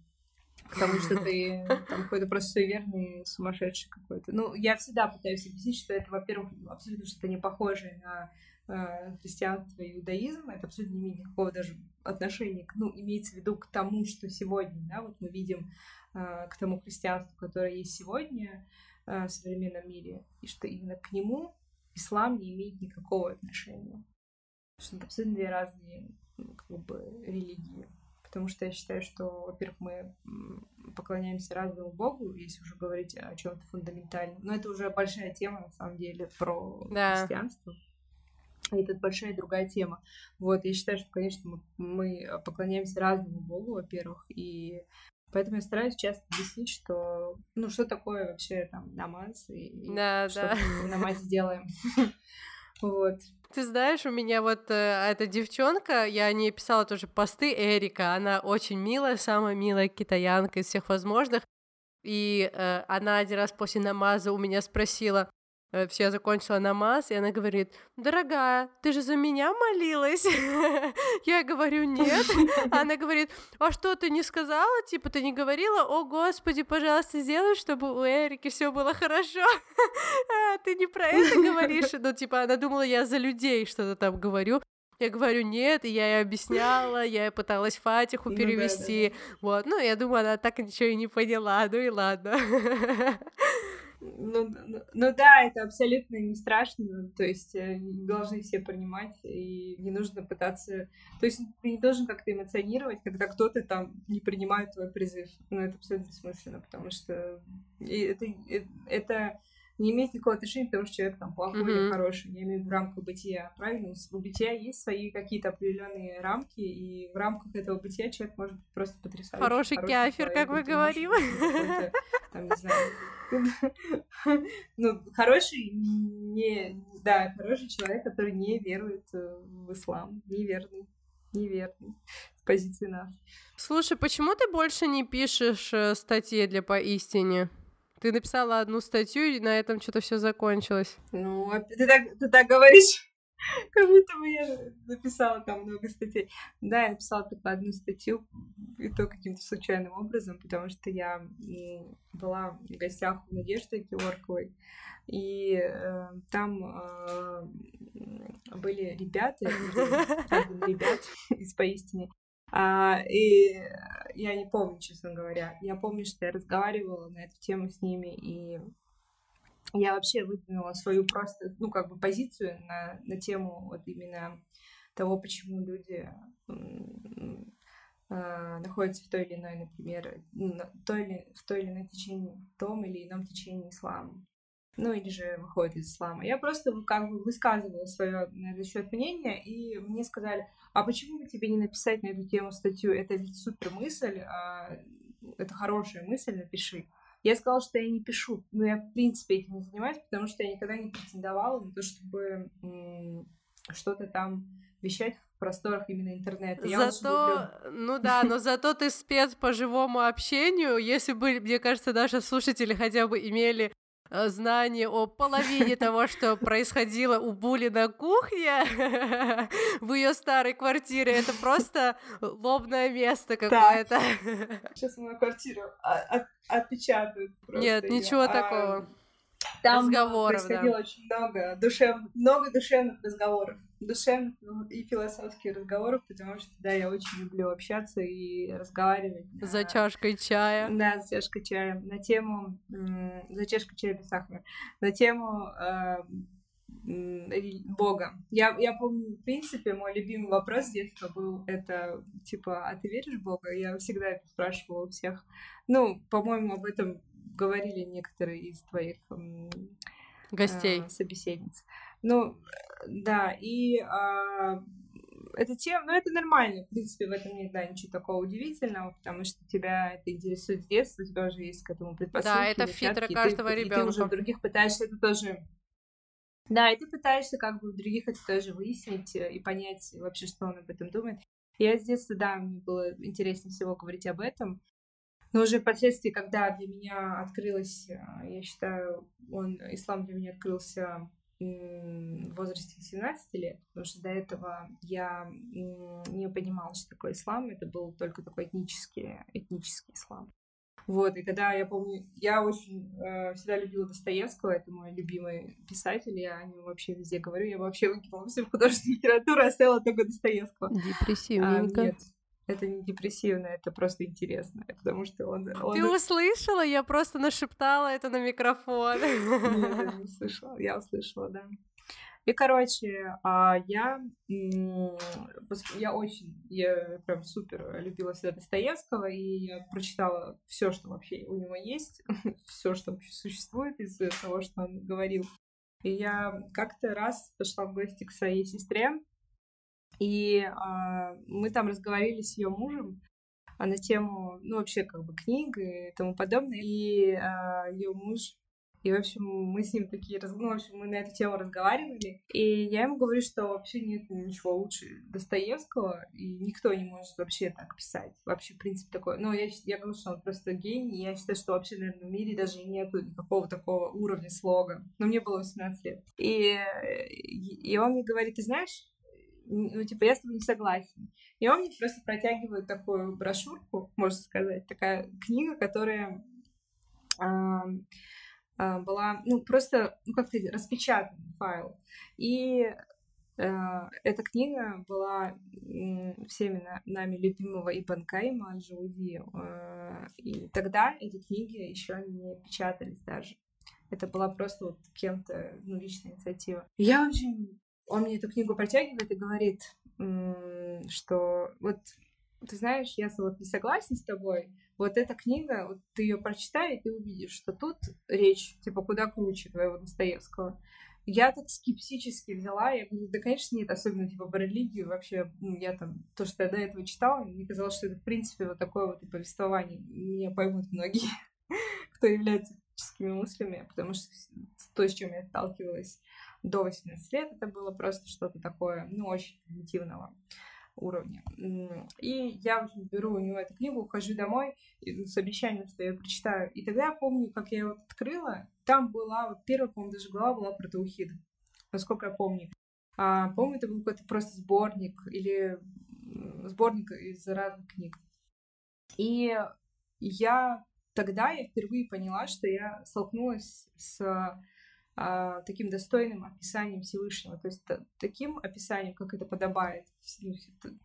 к тому, что ты там какой-то просто суеверный, сумасшедший какой-то. Ну, я всегда пытаюсь объяснить, что это, во-первых, абсолютно что-то не похожее на э, христианство и иудаизм. Это абсолютно не имеет никакого даже отношения, к, ну, имеется в виду к тому, что сегодня, да, вот мы видим э, к тому христианству, которое есть сегодня э, в современном мире, и что именно к нему ислам не имеет никакого отношения. Что это абсолютно две разные как бы, религии потому что я считаю, что, во-первых, мы поклоняемся разному Богу, если уже говорить о чем-то фундаментальном. Но это уже большая тема, на самом деле, про да. христианство. И это большая другая тема. Вот, я считаю, что, конечно, мы, мы поклоняемся разному Богу, во-первых, и Поэтому я стараюсь часто объяснить, что ну что такое вообще там намаз и да, что да. мы в намазе делаем. Вот. Ты знаешь, у меня вот э, эта девчонка, я о ней писала тоже посты, Эрика, она очень милая, самая милая китаянка из всех возможных. И э, она один раз после намаза у меня спросила, все, я закончила намаз, и она говорит, дорогая, ты же за меня молилась? Я говорю, нет. Она говорит, а что ты не сказала? Типа, ты не говорила, о, Господи, пожалуйста, сделай, чтобы у Эрики все было хорошо. А, ты не про это говоришь? Ну, типа, она думала, я за людей что-то там говорю. Я говорю, нет, и я ей объясняла, я пыталась Фатиху перевести. Ну, да, да. Вот, ну, я думаю, она так ничего и не поняла, ну и ладно. Ну, ну, ну да, это абсолютно не страшно, то есть э, должны все принимать, и не нужно пытаться... То есть ты не должен как-то эмоционировать, когда кто-то там не принимает твой призыв. Ну, это абсолютно бессмысленно, потому что это, э, это не имеет никакого отношения к тому, что человек там плохой mm-hmm. или хороший. Я имею в виду в рамках бытия, правильно? У бытия есть свои какие-то определенные рамки, и в рамках этого бытия человек может быть просто потрясающий. Хороший, хороший кафир, как вы говорили. Там, не знаю. Ну, хороший, не, да, хороший человек, который не верует э, в ислам, неверный, неверный с позиции нас. Слушай, почему ты больше не пишешь э, статьи для поистине? Ты написала одну статью, и на этом что-то все закончилось. Ну, ты так, ты так говоришь, как будто бы я написала там много статей. Да, я написала только одну статью, и то каким-то случайным образом, потому что я была в гостях у Надежды Георговой, и э, там э, были ребята, ребят из поистине, а, и я не помню, честно говоря. Я помню, что я разговаривала на эту тему с ними, и я вообще выдвинула свою просто, ну, как бы позицию на, на тему вот именно того, почему люди э, находятся в той или иной, например, той или, в той или иной течении, в том или ином течении ислама ну или же выходит из ислама. Я просто как бы высказывала свое на этот счет мнение, и мне сказали, а почему бы тебе не написать на эту тему статью? Это ведь супер мысль, а, это хорошая мысль, напиши. Я сказала, что я не пишу, но я в принципе этим не занимаюсь, потому что я никогда не претендовала на то, чтобы что-то там вещать в просторах именно интернета. Я зато, ну да, но зато ты спец по живому общению. Если бы, мне кажется, наши слушатели хотя бы имели знание о половине того, что происходило у Були на кухне в ее старой квартире. Это просто лобное место какое-то. Сейчас мою квартиру отпечатают. Нет, ничего такого. Там разговоров, происходило да. очень много, душев... много душевных разговоров, душевных и философских разговоров, потому что, да, я очень люблю общаться и разговаривать. За на... чашкой чая. Да, за чашкой чая. На тему... За чашкой чая без сахара. На тему э, Бога. Я, я помню, в принципе, мой любимый вопрос с детства был это, типа, а ты веришь в Бога? Я всегда это спрашивала у всех. Ну, по-моему, об этом говорили некоторые из твоих гостей, э, собеседниц. Ну, да, и э, эта тема, ну, это нормально, в принципе, в этом нет, да, ничего такого удивительного, потому что тебя это интересует с детства, у тебя уже есть к этому предпосылки. Да, это фильтр каждого ребенка. И ты уже других пытаешься это тоже да, и ты пытаешься как бы у других это тоже выяснить э, и понять вообще, что он об этом думает. Я с детства, да, мне было интереснее всего говорить об этом. Но уже впоследствии, когда для меня открылось, э, я считаю, он, ислам для меня открылся в возрасте 17 лет, потому что до этого я не понимала, что такое ислам, это был только такой этнический, этнический ислам. Вот, и когда я помню, я очень э, всегда любила Достоевского, это мой любимый писатель, я о нем вообще везде говорю, я вообще выкинула все в художественную литературу, оставила только Достоевского. Депрессивненько. А, нет, это не депрессивно, это просто интересно, потому что он... он... Ты услышала? Я просто нашептала это на микрофон. Нет, я не услышала, я услышала, да. И, короче, а, я, я очень, я прям супер любила всегда Достоевского, и я прочитала все, что вообще у него есть, все, что вообще существует из того, что он говорил. И я как-то раз пошла в гости к своей сестре, и а, мы там разговаривали с ее мужем а, на тему, ну, вообще, как бы, книг и тому подобное. И а, ее муж и, в общем, мы с ним такие, ну, в общем, мы на эту тему разговаривали. И я ему говорю, что вообще нет ничего лучше Достоевского, и никто не может вообще так писать. Вообще, в принципе, такой. Ну, я, я говорю, что он просто гений, я считаю, что вообще, наверное, в мире даже нет никакого такого уровня слога. Но мне было 18 лет. И, и он мне говорит, ты знаешь, ну, типа, я с тобой не согласен. И он мне просто протягивает такую брошюрку, можно сказать, такая книга, которая а, была, ну, просто, ну, как-то распечатан файл. И э, эта книга была всеми нами любимого Ибн Кайма Джауди. Э, и тогда эти книги еще не печатались даже. Это была просто вот кем-то, ну, личная инициатива. Я очень... Он мне эту книгу протягивает и говорит, что вот ты знаешь, я вот не согласен с тобой, вот эта книга, вот ты ее прочитай, и ты увидишь, что тут речь, типа, куда круче твоего Достоевского. Я так скептически взяла, я говорю, да, конечно, нет, особенно, типа, по религию, вообще, ну, я там, то, что я до этого читала, мне казалось, что это, в принципе, вот такое вот и повествование, меня поймут многие, кто является критическими мыслями, потому что то, с чем я сталкивалась до 18 лет, это было просто что-то такое, ну, очень примитивного уровня. И я, беру у него эту книгу, ухожу домой с обещанием, что я прочитаю. И тогда я помню, как я его открыла, там была, вот первая, по-моему, даже глава была про Таухид, насколько я помню. А, помню, это был какой-то просто сборник или сборник из разных книг. И я тогда я впервые поняла, что я столкнулась с таким достойным описанием Всевышнего, то есть таким описанием, как это подобает.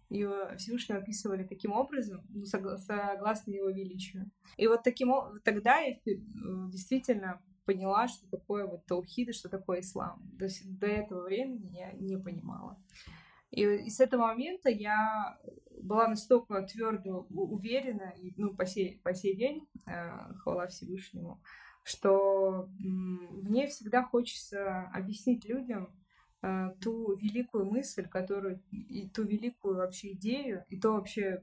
Его Всевышнего описывали таким образом, ну, согласно его величию. И вот таким тогда я действительно поняла, что такое вот таухид и что такое ислам. До, до этого времени я не понимала. И, и с этого момента я была настолько твердо уверена, и, ну, по сей, по сей день, э, хвала Всевышнему, что мне всегда хочется объяснить людям э, ту великую мысль, которую и ту великую вообще идею, и то вообще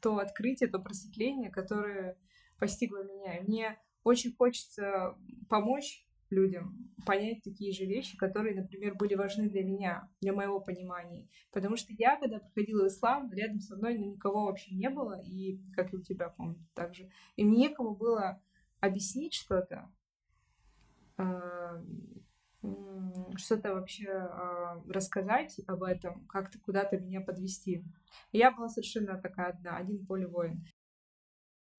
то открытие, то просветление, которое постигло меня. И мне очень хочется помочь людям понять такие же вещи, которые, например, были важны для меня, для моего понимания. Потому что я, когда проходила ислам, рядом со мной ну, никого вообще не было, и, как и у тебя, помню, также. И мне некому было объяснить что-то, а, что-то вообще а, рассказать об этом, как-то куда-то меня подвести. я была совершенно такая одна, один поле воин.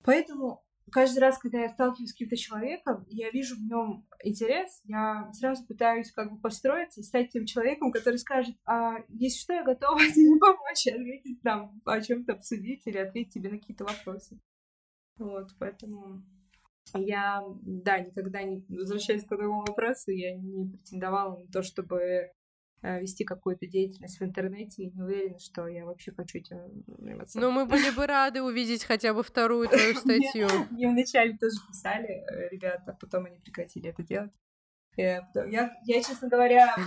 Поэтому каждый раз, когда я сталкиваюсь с каким-то человеком, я вижу в нем интерес, я сразу пытаюсь как бы построиться стать тем человеком, который скажет, а если что, я готова тебе помочь, ответить там, о чем-то обсудить или ответить тебе на какие-то вопросы. Вот, поэтому я, да, никогда не... Возвращаясь к этому вопросу, я не претендовала на то, чтобы э, вести какую-то деятельность в интернете и не уверена, что я вообще хочу этим заниматься. Ну, мы были бы рады увидеть хотя бы вторую твою статью. Мне вначале тоже писали э, ребята, потом они прекратили это делать. Я, я честно говоря...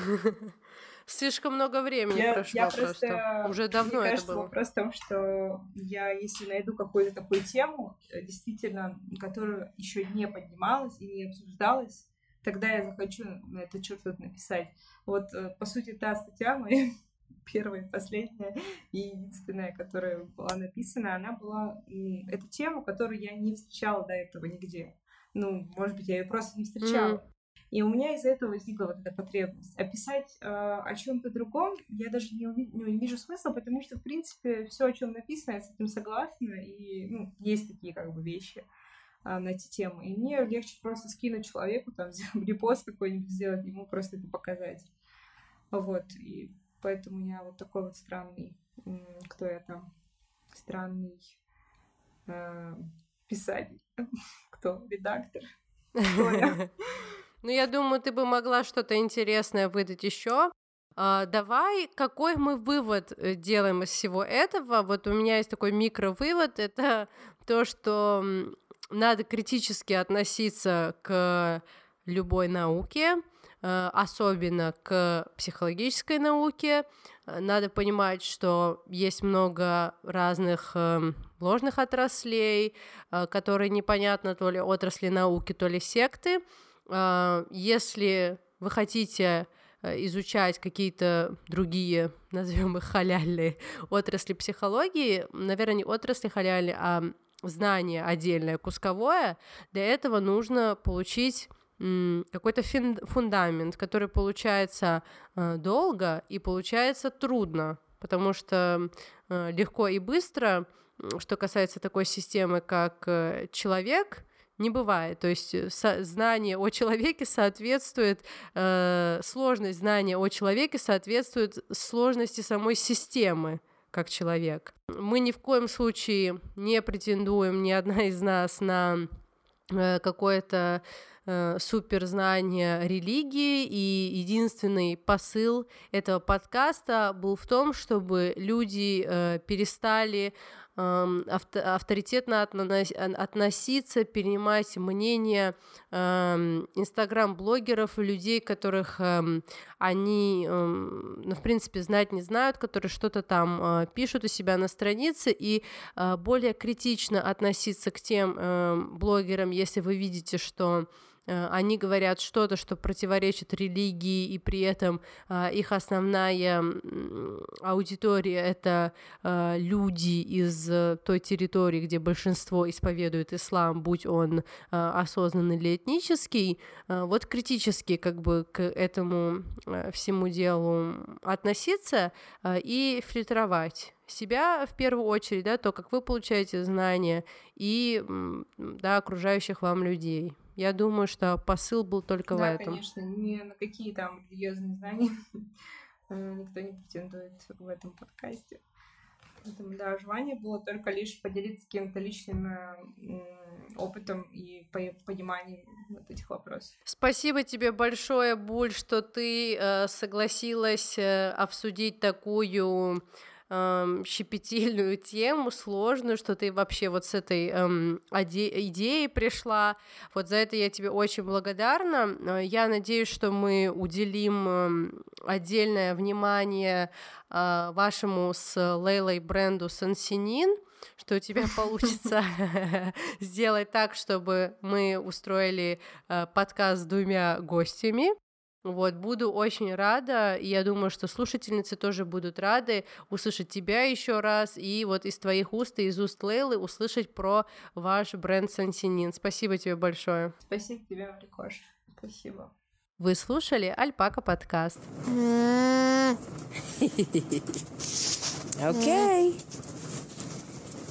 Слишком много времени я, прошло я просто. просто. Уже давно мне это кажется, было. Вопрос в том, что я, если найду какую-то такую тему, э, действительно, которую еще не поднималась и не обсуждалась, тогда я захочу на это что-то написать. Вот, э, по сути, та статья моя первая, последняя и единственная, которая была написана, она была... Это тема, которую я не встречала до этого нигде. Ну, может быть, я ее просто не встречала. Mm. И у меня из-за этого возникла вот эта потребность. Описать э, о чем-то другом я даже не, уви- ну, не вижу смысла, потому что, в принципе, все, о чем написано, я с этим согласна. И ну, есть такие как бы вещи э, на эти темы. И мне легче просто скинуть человеку, там, репост какой-нибудь сделать, ему просто это показать. Вот. И поэтому я вот такой вот странный, кто я там, странный э, писатель. Кто? Редактор. Кто я? Ну, я думаю, ты бы могла что-то интересное выдать еще. А, давай, какой мы вывод э, делаем из всего этого? Вот у меня есть такой микровывод, это то, что надо критически относиться к любой науке, э, особенно к психологической науке. Надо понимать, что есть много разных эм, ложных отраслей, э, которые непонятно то ли отрасли науки, то ли секты. А, если вы хотите э, изучать какие-то другие, назовем их халяльные отрасли психологии, наверное, не отрасли халяли, а знание отдельное, кусковое, для этого нужно получить какой-то фундамент, который получается э, долго и получается трудно, потому что э, легко и быстро, что касается такой системы, как человек, не бывает. То есть э, знание о человеке соответствует, э, сложность знания о человеке соответствует сложности самой системы как человек. Мы ни в коем случае не претендуем, ни одна из нас, на э, какое-то э, суперзнание религии, и единственный посыл этого подкаста был в том, чтобы люди э, перестали авторитетно относиться, перенимать мнение инстаграм-блогеров, людей, которых они, ну, в принципе, знать не знают, которые что-то там а, пишут у себя на странице, и а, более критично относиться к тем блогерам, если вы видите, что они говорят что-то, что противоречит религии, и при этом э, их основная аудитория это э, люди из той территории, где большинство исповедует ислам, будь он осознанный или этнический, вот критически как бы к этому всему делу относиться и фильтровать себя в первую очередь, да, то, как вы получаете знания, и да, окружающих вам людей. Я думаю, что посыл был только да, в этом. конечно, ни на какие там религиозные знания э, никто не претендует в этом подкасте. Поэтому, да, желание было только лишь поделиться каким-то личным опытом и пониманием вот этих вопросов. Спасибо тебе большое, Буль, что ты э, согласилась э, обсудить такую эм, щепетильную тему, сложную, что ты вообще вот с этой эм, идеей пришла. Вот за это я тебе очень благодарна. Э, я надеюсь, что мы уделим эм, отдельное внимание э, вашему с Лейлой бренду Сансинин что у тебя получится сделать так, чтобы мы устроили э, подкаст с двумя гостями. Вот, буду очень рада, и я думаю, что слушательницы тоже будут рады услышать тебя еще раз, и вот из твоих уст и из уст Лейлы услышать про ваш бренд Сансинин. Спасибо тебе большое. Спасибо тебе, Марикош. Спасибо. Вы слушали Альпака подкаст. Okay.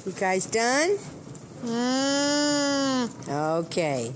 You guys done? Okay.